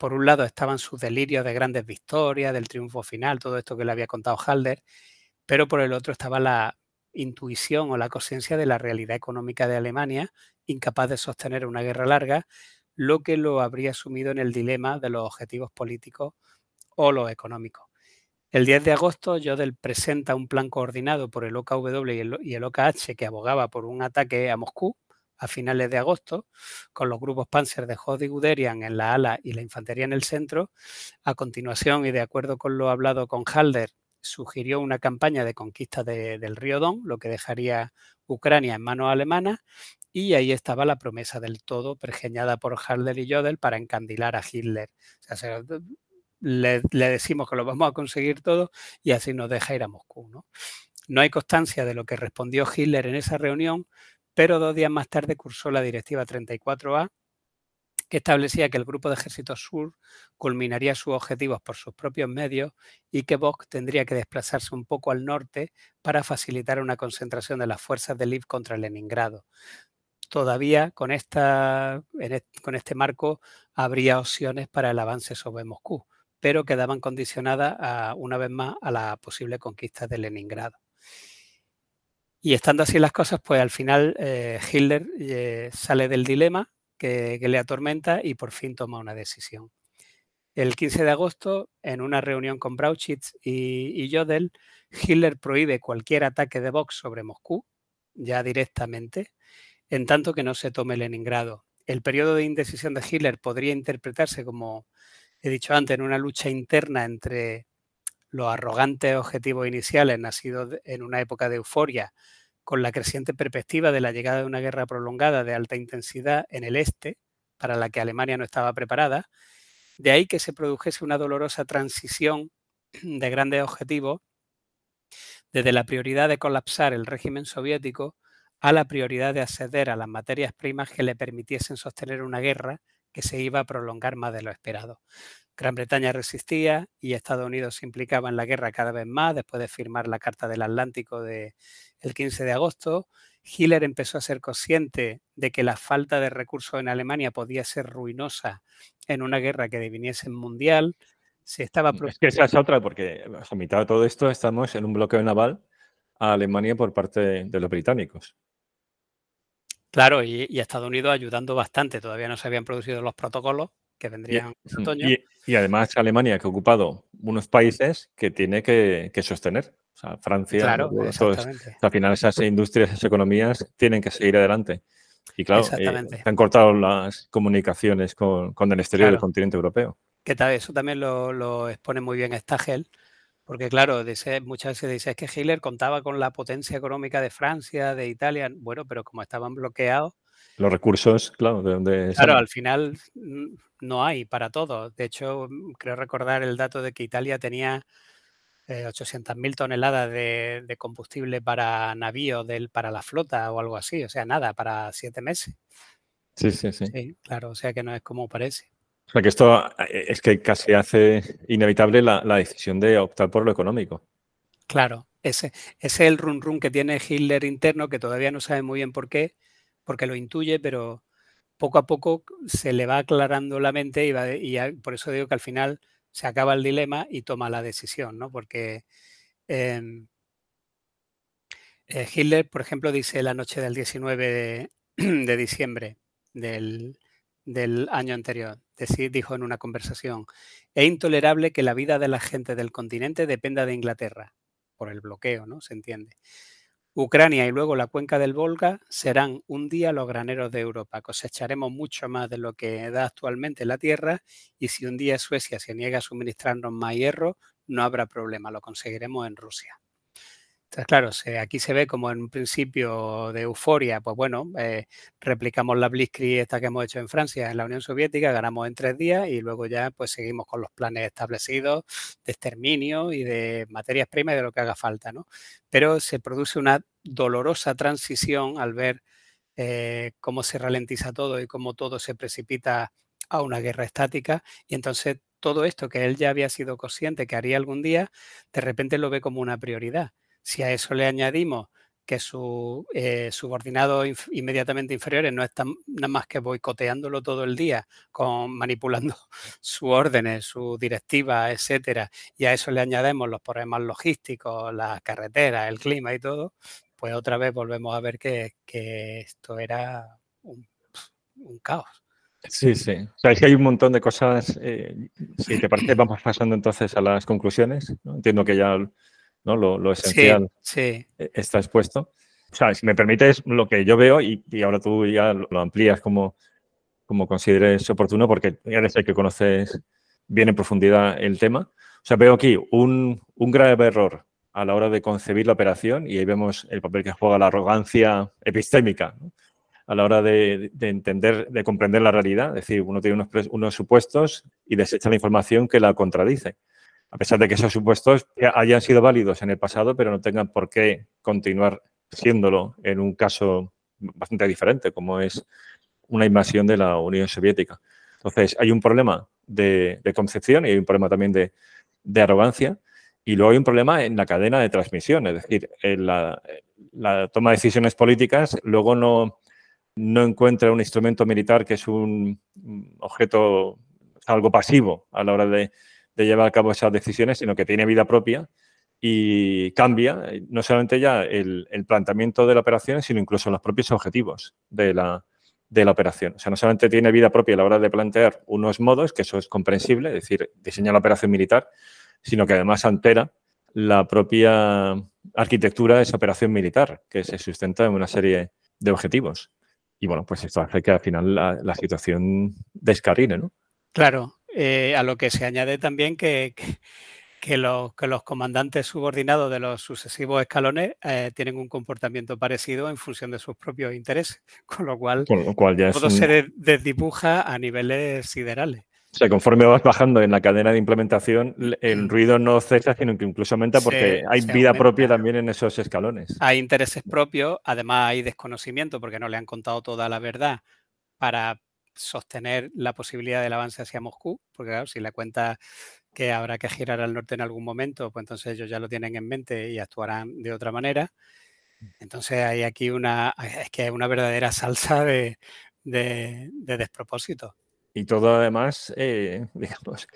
Por un lado estaban sus delirios de grandes victorias, del triunfo final, todo esto que le había contado Halder, pero por el otro estaba la intuición o la conciencia de la realidad económica de Alemania, incapaz de sostener una guerra larga, lo que lo habría sumido en el dilema de los objetivos políticos o los económicos. El 10 de agosto, Jodel presenta un plan coordinado por el OKW y el, OKH que abogaba por un ataque a Moscú a finales de agosto, con los grupos Panzer de Hod y Guderian en la ala y la infantería en el centro. A continuación, y de acuerdo con lo hablado con Halder, sugirió una campaña de conquista del río Don, lo que dejaría Ucrania en manos alemanas, y ahí estaba la promesa del todo pergeñada por Halder y Jodel para encandilar a Hitler. Le, decimos que lo vamos a conseguir todo y así nos deja ir a Moscú. ¿no? no hay constancia de lo que respondió Hitler en esa reunión, pero dos días más tarde cursó la Directiva 34A, que establecía que el Grupo de Ejército Sur culminaría sus objetivos por sus propios medios y que Bock tendría que desplazarse un poco al norte para facilitar una concentración de las fuerzas del Lviv contra Leningrado. Todavía con, esta, con este marco habría opciones para el avance sobre Moscú pero quedaban condicionadas una vez más a la posible conquista de Leningrado. Y estando así las cosas, pues al final eh, Hitler eh, sale del dilema que, le atormenta y por fin toma una decisión. El 15 de agosto, en una reunión con Brauchitz y, y Jodl, Hitler prohíbe cualquier ataque de Vox sobre Moscú, ya directamente, en tanto que no se tome Leningrado. El periodo de indecisión de Hitler podría interpretarse como he dicho antes, en una lucha interna entre los arrogantes objetivos iniciales nacidos en una época de euforia, con la creciente perspectiva de la llegada de una guerra prolongada de alta intensidad en el este, para la que Alemania no estaba preparada, de ahí que se produjese una dolorosa transición de grandes objetivos desde la prioridad de colapsar el régimen soviético a la prioridad de acceder a las materias primas que le permitiesen sostener una guerra que se iba a prolongar más de lo esperado. Gran Bretaña resistía y Estados Unidos se implicaba en la guerra cada vez más después de firmar la Carta del Atlántico del 15 de agosto. Hitler empezó a ser consciente de que la falta de recursos en Alemania podía ser ruinosa en una guerra que deviniese mundial. Se estaba es que esa es otra, porque a mitad de todo esto estamos en un bloqueo naval a Alemania por parte de los británicos. Claro, y, Estados Unidos ayudando bastante. Todavía no se habían producido los protocolos que vendrían en otoño. Y, además Alemania que ha ocupado unos países que tiene que, sostener. O sea, Francia, claro, al final esas industrias, esas economías tienen que seguir adelante. Y claro, eh, han cortado las comunicaciones con, el exterior del continente europeo. ¿Qué tal? Eso también lo, lo expone muy bien Stagel porque claro, muchas veces dice, es que Hitler contaba con la potencia económica de Francia, de Italia. Bueno, pero como estaban bloqueados... Los recursos, claro, de donde... Claro, al final no hay para todo. De hecho, mm, creo recordar el dato de que Italia tenía 800.000 eh, toneladas de, combustible para navíos del, para la flota o algo así. O sea, nada, para siete meses. Sí, sí, sí. Sí, claro, o sea que no es como parece. O sea, que esto eh, es que casi hace inevitable la, decisión de optar por lo económico. Claro, ese, es el run run que tiene Hitler interno, que todavía no sabe muy bien por qué, porque lo intuye, pero poco a poco se le va aclarando la mente y, por eso digo que al final se acaba el dilema y toma la decisión, ¿no? Porque em, eh, Hitler, por ejemplo, dice la noche del 19 de diciembre del, del año anterior. dijo en una conversación, es intolerable que la vida de la gente del continente dependa de Inglaterra, por el bloqueo, ¿no? Se entiende. Ucrania y luego la cuenca del Volga serán un día los graneros de Europa. Cosecharemos mucho más de lo que da actualmente la tierra y si un día Suecia se niega a suministrarnos más hierro, no habrá problema, lo conseguiremos en Rusia. Entonces, claro, aquí se ve como en un principio de euforia, pues bueno, eh, replicamos la Blitzkrieg esta que hemos hecho en Francia, en la Unión Soviética, ganamos en tres días y luego ya pues seguimos con los planes establecidos de exterminio y de materias primas y de lo que haga falta, ¿no? Pero se produce una dolorosa transición al ver eh, cómo se ralentiza todo y cómo todo se precipita a una guerra estática y entonces todo esto que él ya había sido consciente que haría algún día, de repente lo ve como una prioridad si a eso le añadimos que sus eh, subordinados inmediatamente inferiores no están nada más que boicoteándolo todo el día, con, manipulando sus órdenes, sus directivas, etcétera, y a eso le añadimos los problemas logísticos, las carreteras, el clima y todo, pues otra vez volvemos a ver que, esto era un, caos. Sí, sí. O sea, es que hay un montón de cosas. Eh, si te parece, vamos pasando entonces a las conclusiones. Entiendo que ya ¿no? Lo, esencial e, está expuesto. O sea, si me permites, lo que yo veo, y, ahora tú ya lo amplías como, como consideres oportuno, porque eres el que conoces bien en profundidad el tema. O sea, veo aquí un, un grave error a la hora de concebir la operación y ahí vemos el papel que juega la arrogancia epistémica a la hora de, entender, de comprender la realidad. Es decir, uno tiene unos, unos, supuestos y desecha la información que la contradice a pesar de que esos supuestos hayan sido válidos en el pasado, pero no tengan por qué continuar siéndolo en un caso bastante diferente, como es una invasión de la Unión Soviética. Entonces, hay un problema de, concepción y hay un problema también de, arrogancia. Y luego hay un problema en la cadena de transmisión, es decir, en la, toma de decisiones políticas luego no, no encuentra un instrumento militar que es un objeto, algo pasivo a la hora de, de llevar a cabo esas decisiones, sino que tiene vida propia y cambia eh, no solamente ya el, planteamiento de la operación, sino incluso los propios objetivos de la, de la operación. O sea, no solamente tiene vida propia a la hora de plantear unos modos, que eso es comprensible, es decir, diseña la operación militar, sino que además altera la propia arquitectura de esa operación militar, que se sustenta en una serie de objetivos. Y bueno, pues esto hace que al final la, la situación descarrine, ¿no? Claro, eh, a lo que se añade también que, que, los, que, los, comandantes subordinados de los sucesivos escalones eh, tienen un comportamiento parecido en función de sus propios intereses, con lo cual, todo se desdibuja a niveles siderales. O sea, conforme vas bajando en la cadena de implementación, el ruido no cesa, sino que incluso aumenta porque hay vida propia también en esos escalones. Hay intereses propios, además hay desconocimiento porque no le han contado toda la verdad para sostener la posibilidad del avance hacia Moscú, porque claro, si le cuenta que habrá que girar al norte en algún momento, pues entonces ellos ya lo tienen en mente y actuarán de otra manera. Mm. Entonces hay aquí una, es que una verdadera salsa de, de, despropósito. Y todo además, eh, digamos,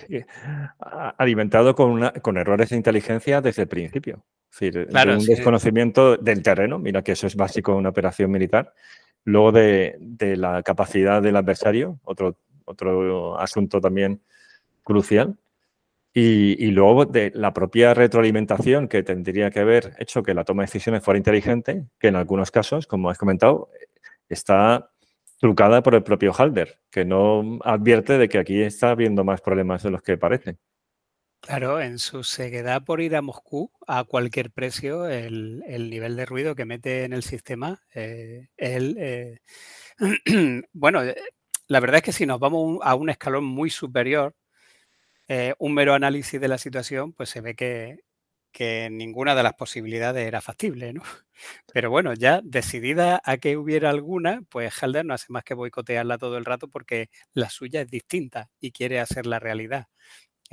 alimentado con, una, con errores de inteligencia desde el principio. Es decir, un desconocimiento del terreno, mira que eso es básico en una operación militar, Luego de, la capacidad del adversario, otro, otro asunto también crucial. Y, luego de la propia retroalimentación que tendría que haber hecho que la toma de decisiones fuera inteligente, que en algunos casos, como has comentado, está trucada por el propio Halder, que no advierte de que aquí está habiendo más problemas de los que parecen. Claro, en su ceguedad por ir a Moscú a cualquier precio, el, nivel de ruido que mete en el sistema, eh, él, eh, bueno, eh, la verdad es que si nos vamos a un escalón muy superior, un mero análisis de la situación, pues se ve que, ninguna de las posibilidades era factible, ¿no? Pero bueno, ya decidida a que hubiera alguna, pues Halder no hace más que boicotearla todo el rato porque la suya es distinta y quiere hacer la realidad.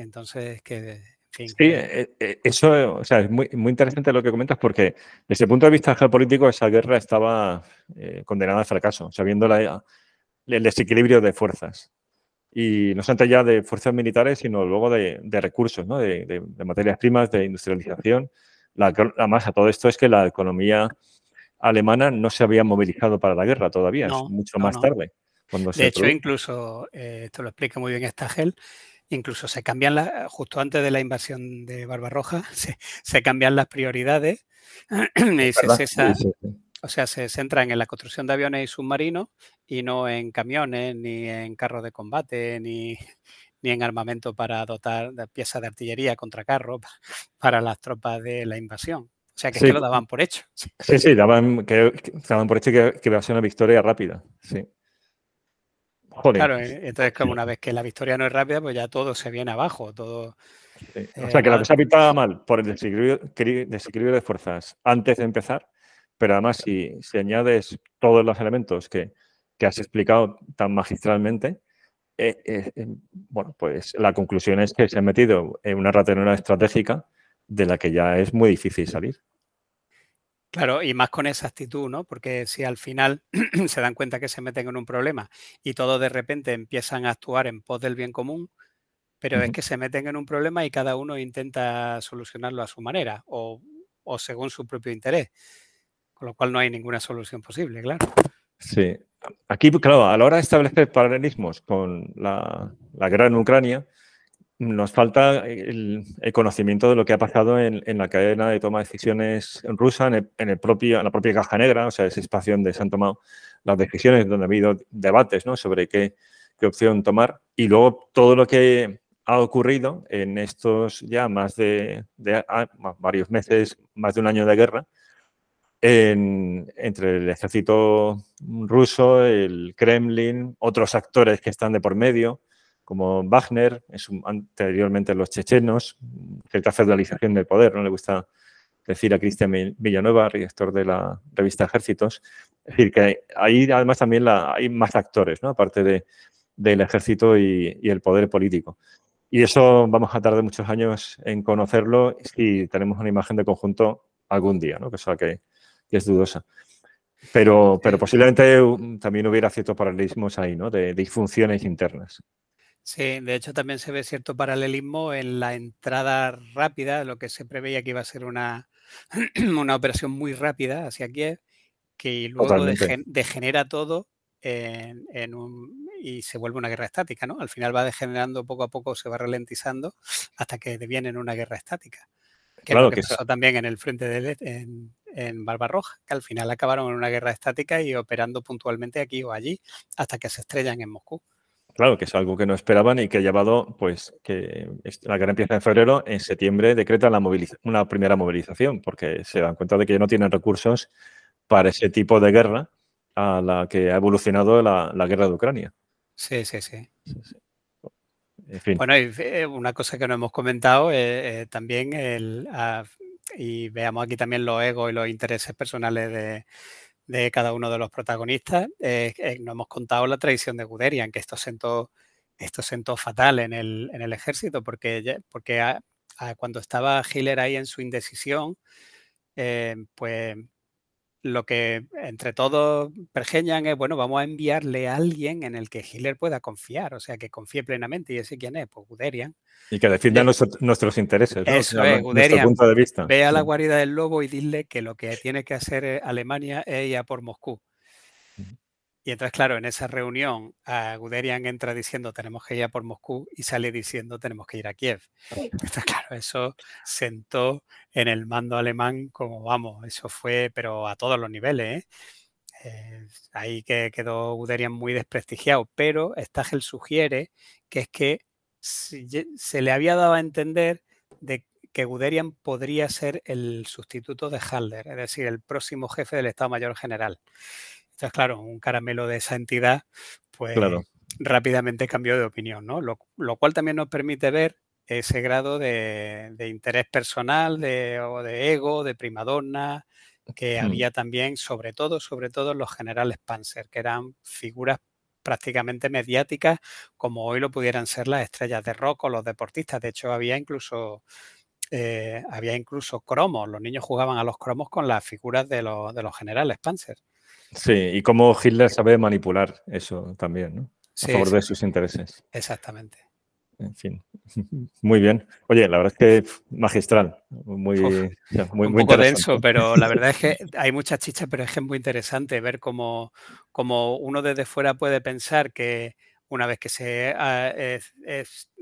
Entonces, que... sí, eh, eh, eso o sea, es muy, muy interesante lo que comentas porque desde el punto de vista geopolítico esa guerra estaba eh, condenada al fracaso, sabiendo la, el desequilibrio de fuerzas. Y no solamente ya de fuerzas militares, sino luego de, recursos, ¿no? de, materias primas, de industrialización. La, más a todo esto es que la economía alemana no se había movilizado para la guerra todavía, es mucho más tarde. Cuando de hecho, incluso, esto lo explica muy bien Stagel, Incluso se cambian, las, justo antes de la invasión de Barbarroja, se, se cambian las prioridades y se o sea, se centran en la construcción de aviones y submarinos y no en camiones, ni en carros de combate, ni, ni en armamento para dotar de piezas de artillería contra carros para las tropas de la invasión. O sea, que es que lo daban por hecho. Sí, sí, daban, que, daban por hecho que, que iba a ser una victoria rápida, sí. Claro, eh, entonces como una vez que la victoria no es rápida, pues ya todo se viene abajo, todo... o sea, que la cosa pintaba mal por el desequilibrio, de fuerzas antes de empezar, pero además si, si añades todos los elementos que, que has explicado tan magistralmente, eh, eh, bueno, pues la conclusión es que se ha metido en una ratonera estratégica de la que ya es muy difícil salir. Claro, y más con esa actitud, ¿no? Porque si al final se dan cuenta que se meten en un problema y todos de repente empiezan a actuar en pos del bien común, pero es que se meten en un problema y cada uno intenta solucionarlo a su manera o, según su propio interés, con lo cual no hay ninguna solución posible, claro. Sí, aquí, claro, a la hora de establecer paralelismos con la, la guerra en Ucrania, nos falta el, conocimiento de lo que ha pasado en, la cadena de toma de decisiones rusa, en, el, propio, la propia caja negra, o sea, ese espacio donde se han tomado las decisiones, donde ha habido debates ¿no? sobre qué, opción tomar, y luego todo lo que ha ocurrido en estos ya más de, ah, varios meses, más de un año de guerra, entre el ejército ruso, el Kremlin, otros actores que están de por medio, como Wagner, anteriormente los chechenos, cierta feudalización del poder, no le gusta decir a Cristian Villanueva, director de la revista Ejércitos. Es decir, que ahí además también hay más actores, ¿no? aparte de, del ejército y, el poder político. Y eso vamos a tardar muchos años en conocerlo si tenemos una imagen de conjunto algún día, ¿no? que es que, que es dudosa. Pero, pero posiblemente también hubiera ciertos paralelismos ahí, ¿no? De disfunciones internas. Sí, de hecho también se ve cierto paralelismo en la entrada rápida, lo que se preveía que iba a ser una, una operación muy rápida hacia Kiev, que luego degenera todo en, un, y se vuelve una guerra estática, ¿no? Al final va degenerando poco a poco, se va ralentizando hasta que deviene en una guerra estática. Que claro es lo que, pasó también en el frente de en, en Barbarroja, que al final acabaron en una guerra estática y operando puntualmente aquí o allí hasta que se estrellan en Moscú. Claro, que es algo que no esperaban y que ha llevado, pues, que la guerra empieza en febrero, en septiembre decretan la una primera movilización, porque se dan cuenta de que no tienen recursos para ese tipo de guerra a la que ha evolucionado la, guerra de Ucrania. Sí, sí, sí. Bueno, y eh, una cosa que no hemos comentado eh, eh, también, el, ah, y veamos aquí también los egos y los intereses personales de, de cada uno de los protagonistas. Eh, no hemos contado la traición de Guderian, que esto sentó, esto sentó fatal en el, en el ejército, porque, porque cuando estaba Hitler ahí en su indecisión, eh, pues lo que entre todos pergeñan es, bueno, vamos a enviarle a alguien en el que Hitler pueda confiar, o sea, que confíe plenamente. ¿Y ese quién es? Pues Guderian. Y que defienda nuestros intereses, ¿no? Eso es, Guderian. Punto de vista. Ve a la guarida del lobo y dile que lo que tiene que hacer eh, Alemania es ir a por Moscú. Y entonces, claro, en esa reunión, Guderian entra diciendo tenemos que ir a por Moscú y sale diciendo tenemos que ir a Kiev. Entonces, claro, eso sentó en el mando alemán como vamos, eso fue, pero a todos los niveles. ¿eh? Eh, ahí que quedó Guderian muy desprestigiado, pero Stagel sugiere que es que se le había dado a entender de que Guderian podría ser el sustituto de Halder, es decir, el próximo jefe del Estado Mayor General. Entonces, claro, un caramelo de esa entidad, pues rápidamente cambió de opinión, ¿no? Lo, cual también nos permite ver ese grado de, interés personal, de, o de ego, de primadonna, que había también, sobre todo, sobre todo los generales Panzer, que eran figuras prácticamente mediáticas, como hoy lo pudieran ser las estrellas de rock o los deportistas. De hecho, había incluso eh, había incluso cromos. Los niños jugaban a los cromos con las figuras de los, de los generales Panzer. Sí, y cómo Hitler sabe manipular eso también, ¿no? A favor de sus intereses. Exactamente. En fin, muy bien. Oye, la verdad es que magistral, muy, muy, un poco denso, pero la verdad es que hay mucha chicha, pero es que es muy interesante ver cómo, cómo uno desde fuera puede pensar que una vez que se ah,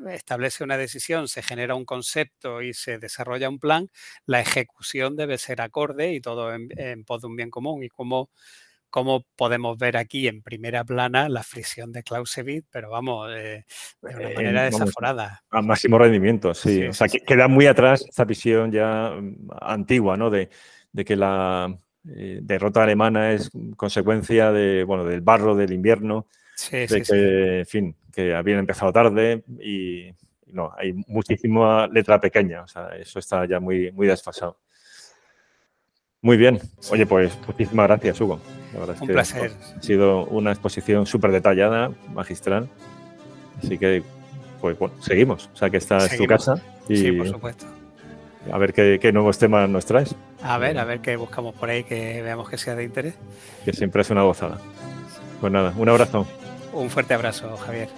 establece una decisión, se genera un concepto y se desarrolla un plan, la ejecución debe ser acorde y todo en, en pos de un bien común. Y cómo cómo podemos ver aquí en primera plana la fricción de Clausewitz, pero vamos, eh, de una manera desaforada. A máximo rendimiento, sí. o sea, queda muy atrás esta visión ya mm, antigua, ¿no? De, que la eh, derrota alemana es consecuencia de, bueno, del barro del invierno, de que, en fin, que habían empezado tarde y no, hay muchísima letra pequeña, o sea, eso está ya muy, muy desfasado. Muy bien. Oye, pues muchísimas gracias, Hugo. Un placer. Ha sido una exposición súper detallada, magistral. Así que, pues bueno, seguimos. O sea, que esta es tu casa. Y sí, por supuesto. A ver qué, nuevos temas nos traes. A ver, a ver qué buscamos por ahí que veamos que sea de interés. Que siempre es una gozada. Pues nada, un abrazo. Un fuerte abrazo, Javier.